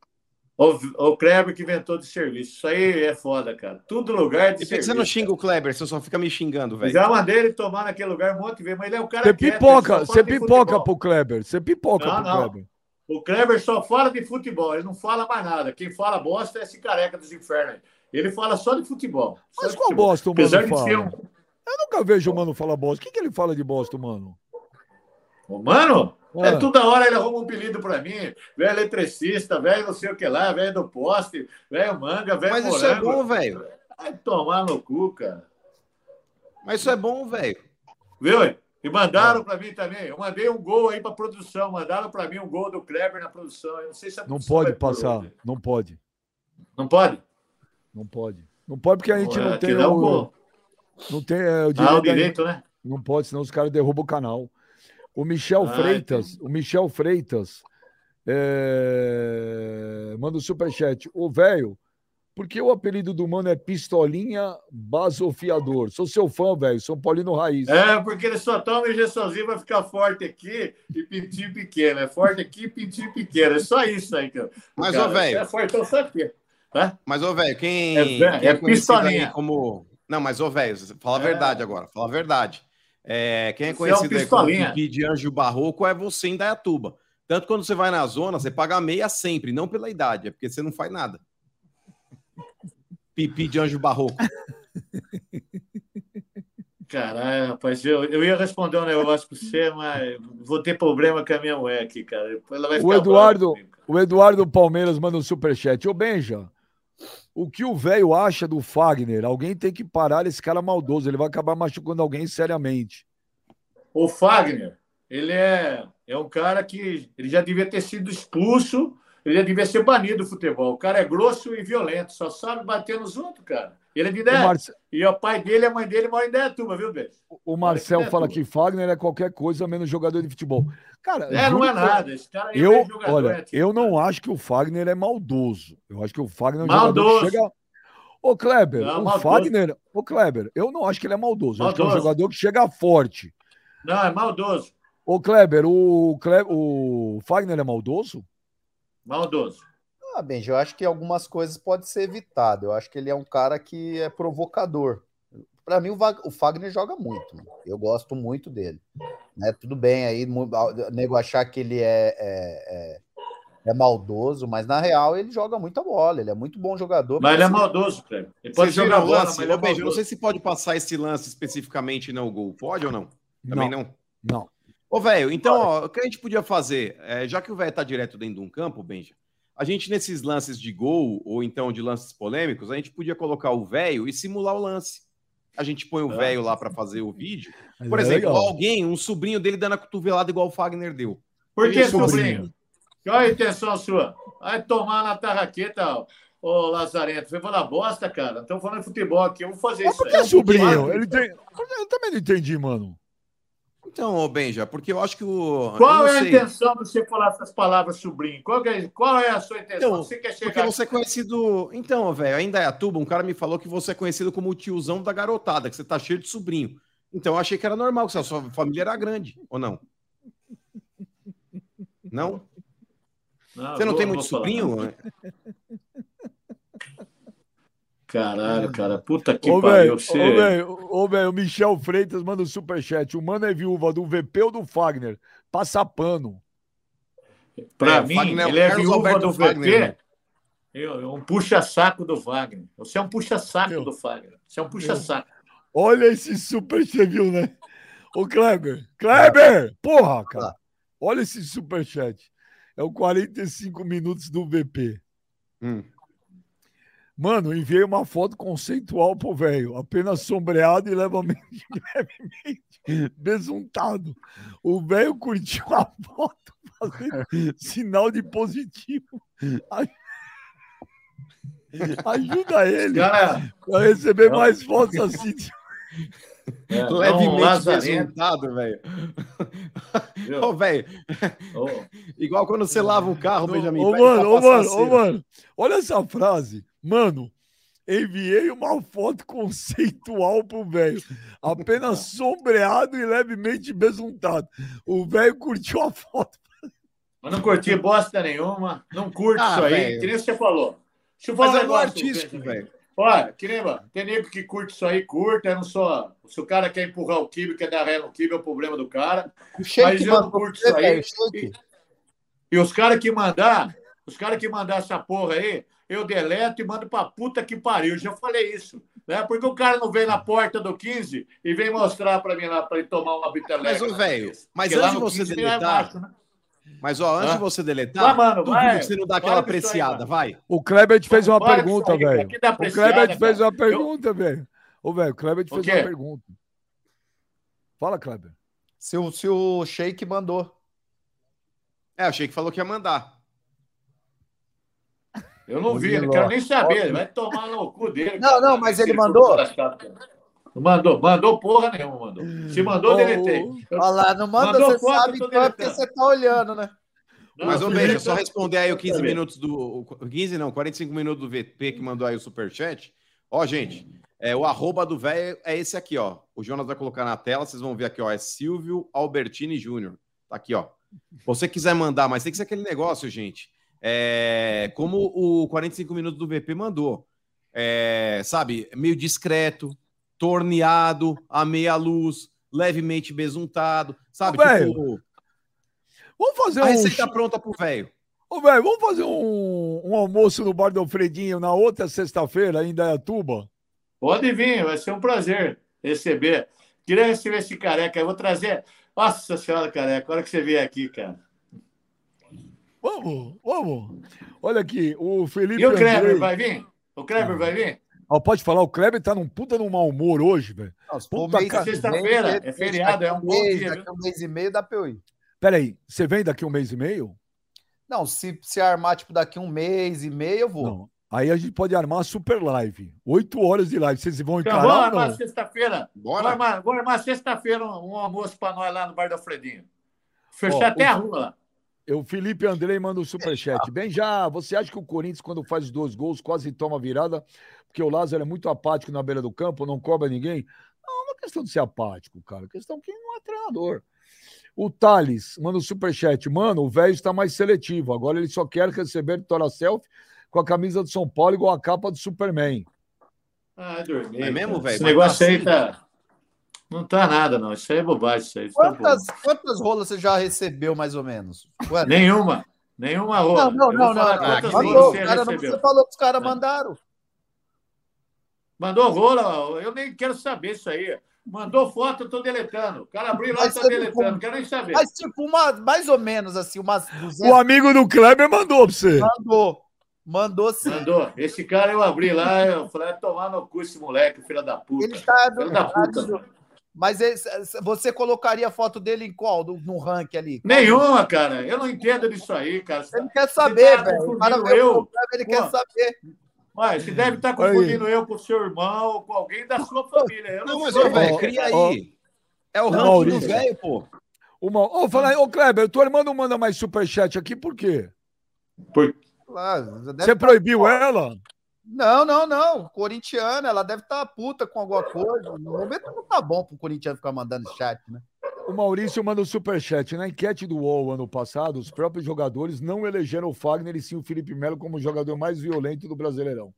O, o Kleber que inventou de serviço. Isso aí é foda, cara. Tudo lugar de E por que serviço. você não xinga o Kleber? Você só fica me xingando, velho. Já mandei ele tomar naquele lugar um monte de vezes, mas ele é um cara Você quieto, pipoca, só você pipoca futebol. pro Kleber. Você pipoca Não, pro não. Kleber. O Kleber só fala de futebol, ele não fala mais nada. Quem fala bosta é esse careca dos infernos. aí. Ele fala só de futebol. Só Mas de qual futebol. bosta o mano Apesar de fala? ser um. Eu nunca vejo o mano falar bosta. O que, que ele fala de bosta, mano? Ô, Mano, é. Ah. toda hora ele arruma um apelido pra mim. Velho eletricista, velho não sei o que lá, velho do poste, velho manga, velho Mas isso é bom, velho. Vai tomar no cu, cara. Mas isso é bom, velho. Viu? E É. mandaram pra mim também. Eu mandei um gol aí pra produção. Mandaram pra mim um gol do Kleber na produção. Eu não sei se a Não pode passar. hoje. Não pode. Não pode? Não pode. Não pode porque a gente É, não que tem um o, gol. não tem é, o Ah, direito. o da- direito, né? Não pode, senão os caras derrubam o canal. O Michel Ah, Freitas, o Michel Freitas é, manda o superchat. O velho Porque o apelido do mano é Pistolinha Basofiador. Sou seu fã, velho. São Paulino Raiz. É, porque ele só toma injeçãozinho vai ficar forte aqui e pintinho pequeno. É forte aqui e pintinho pequeno. É só isso aí, cara. Mas, ô, velho. É fortão só aqui. Hã? Mas, ô, velho, quem. É, quem é pistolinha. aí como. Não, mas, ô, velho, fala a É. verdade agora. Fala a verdade. É, quem é Você é um conhecido como pistolinha. Pipi de Anjo Barroco é você em Dayatuba. Tanto quando você vai na zona, você paga meia sempre, não pela idade, é porque você não faz nada. Pipi de Anjo Barroco. Caralho, rapaz, eu, eu ia responder um negócio para você, mas vou ter problema com a minha mulher aqui, cara. Depois ela vai O Eduardo, comigo, cara. o Eduardo Palmeiras manda um superchat. Ô, Benja, o que o velho acha do Fagner? Alguém tem que parar esse cara maldoso. Ele vai acabar machucando alguém seriamente. O Fagner, ele é, é um cara que ele já devia ter sido expulso, ele já devia ser banido do futebol. O cara é grosso e violento, só sabe bater nos outros, cara. Ele é de O, ideia. Marce- E o pai dele a mãe dele moram em Indaiatuba, viu, Beijo? o Marcel fala que Fagner é qualquer coisa menos jogador de futebol. Cara, É, não é nada. Esse cara aí Eu, é jogador, olha, é tipo- eu não acho que o Fagner é maldoso. Eu acho que o Fagner é um jogador Maldoso. que chega. Ô, Kleber, Não, o maldoso. Fagner. Ô, Kleber, eu não acho que ele é maldoso. Eu acho que é um Maldoso. jogador que chega forte. Não, é maldoso. Ô, Kleber, o, Kle- o Fagner é maldoso? Maldoso. Ah, Benji, eu acho que algumas coisas podem ser evitadas. Eu acho que ele é um cara que é provocador. Para mim, o, Fagner joga muito. né? Eu gosto muito dele. Né? Tudo bem aí, nego achar que ele é, é, é- é maldoso, mas na real ele joga muita bola. Ele é muito bom jogador. Mas ele é maldoso, cara. Ele pode Vocês jogar bola, lance? mas ele é eu não sei se pode passar esse lance especificamente no gol. Pode ou não? Também não. Não. Ô, velho, então, ó, o que a gente podia fazer, é, já que o velho tá direto dentro de um campo, Benja, a gente nesses lances de gol ou então de lances polêmicos, a gente podia colocar o velho e simular o lance. A gente põe o É. velho lá para fazer o vídeo. Mas Por é exemplo, legal. alguém, um sobrinho dele dando a cotovelada igual o Fagner deu. Por que, é sobrinho? Qual a intenção sua? Vai tomar na tarraqueta, ô Lazarento. Você fala bosta, cara. Estamos falando de futebol aqui. Eu vou fazer Mas isso. por que aí. sobrinho? Ele tem... Eu também não entendi, mano. Então, ô, Benja, porque eu acho que o. Qual é não a sei, intenção de você falar essas palavras, sobrinho? Qual, é, qual é a sua intenção? Então, você quer Porque chegar você é conhecido. Então, velho, ainda é a tuba. Um cara me falou que você é conhecido como o tiozão da garotada, que você tá cheio de sobrinho. Então eu achei que era normal, que a sua família era grande, ou não? Não? Não, Você não tem muito falar. sobrinho? Caralho, cara. Puta que Ô, pariu. velho, Você... ô, velho, ô, velho, o Michel Freitas manda um superchat. O mano é viúva do VP ou do Fagner? Passa pano. Pra É, mim, Fagner é ele é Carlos viúva Alberto do Wagner, VP. né? Eu, eu- um puxa-saco do Wagner. Você é um puxa-saco do Wagner. Você é um puxa-saco. Olha esse super, viu, né? Ô, Kleber. Kleber! Porra, cara. Olha esse superchat. É o 45 minutos do VP. Hum. Mano, enviei uma foto conceitual pro velho, apenas sombreado e levemente, levemente besuntado. O velho curtiu a foto fazendo sinal de positivo. Aj- Ajuda ele Cara, a receber mais fotos assim. é, não, Levemente besuntado, velho. Ô, velho, Ô, igual quando você lava um carro, Ô, Benjamin. ô, mano, ô, mano, ô, cera. mano, olha essa frase. Mano, enviei uma foto conceitual pro velho. Apenas sombreado e levemente besuntado. O velho curtiu a foto. Eu não curti bosta nenhuma. Não curto Ah, isso aí. velho. Que nem você falou. Deixa eu falar Mas um é negócio, artístico, velho. Olha, que nem, mano, tem nego que curte isso aí, curta. Eu não sou. Se o cara quer empurrar o kibe, quer dar ré no kibe, é o problema do cara. Mas eu não curto isso aí. Sheik. E os caras que mandar, os caras que mandar essa porra aí, eu deleto e mando pra puta que pariu. Eu já falei isso. Né? Porque o cara não vem na porta do 15 e vem mostrar pra mim lá pra ele tomar uma biteleca. Mas, ô, velho, mas Porque antes de você 15 é deletar, baixo, né? Mas, ó, antes de você deletar, Vai, mano, vai. que você não dá Vai aquela apreciada, vai. O Kleber te fez uma Para com pergunta, velho. O Kleber te fez uma pergunta, velho. Ô, velho, o Kleber te O fez uma pergunta. Fala, Kleber. Se o, se o Sheik mandou. É, achei que falou que ia mandar. Eu não vi, Murilo, não quero nem saber. ótimo. Vai tomar no cu dele. Não, cara. não, mas ele mandou? mandou, mandou porra nenhuma, mandou. Se mandou, Ô, deletei. Eu- Olha lá, não manda, Mandou você foto, sabe eu então é porque você tá olhando, né? Não, Mas, ô, Benja, só responder aí o 15 Também. minutos do. o 15 não, 45 minutos do VP que mandou aí o superchat. Ó, gente, é, o arroba do velho é esse aqui, ó. O Jonas vai colocar na tela, vocês vão ver aqui, ó. É Silvio Albertini Júnior. Tá aqui, ó. Se você quiser mandar, mas tem que ser aquele negócio, gente. É, como o 45 minutos do VP mandou. É, sabe, meio discreto, torneado, a meia luz, levemente besuntado, sabe? Ô, Tipo, Vamos fazer a um. receita pronta pro velho. Ô, velho, vamos fazer um, um almoço no bar do Alfredinho na outra sexta-feira, em Indaiatuba? Pode vir, vai ser um prazer receber. Queria receber esse careca. Eu vou trazer. Nossa senhora, careca, a hora que você vier aqui, cara. Vamos, vamos. Olha aqui, o Felipe. E o Kleber Andrei- vai vir? O Kleber vai vir? Ó, pode falar, o Kleber tá num puta num mau humor hoje, velho. Puta vem, Sexta-feira, é feriado, é um bom mês, dia, Daqui a um mês e meio dá pra eu ir. Peraí, você vem daqui um mês e meio? Não, se, se armar, tipo, daqui um mês e meio, eu vou. Não. Aí a gente pode armar a super live. Oito horas de live. Vocês vão Então, encarar vamos ou armar não? sexta-feira. Vamos Bora. armar, vamos armar sexta-feira um, um almoço para nós lá no Bar do Alfredinho. Fechar Ó, até o- a rua lá. O Felipe Andrei manda um superchat. Bem, já, você acha que o Corinthians, quando faz os dois gols, quase toma virada, porque o Lázaro é muito apático na beira do campo, não cobra ninguém? Não, não é questão de ser apático, cara. É questão que não é treinador. O Thales manda um superchat. Mano, o velho está mais seletivo. Agora ele só quer receber vitória selfie com a camisa do São Paulo igual a capa do Superman. Ah, dormir. É mesmo, velho? Esse negócio aí tá. Não tá nada, não. Isso aí é bobagem. Isso aí. Tá Quantas, bom. quantas rolas você já recebeu, mais ou menos? Quantas? Nenhuma. Nenhuma rola. Não, não, não, não. não. quantas Mandou, você cara, não, recebeu. você falou que os caras Não. mandaram. Mandou rola, eu nem quero saber isso aí. Mandou foto, eu tô deletando. O cara abriu lá e tá você deletando. não- Não quero nem saber. Mas, tipo, uma, mais ou menos assim, umas 200. O amigo do Kleber mandou pra você. Mandou. Mandou sim. Mandou. Esse cara eu abri lá, eu falei, tomar no cu esse moleque, filho da puta. Ele tá. Filho da puta. Mas esse- você colocaria a foto dele em qual? No, no ranking ali? Nenhuma, cara. Eu não entendo disso aí, cara. Ele quer saber, tá velho. O eu. problema, ele quer Pô. saber. Ué, você deve estar confundindo eu com o seu irmão com alguém da sua família. Eu não, Não, mas, ô, velho, cria ó, aí. É o Não, ranking do velho, pô. Uma... Ô, fala aí, ô Kleber, tua irmã não manda mais superchat aqui, por quê? Por- Você tá- proibiu ela? Não, não, não. Corintiana, ela deve estar puta com alguma coisa. No momento não tá bom pro corintiano ficar mandando chat, né? O Maurício manda um superchat. Na enquete do UOL ano passado, os próprios jogadores não elegeram o Fagner e sim o Felipe Melo como o jogador mais violento do Brasileirão.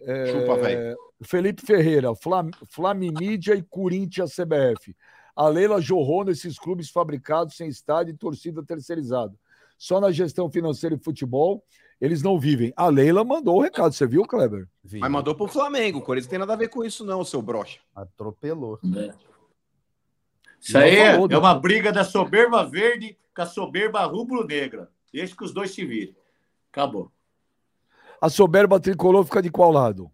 É, Chupa, velho. Felipe Ferreira, Flam, Flamimídia e Corinthians CBF. A Leila jorrou nesses clubes fabricados sem estádio e torcida terceirizada. Só na gestão financeira e futebol eles não vivem. A Leila mandou o recado, você viu, Kleber? Vi. Mas mandou pro Flamengo. O Corinthians não tem nada a ver com isso, não, seu brocha. Atropelou. Isso aí Não é, falou, é uma briga da soberba verde com a soberba rubro-negra. Deixa que os dois se virem. Acabou. A soberba tricolor fica de qual lado?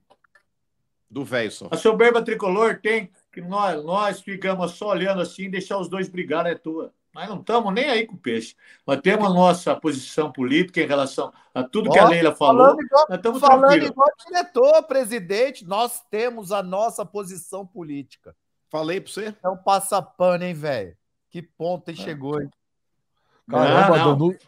Do velho só. A soberba tricolor tem que nós, nós ficamos só olhando assim, deixar os dois brigarem é tua. Nós não estamos nem aí com o peixe. Nós temos a nossa posição política em relação a tudo que a Leila falou. Falando igual, Nós estamos falando tranquilos. igual diretor, presidente, nós temos a nossa posição política. Falei pra você. Então passa pano, hein, velho? Que ponto hein, chegou, hein? Caramba, Não, não. Danu-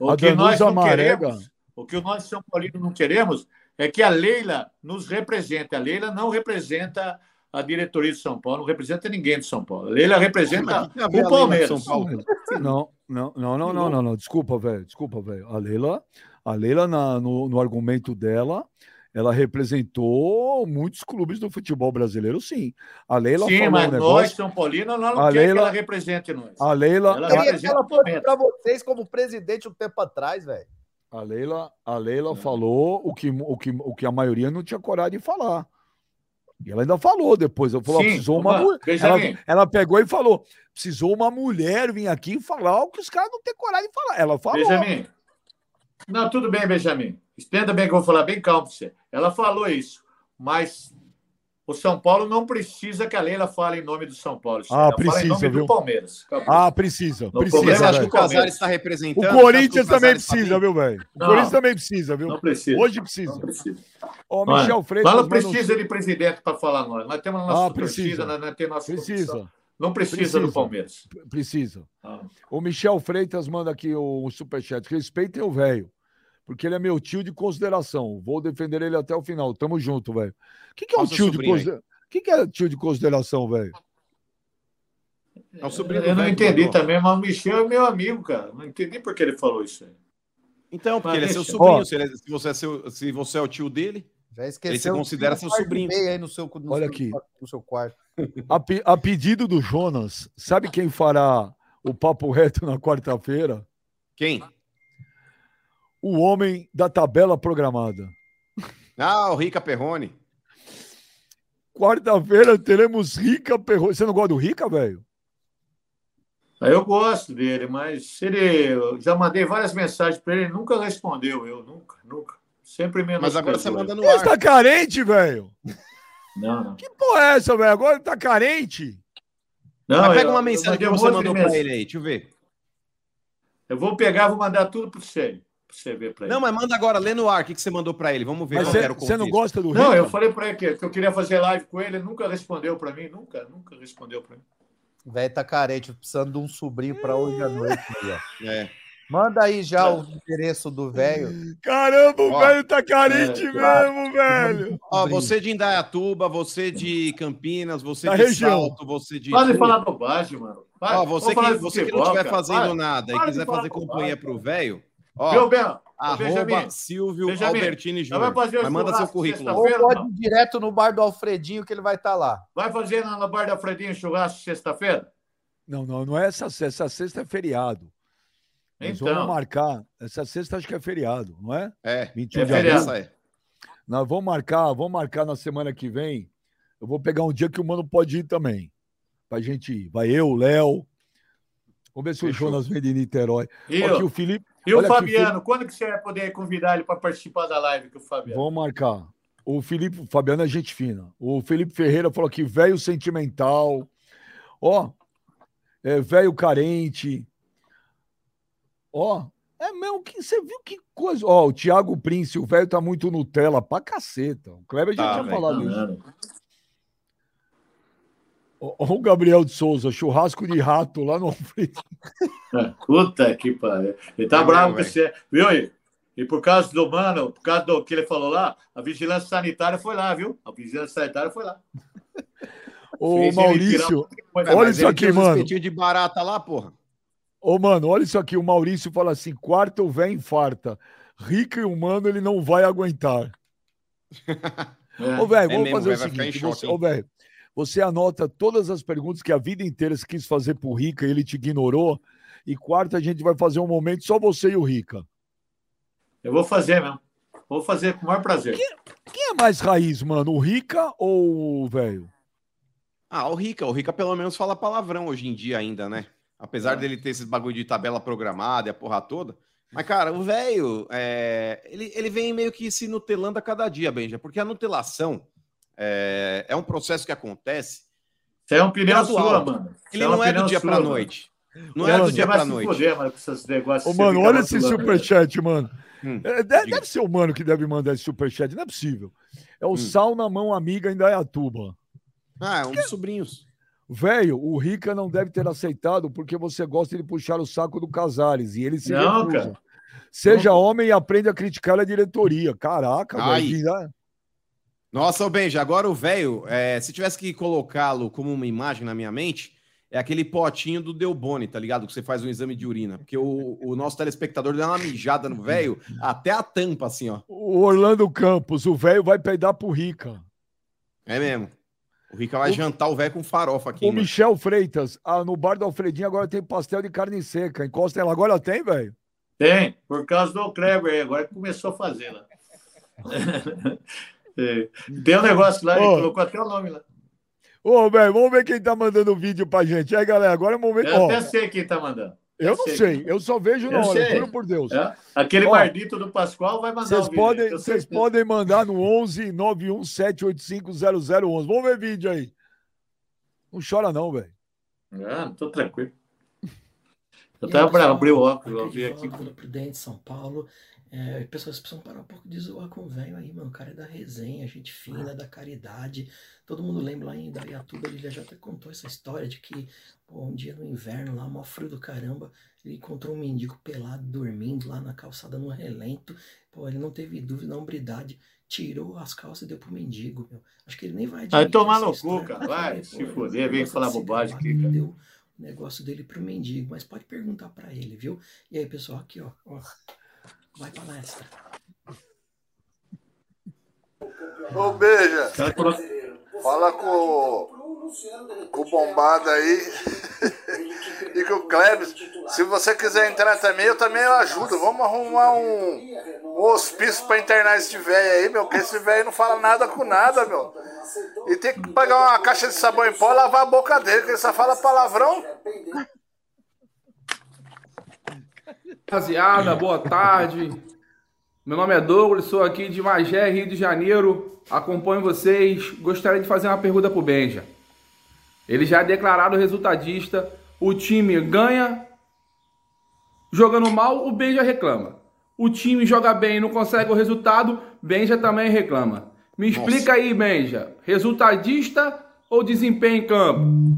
O A que nós não queremos, o que nós São Paulinos não queremos é que a Leila nos represente. A Leila não representa a diretoria de São Paulo, não representa ninguém de São Paulo. A Leila representa o Palmeiras. de São Paulo? Não, não, não, não, não, não, não. Desculpa, velho. Desculpa, velho. A Leila, a Leila na- no, no argumento dela, ela representou muitos clubes do futebol brasileiro, sim. A Leila Sim, falou mas um nós, negócio. São Paulinos, nós não A queremos Leila- que ela represente nós. A Leila, Ela representa ela Palmeiras. para vocês como presidente um tempo atrás, velho. a Leila, a Leila falou o que, o, que, o que a maioria não tinha coragem de falar. E ela ainda falou depois. Ela falou, precisou uma Ela, ela pegou e falou: precisou uma mulher vir aqui e falar o que os caras não têm coragem de falar. Ela falou. Benjamin. Não, tudo bem, Benjamin. Entenda bem que eu vou falar bem calmo para você. Ela falou isso, mas o São Paulo não precisa que a Leila fale em nome do São Paulo. Ah, fala em precisa, nome viu? do Palmeiras. Acabou. Ah, precisa. Não, precisa, problema é velho. que o. Casares está O representando? Acha que Corinthians também tá precisa, viu, velho? O Não. Corinthians também precisa, viu? Não precisa. Hoje Não precisa. precisa. Ó, Olha, Michel Freitas. Nós não precisa de presidente para falar nós. Nós temos a nossa Ah, precisa. torcida, nós, nós temos a nossa Precisa. Não precisa, Precisa. do Palmeiras. Precisa. Ah. O Michel Freitas manda aqui o superchat. Respeitem o velho, porque ele é meu tio de consideração. Vou defender ele até o final. Tamo junto, velho. O que, que é um tio de consideração? Que, que é tio de consideração, velho? É o sobrinho do Eu não entendi também, mas o Michel é meu amigo, cara. Não entendi por que ele falou isso aí. Então, porque Mas ele é seu sobrinho. Ó. Se, ele é- se você é seu- se você é o tio dele, Já Ele esqueceu. se considera seu sobrinho. aí no seu, no Olha seu- aqui. No seu quarto. A, pe- a pedido do Jonas, sabe quem fará o papo reto na quarta-feira? quem? O homem da tabela programada. Ah, o Rica Perrone. Quarta-feira teremos Rica Perro. Você não gosta do Rica, velho? Aí Eu gosto dele, mas ele, eu já mandei várias mensagens para ele, ele nunca respondeu. Eu nunca, nunca. Sempre menos. Mas agora você manda no ar. tá carente, velho? Não, não. Que porra é essa, velho? Agora tá carente? não Mas pega eu- uma mensagem que você mandou pra mensagem. ele aí, deixa eu ver. Eu vou pegar, vou mandar tudo para você, para você ver para ele. Não, mas manda agora, lê no ar, o que, que você mandou pra ele? Vamos ver Mas qual o você não gosta do Rica? Não, eu falei para ele que, que eu queria fazer live com ele, ele nunca respondeu para mim, nunca, nunca respondeu para mim. O velho tá carente, precisando de um sobrinho pra hoje à noite. É. Manda aí já o endereço do velho. Caramba, o velho tá carente é, mesmo, velho. Ó, você de Indaiatuba, você de Campinas, você Da de região. Salto, você de. Para de falar bobagem, mano. Para, Ó, você que, você que não estiver fazendo Para. nada e para de quiser fazer companhia cara. pro velho, ó, Bel? Ô, arroba Silvio Benjamin, Albertini vai Júnior. fazer o Mas manda seu churrasco currículo. Ou Sexta-feira, pode não. ir direto no bar do Alfredinho que ele vai estar lá. Vai fazer na, na Bar da Fredinho churrasco sexta-feira? Não, não, não é essa sexta. Essa sexta é feriado. Nós vamos Então, marcar. Essa sexta acho que é feriado, não é? É, 21 É de feriado. é. Nós vamos marcar, vamos marcar na semana que vem. Eu vou pegar um dia que o mano pode ir também. Pra gente ir. Vai eu, o Léo. Vamos ver se o Fechou. Jonas vem de Niterói. e, Aqui o- o Felipe. E o olha aqui, Fabiano, quando que você vai poder convidar ele para participar da live com o Fabiano? Vamos marcar. O Felipe, o Fabiano é gente fina. O Felipe Ferreira falou aqui, velho sentimental. Ó, é, velho carente. Ó, é mesmo que você viu que coisa. Ó, o Thiago Prince, o velho tá muito Nutella pra caceta. O Kleber já Tá, tinha velho. falado Não, isso. Ó o Gabriel de Souza, churrasco de rato lá no Alfredo. Puta que pariu. Ele tá É bravo com você. Viu aí? E por causa do mano, por causa do que ele falou lá, a vigilância sanitária foi lá, viu? A vigilância sanitária foi lá. Ô, Fez Maurício. Mas- Olha isso aqui, mano. espetinhos de barata lá, porra. Ô, mano, olha isso aqui. O Maurício fala assim: quarta o velho infarta. Rico e humano ele não vai aguentar. É. Ô, velho, É vamos mesmo, fazer o seguinte. Você, ô, velho, você anota todas as perguntas que a vida inteira você quis fazer pro Rica e ele te ignorou. E quarta a gente vai fazer um momento só você e o Rica. Eu vou fazer mesmo. Vou fazer com o maior prazer. Quem é mais raiz, mano? O Rica ou o velho? Ah, o Rica. O Rica pelo menos fala palavrão hoje em dia ainda, né? Apesar É. dele ter esse bagulho de tabela programada e a porra toda. Mas, cara, o velho, é, ele, ele vem meio que se nutelando a cada dia, Benja, porque a nutelação é, é um processo que acontece. Você é uma opinião Gradual. sua, mano. Ele uma não é do dia mano. noite. Não Você é do dia pra noite. mano, com esses negócios. Ô, mano, olha esse superchat, mano. Hum, É, deve, deve ser o mano que deve mandar esse superchat, não é possível. É o Hum. sal na mão amiga em Dayatuba. Ah, é um dos sobrinhos. Velho, o Rica não deve ter aceitado porque você gosta de puxar o saco do Casares e ele se Não, recusa. cara. Seja Não. homem e aprende a criticar a diretoria. Caraca, Ai. velho. Nossa, ô Benja, agora o velho, é, se tivesse que colocá-lo como uma imagem na minha mente, é aquele potinho do Delboni, tá ligado? Que você faz um exame de urina. Porque o, o nosso telespectador deu uma mijada no velho até a tampa, assim, ó. O Orlando Campos, o velho vai peidar pro Rica. É mesmo. O Rica vai O- jantar o velho com farofa aqui, O mano. Michel Freitas, ah, no bar do Alfredinho agora tem pastel de carne seca. Encosta ela agora tem, velho? Tem, por causa do Kleber aí, agora que começou a fazer lá. É. Tem um negócio lá, ele colocou até o nome lá. Ô, velho, vamos ver quem tá mandando o vídeo pra gente. Aí, galera, agora é o momento. Eu até sei quem tá mandando. eu não sei. sei, eu só vejo na Eu hora, juro por Deus. É? Aquele Ó. mardito do Pascoal vai mandar Vocês o vídeo. podem, eu vocês sei. podem mandar no 11 917850011. Vamos ver vídeo aí. Não chora não, velho. Ah, tô tranquilo. Eu E tava para pessoal? abrir o óculos, eu vi aqui. Prudente, São Paulo. É, as pessoas precisam parar um pouco de zoar com o velho aí, mano. O cara é da resenha, gente fina, da caridade. Todo mundo lembra lá em Dayatuba, ele já até contou essa história de que pô, um dia no inverno, lá, mó frio do caramba, ele encontrou um mendigo pelado dormindo lá na calçada no relento. Pô, ele não teve dúvida, na hombridade, tirou as calças e deu pro mendigo, meu. Acho que ele nem vai Vai tomar no cu, cara. Vai pô, se foder, vem falar bobagem aqui, cara. Deu o negócio dele pro mendigo, mas pode perguntar pra ele, viu? E aí, pessoal, aqui, ó. ó vai palestra. Ô, beija, fala com, o- com o bombado aí e com o Klebs. Se você quiser internar também, eu também ajudo. Vamos arrumar um, um hospício pra internar esse velho aí, meu, porque esse velho não fala nada com nada, meu. E tem que pegar uma caixa de sabão em pó e lavar a boca dele, que ele só fala palavrão. Rapaziada, boa tarde. Meu nome é Douglas, sou aqui de Magé, Rio de Janeiro. Acompanho vocês. Gostaria de fazer uma pergunta pro Benja. Ele já é declarado resultadista. O time ganha jogando mal, o Benja reclama. O time joga bem e não consegue o resultado, Benja também reclama. Me explica aí, Benja. Resultadista ou desempenho em campo?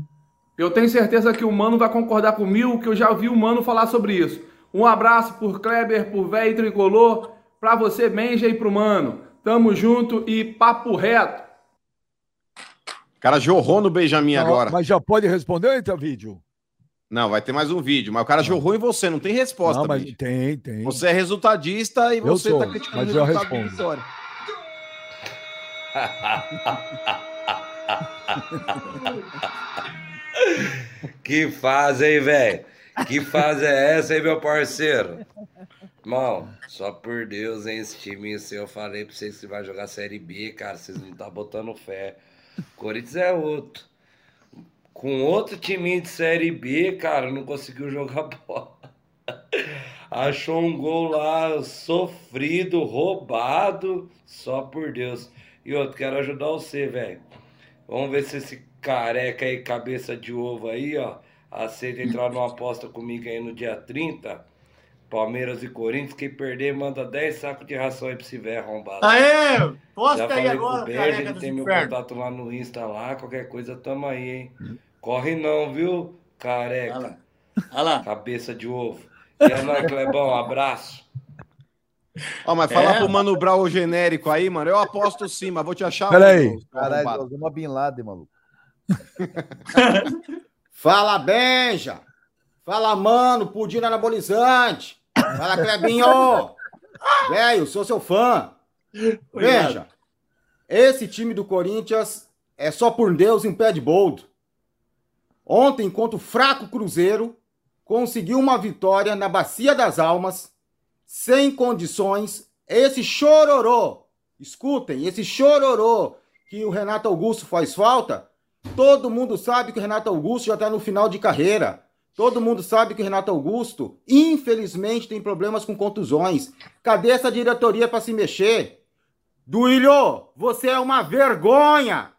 Eu tenho certeza que o Mano vai concordar comigo, que eu já vi o Mano falar sobre isso. Um abraço por Kleber, por Véi Tricolor, pra você, Benja, e pro Mano. Tamo junto e papo reto. O cara jorrou no Benjamin agora. Mas já pode responder entra vídeo? Não, vai ter mais um vídeo, mas o cara jorrou em você, não tem resposta, não, mas bicho. tem, tem. Você é resultadista e Eu você sou, tá criticando mas o eu resultado da vitória. Que fase, hein, velho? Que fase é essa, hein, meu parceiro? Irmão, só por Deus, hein, esse time seu, eu falei pra vocês que vai jogar Série B, cara, vocês não tá botando fé. Corinthians é outro. Com outro time de Série B, cara, não conseguiu jogar bola. Achou um gol lá sofrido, roubado, só por Deus. E outro, quero ajudar você, velho. Vamos ver se esse careca aí, cabeça de ovo aí, ó, aceita entrar numa aposta comigo aí no dia 30. Palmeiras e Corinthians, quem perder manda 10 sacos de ração aí pra esse velho arrombado. Aê! Já Posta aí falei agora, com o Beijo, careca ele tem meu infernos. contato lá no Insta lá, qualquer coisa tamo aí, hein? Corre não, viu, careca? Olha lá. Olha lá. Cabeça de ovo. E é nóis, Clebão, abraço. Ó, mas falar É. pro Mano Brown o genérico aí, mano, eu aposto sim, mas vou te achar Peraí. um, Caralho, Bin Laden, maluco. Fala, Benja. Fala, mano, pudim anabolizante. Fala, Clebinho. Velho, sou seu fã. Veja, esse time do Corinthians é só por Deus em pé de boldo. Ontem, contra o fraco Cruzeiro, conseguiu uma vitória na Bacia das Almas, sem condições. Esse chororô, escutem, esse chororô que o Renato Augusto faz falta, todo mundo sabe que o Renato Augusto já está no final de carreira. Todo mundo sabe que o Renato Augusto, infelizmente, tem problemas com contusões. Cadê essa diretoria para se mexer? Duílio, você é uma vergonha!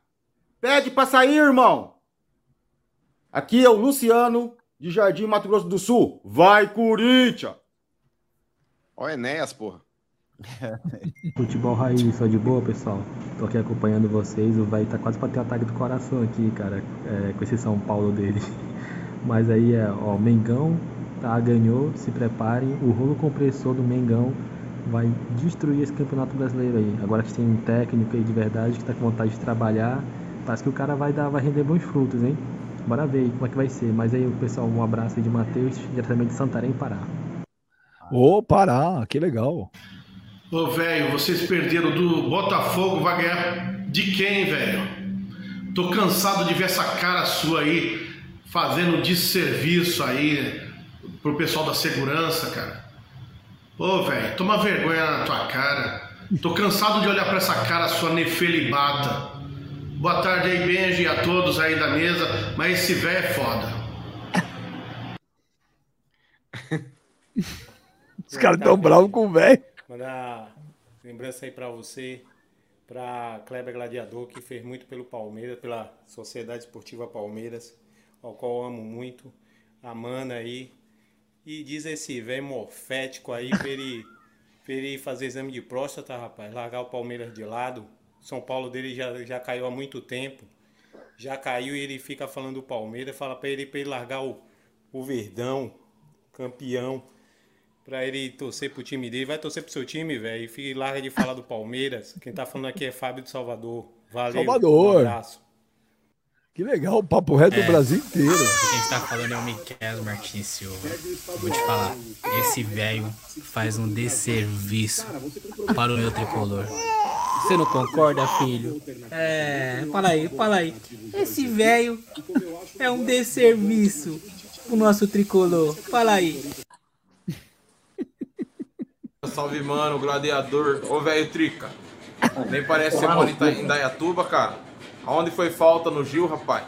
Pede para sair, irmão! Aqui é o Luciano, de Jardim Mato Grosso do Sul. Vai, Corinthians! Ó, Enéas, porra. Futebol raiz, só de boa, pessoal. Tô aqui acompanhando vocês. O velho tá quase pra ter ataque do coração aqui, cara, é, com esse São Paulo dele. Mas aí é, ó, Mengão tá, ganhou, se preparem. O rolo compressor do Mengão vai destruir esse campeonato brasileiro aí. Agora que tem um técnico aí de verdade que tá com vontade de trabalhar, parece que o cara vai dar, vai render bons frutos, hein? Bora ver aí como é que vai ser. Mas aí, pessoal, um abraço aí de Matheus, diretamente de Santarém, Pará. Ô, Pará, que legal. Ô, velho, vocês perderam do Botafogo, vai ganhar de quem, velho? Tô cansado de ver essa cara sua aí, fazendo desserviço aí pro pessoal da segurança, cara. Ô, velho, toma vergonha na tua cara. Tô cansado de olhar pra essa cara sua nefelibata. Boa tarde aí, Benji, a todos aí da mesa, mas esse velho é foda. Os caras tão bravos com o velho. Mandar lembrança aí pra você, pra Kleber Gladiador, que fez muito pelo Palmeiras, pela Sociedade Esportiva Palmeiras, ao qual amo muito. A Mana aí. E diz esse velho morfético aí pra ele pra ele fazer exame de próstata, rapaz, largar o Palmeiras de lado. São Paulo dele já, já caiu há muito tempo. Já caiu e ele fica falando do Palmeiras, fala pra ele, pra ele largar o, o Verdão, campeão, pra ele torcer pro time dele. Vai torcer pro seu time, velho, e fica- larga de falar do Palmeiras. Quem tá falando aqui é Fábio de Salvador. Valeu. Salvador. Um abraço. Que legal, o papo reto do É. Brasil inteiro. Quem está falando é o Miquel Martins Silva. Vou te falar, esse velho faz um desserviço para o meu tricolor. Você não concorda, filho? É, fala aí, fala aí. Esse velho é um desserviço pro nosso tricolor. Fala aí. Salve, mano, gladiador. Ô, velho Trica. Nem parece ser mora em Dayatuba, cara. Aonde foi falta no Gil, rapaz?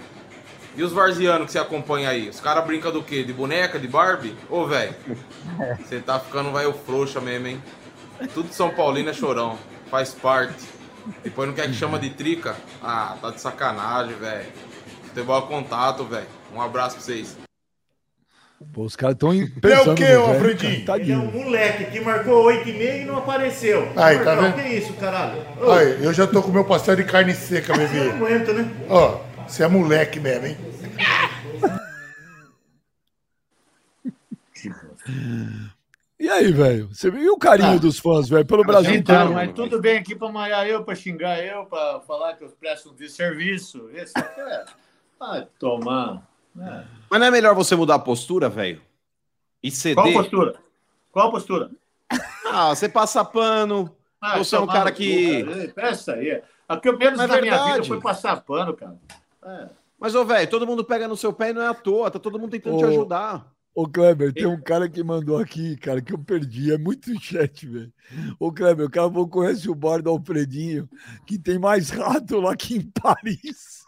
E os varzianos que você acompanha aí? Os caras brincam do quê? De boneca, de Barbie? Ô, velho. Você tá ficando velho frouxa mesmo, hein? Tudo de São Paulino é chorão. Faz parte. Depois não quer que chama de trica? Ah, tá de sacanagem, velho. Futebol é contato, velho. Um abraço pra vocês. Pô, os caras estão É pensando o que, no ô cara, Ele é um moleque que marcou 8,5 e não apareceu. Aí, tá Marcão, vendo? Que isso, caralho? Ô, Aí, eu já tô com meu pastel de carne seca, bebê. Não aguento, né? Ó, você é moleque mesmo, hein? E aí, velho? Você viu e o carinho Ah. dos fãs, velho, pelo Brasil Então, inteiro? mas tudo bem aqui pra maiar eu, pra xingar eu, pra falar que eu presto de serviço. Esse aqui é. Vai tomar. É. Mas não é melhor você mudar a postura, velho? E ceder? Qual postura? Qual postura? Ah, você passa pano. Ah, você é um tomar cara no que. Peça aí. O que eu menos Mas na é minha vida verdade. foi passar pano, cara. É. Mas, ô, velho, todo mundo pega no seu pé e não é à toa. Tá todo mundo tentando te Ô, ajudar. Ô, Kleber, tem um cara que mandou aqui, cara, que eu perdi. É muito chat, velho. Ô, Kleber, o cara falou que conhece o bar do Alfredinho, que tem mais rato lá que em Paris.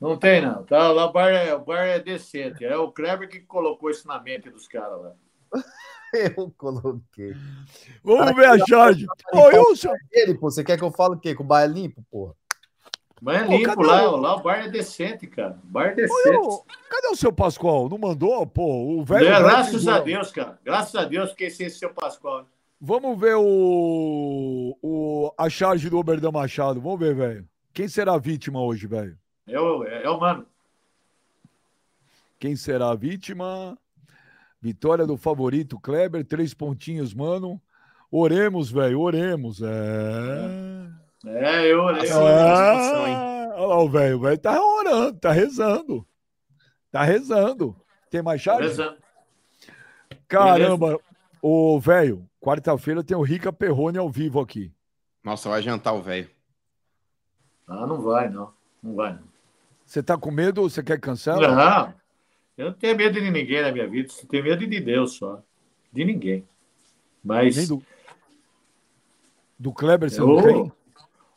Não tem, não. Tá, lá o bar, é, o bar é decente. É o Kleber que colocou isso na mente dos caras lá. Eu coloquei. Vamos ver a charge. Ô, eu, seu... Ele, pô, você quer que eu fale o quê? Que o bar é limpo, porra? Mas é Ô, limpo lá. o- Lá o bar é decente, cara. O bar é Ô, decente. eu- cadê o seu Pascoal? Não mandou? Pô, o velho. Velho graças a Deus, cara. Graças a Deus que esse é seu Pascoal. Vamos ver o, o, a charge do Oberdan Machado. Vamos ver, velho. Quem será a vítima hoje, velho? É o, é, é o mano. Quem será a vítima? Vitória do favorito Kleber, três pontinhos, mano. Oremos, velho, oremos. É. É, eu olhei. Ah, olha lá o velho, o velho tá orando, tá rezando. Tá rezando. Tem mais chave? Beleza. Caramba, ô velho, quarta-feira tem o Rica Perrone ao vivo aqui. Nossa, vai jantar o velho. Ah, não vai, não. Não vai, não. Você tá com medo ou você quer cancelar? Não, eu não tenho medo de ninguém na minha vida. Eu tenho medo de Deus só. De ninguém. Mas Nem do, do Kleber você Ô, não tem?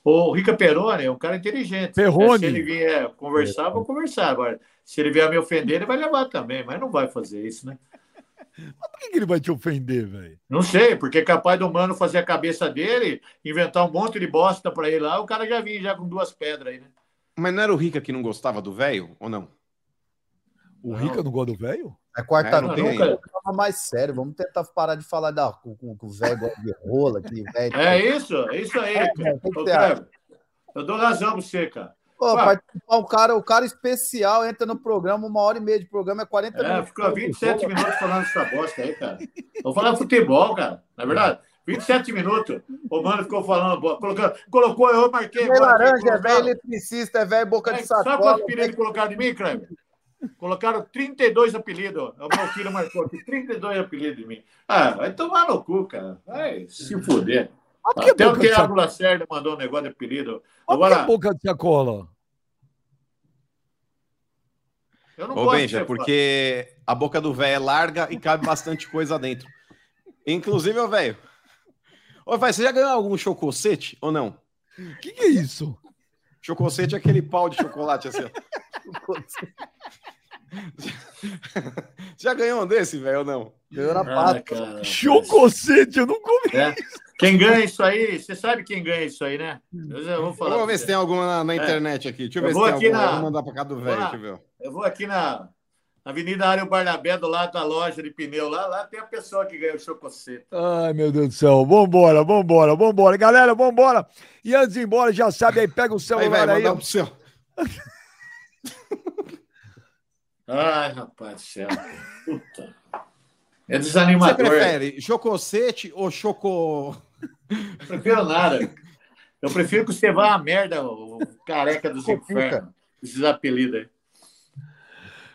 o Rica Peroni é um cara inteligente. Perrone. Se ele vier conversar, eu vou conversar. Agora, se ele vier me ofender, ele vai levar também, mas não vai fazer isso, né? Por que, ele vai te ofender, velho? Não sei, porque é capaz do mano fazer a cabeça dele, inventar um monte de bosta pra ele lá, o cara já vinha já com duas pedras aí, né? Mas não era o Rica que não gostava do velho? Ou não? O Rica não gosta do velho? É É, quarta-feira, não vamos falar mais sério. Vamos tentar parar de falar da, com, com, com o velho gosta de rola, que velho. É isso, é isso aí, É, cara. Ô, acha? Kleber, eu dou razão pra você, cara. Pô, participar, o cara, o cara especial entra no programa, uma hora e meia de programa, é 40 É, minutos. ficou 27 minutos falando essa bosta aí, cara. Vamos falar futebol, cara. Não é verdade? 27 minutos. O mano ficou falando, bo- colocou, eu marquei. Aqui, laranja, é velho eletricista, é velho boca de É, Sabe sacola. quantos apelidos colocaram de mim, Kleber? Colocaram 32 apelidos. O meu filho marcou aqui 32 apelidos de mim. Ah, vai tomar no cu, cara. Vai se fuder. Que Até o de Thiago sacola? Lacerda mandou um negócio de apelido. Olha que é Agora, boca de sacola. eu não Ô, de Benja, ser porque a boca do velho é larga e cabe bastante coisa dentro. Inclusive, ô velho. Ô, velho, você já ganhou algum chococete ou não? O que, que é isso? Chococete é aquele pau de chocolate assim. já ganhou um desse, velho, ou não? Ganhou na Ah, pata. Chococete, eu não comi. É. Quem ganha isso aí, você sabe quem ganha isso aí, né? Eu já vou falar. Vamos ver você. se tem alguma na, na É. internet aqui. Deixa eu Eu ver se vou tem aqui alguma. na- Eu Vou mandar pra cá do velho, deixa eu ver. Eu vou aqui na, Avenida Área Barnabé, do lado da loja de pneu, lá, lá tem a pessoa que ganhou o chococete. Ai, meu Deus do céu. Vambora, vambora, vambora. Galera, vambora. E antes de ir embora, já sabe aí, pega o celular aí. mandar pro seu. Ai, rapaz do céu. Puta. É Você desanimador. prefere chococete ou choco... Não prefiro nada. Eu prefiro que você vá à merda, o careca dos infernos. Esses apelidos aí.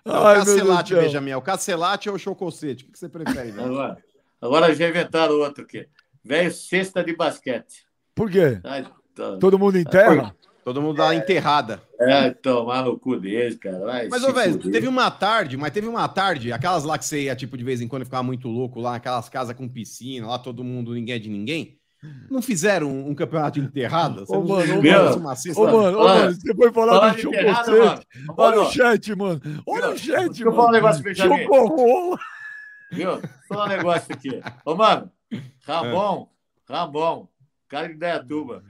Ai, meu Deus cacelate. Benjamin. O cacelate ou chococete? O que você prefere, velho? Agora, agora já inventaram outro aqui. Velho cesta de basquete. Por quê? Ai, tá- Todo mundo enterra? Todo mundo dá uma enterrada. É, tomar no cu deles, cara. Vai Mas, ô, velho, teve uma tarde, mas teve uma tarde, aquelas lá que você ia, tipo, de vez em quando ficava muito louco, lá, aquelas casas com piscina, lá todo mundo, ninguém é de ninguém. Não fizeram um, um campeonato de enterrada? Você Ô, mano, ô, mano? Ô, mano, ô, mano, você foi falar fala do mano. Olha o Mano, chat, mano. Olha o chat, deixa eu falar um mano. negócio, Benjamin. Chocorrola. Viu? Falar um negócio aqui. Ô, mano, Ramon, Ramon, cara de Dayatuba,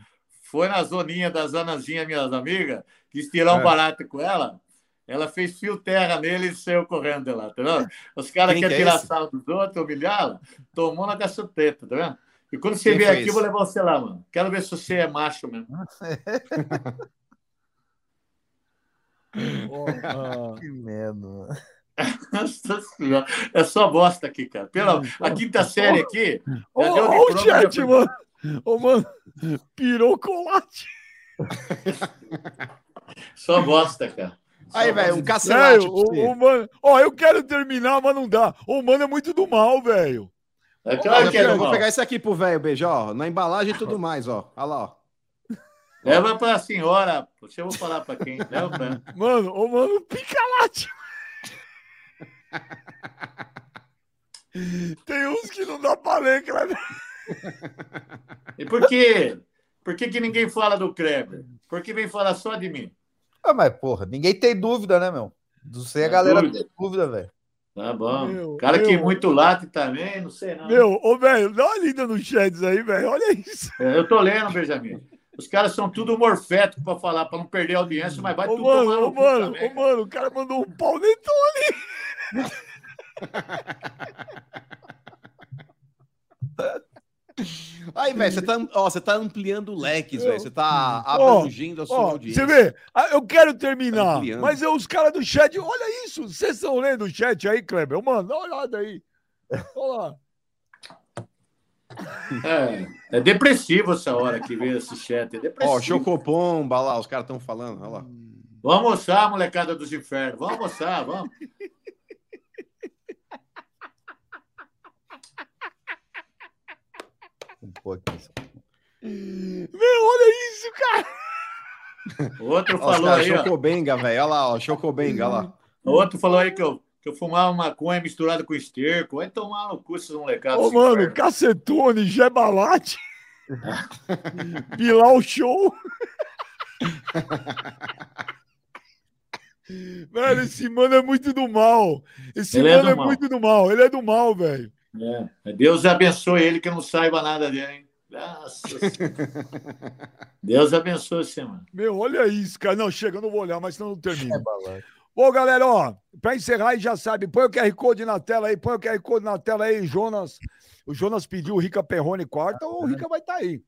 foi na zoninha da zonazinha, minhas amigas, quis tirar um É. barato com ela. Ela fez fio terra nele e saiu correndo de lá, tá vendo? Os caras querem que é tirar esse? sarro dos outros, humilhá-la, tomou na caceteta, tá vendo? E quando você Quem vier aqui, eu vou levar você lá, mano. Quero ver se você é macho mesmo. Que merda, mano. Nossa Senhora. É só bosta aqui, cara. Pela, a quinta série aqui. Ô, já deu ô, o diploma, chat, mano. Ô, mano, pirou colate. Só bosta, cara. Aí, velho, um cacelate. Ó, eu quero terminar, mas não dá. O mano é muito do mal, velho. É claro eu que é vou pegar esse aqui pro velho, beijo, ó. Na embalagem e tudo mais, ó. Olha lá, ó. Leva pra senhora. Deixa eu vou falar pra quem. Leva pra ela. Mano, ô, mano, picalate. Tem uns que não dá pra ler, cara. E por quê? Por que, que ninguém fala do Kleber? Por que vem falar só de mim? Ah, mas, porra, ninguém tem dúvida, né, meu? Não sei a galera dúvida? tem dúvida, velho. Tá bom. Meu, cara que meu. muito late também, não sei não. Meu, ô, velho, dá uma lida no chat aí, velho. Olha isso. É, Eu tô lendo, Benjamin. Os caras são tudo morfético pra falar, pra não perder a audiência, mas vai Ô, tudo tomar mano, no ô, mano, também. ô, mano, o cara mandou um pau Netone. Aí, velho, você tá, ó, você tá ampliando leques, velho. Você tá abrangindo a sua Ó, audiência. você vê, ah, eu quero terminar, ampliando. mas eu- os caras do chat, olha isso, vocês estão lendo o chat aí, Kleber? Mano, dá uma olhada aí. Olha lá. É, é depressivo essa hora que vê esse chat. É depressivo. Ó, Chocopomba lá, os caras estão falando, olha lá. Vamos almoçar, molecada dos infernos. Vamos almoçar, vamos. Pô, aqui. Meu, olha isso, cara. O outro Ó, falou aí, ó. Chocobenga, velho. Olha lá, ó, Chocobenga, olha lá. O outro falou aí que eu, que eu fumava maconha misturada com esterco. Vai tomar no cu esses molecados. Ô, mano, infernos. Cacetone, Gebalate. Pilar Show. Velho, esse mano é muito do mal. Esse Ele é mano do é, mal. muito do mal. Ele é do mal, velho. É. Deus abençoe ele que eu não saiba nada dele, hein? Nossa Senhora. Deus abençoe você, mano. Meu, olha isso, cara. Não, chega, eu não vou olhar, mas senão não termina. Bom, galera, ó, pra encerrar aí já sabe, põe o QR Code na tela aí, põe o QR Code na tela aí, Jonas. O Jonas pediu o Rica Perrone quarta, o Rica vai estar aí.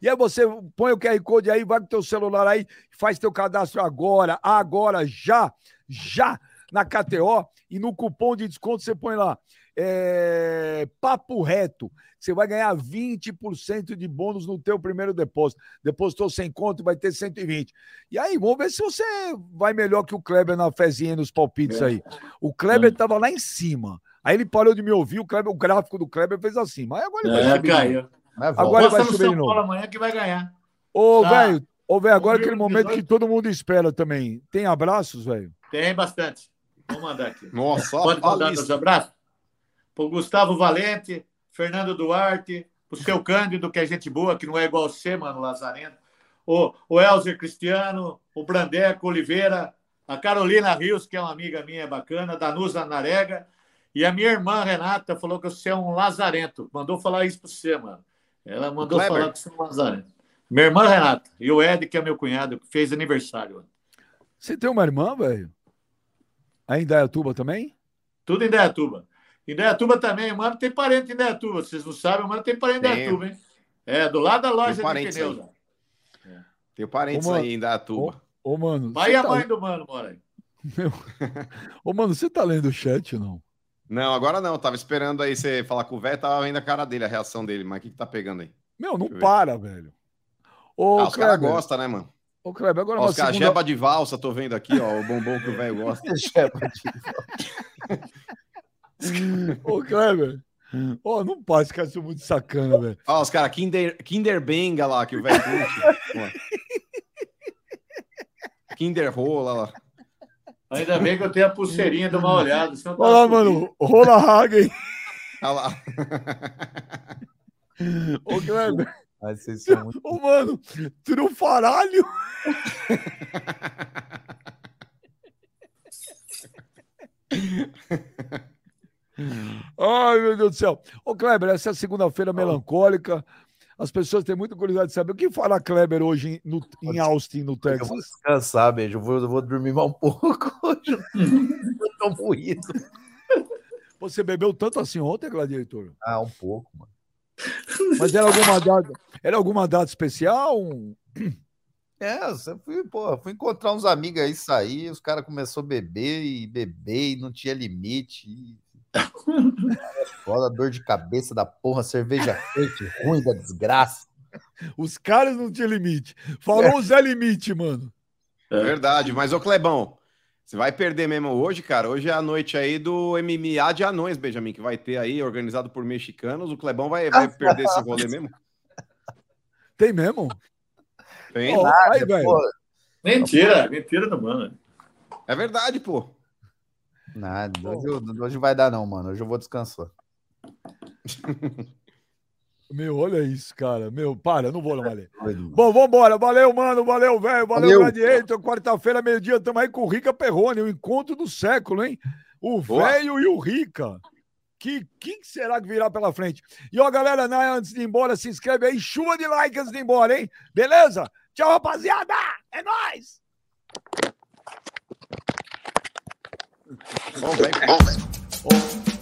E aí você põe o QR Code aí, vai com teu celular aí, faz teu cadastro agora, agora, já, já, na KTO, e no cupom de desconto você põe lá, é, Papo Reto, você vai ganhar 20% de bônus no teu primeiro depósito. Depositou 100 conto, vai ter 120. E aí, vamos ver se você vai melhor que o Kleber na fezinha e nos palpites aí. O Kleber tava lá em cima. Aí ele parou de me ouvir, o, Kleber, o gráfico do Kleber fez assim. Mas agora ele vai É, subir. de caiu. Agora ele vai subir São de novo. Paulo amanhã que vai ganhar. Ô, Tá. velho, ô, velho, agora Um aquele momento que 18. todo mundo espera também. Tem abraços, velho? Tem bastante. Vou mandar aqui. Nossa, Pode mandar lista. meus abraços? Pro Gustavo Valente, Fernando Duarte, pro seu Cândido, que é gente boa, que não é igual você, mano, Lazarento. O, o Elzer Cristiano, o Brandeco Oliveira, a Carolina Rios, que é uma amiga minha bacana, Danusa Narega, e a minha irmã Renata falou que você é um lazarento. Mandou falar isso pra você, mano. Ela mandou Kleber? falar que você é um lazarento. Minha irmã Renata. E o Ed, que é meu cunhado, que fez aniversário. Você tem uma irmã, velho? Aí em Dayatuba também? Tudo em Dayatuba. Em Dayatuba também, o mano tem parente em Dayatuba. Vocês não sabem, o mano tem parente em Tenho. Dayatuba, hein? É, do lado da loja de parentes pneus. ó. Tenho parentes Ô, mano, aí em Datuba. Ô, mano. Pai e a tá- mãe do mano, mora aí. Ô, mano, você tá lendo o chat ou não? Não, agora não. Tava esperando aí você falar com o velho, tava vendo a cara dele, a reação dele. Mas o que, que tá pegando aí? Meu, não para, velho. Ô, ah, os caras gostam, né, mano? Ô, Kleber, agora Ó, uma segunda... jeba de valsa, tô vendo aqui, ó, o bombom que o velho gosta. Ô, Kleber. Ô, não passa, esse cara são muito sacana, velho. Ó, os caras, Kinder, Kinder Benga lá, que o velho. Ó. Kinder Rola lá. Ainda bem que eu tenho a pulseirinha do mal olhado. tá Olha lá, mano. Rola Hagen. Olha lá. Ô, Kleber. Mas vocês são muito... Ô, mano. Trufaralho. Ai, meu Deus do céu. Ô, Kleber, essa é a segunda-feira melancólica. As pessoas têm muita curiosidade de saber o que fará Kleber hoje em, no- em Austin, no Eu Texas. vou descansar, beijo. Eu vou, eu vou dormir mais um pouco hoje. Eu tô moído. Você bebeu tanto assim ontem, Gladiator? Ah, um pouco, mano. Mas era alguma data, era alguma data especial? É, você fui, pô, fui encontrar uns amigos aí, sair, os caras começaram a beber e beber e não tinha limite. E... Foda, dor de cabeça da porra, cerveja quente, ruim da desgraça. Os caras não tinham limite. Falou o Zé Limite, mano. Verdade, mas ô Clebão, você vai perder mesmo hoje, cara. Hoje é a noite aí do MMA de anões, Benjamin, que vai ter aí, organizado por mexicanos. O Clebão vai, vai perder esse rolê mesmo? Tem mesmo? Tem. Ó, aí, velho. Mentira, mentira do mano. É verdade, pô. Nada, hoje, hoje vai dar não, mano. Hoje eu vou descansar. Meu, olha isso, cara. Meu, para, não vou não, Valeu. Bom, vambora. Valeu, mano. Valeu, velho. Valeu. Gladiator. Quarta-feira, meio-dia, estamos aí com o Rica Perrone, o encontro do século, hein? O velho e o Rica. Que, quem será que virá pela frente? E ó, galera, né, antes de ir embora, se inscreve aí, chuva de like antes de ir embora, hein? Beleza? Tchau, rapaziada! É nóis! Bom, velho.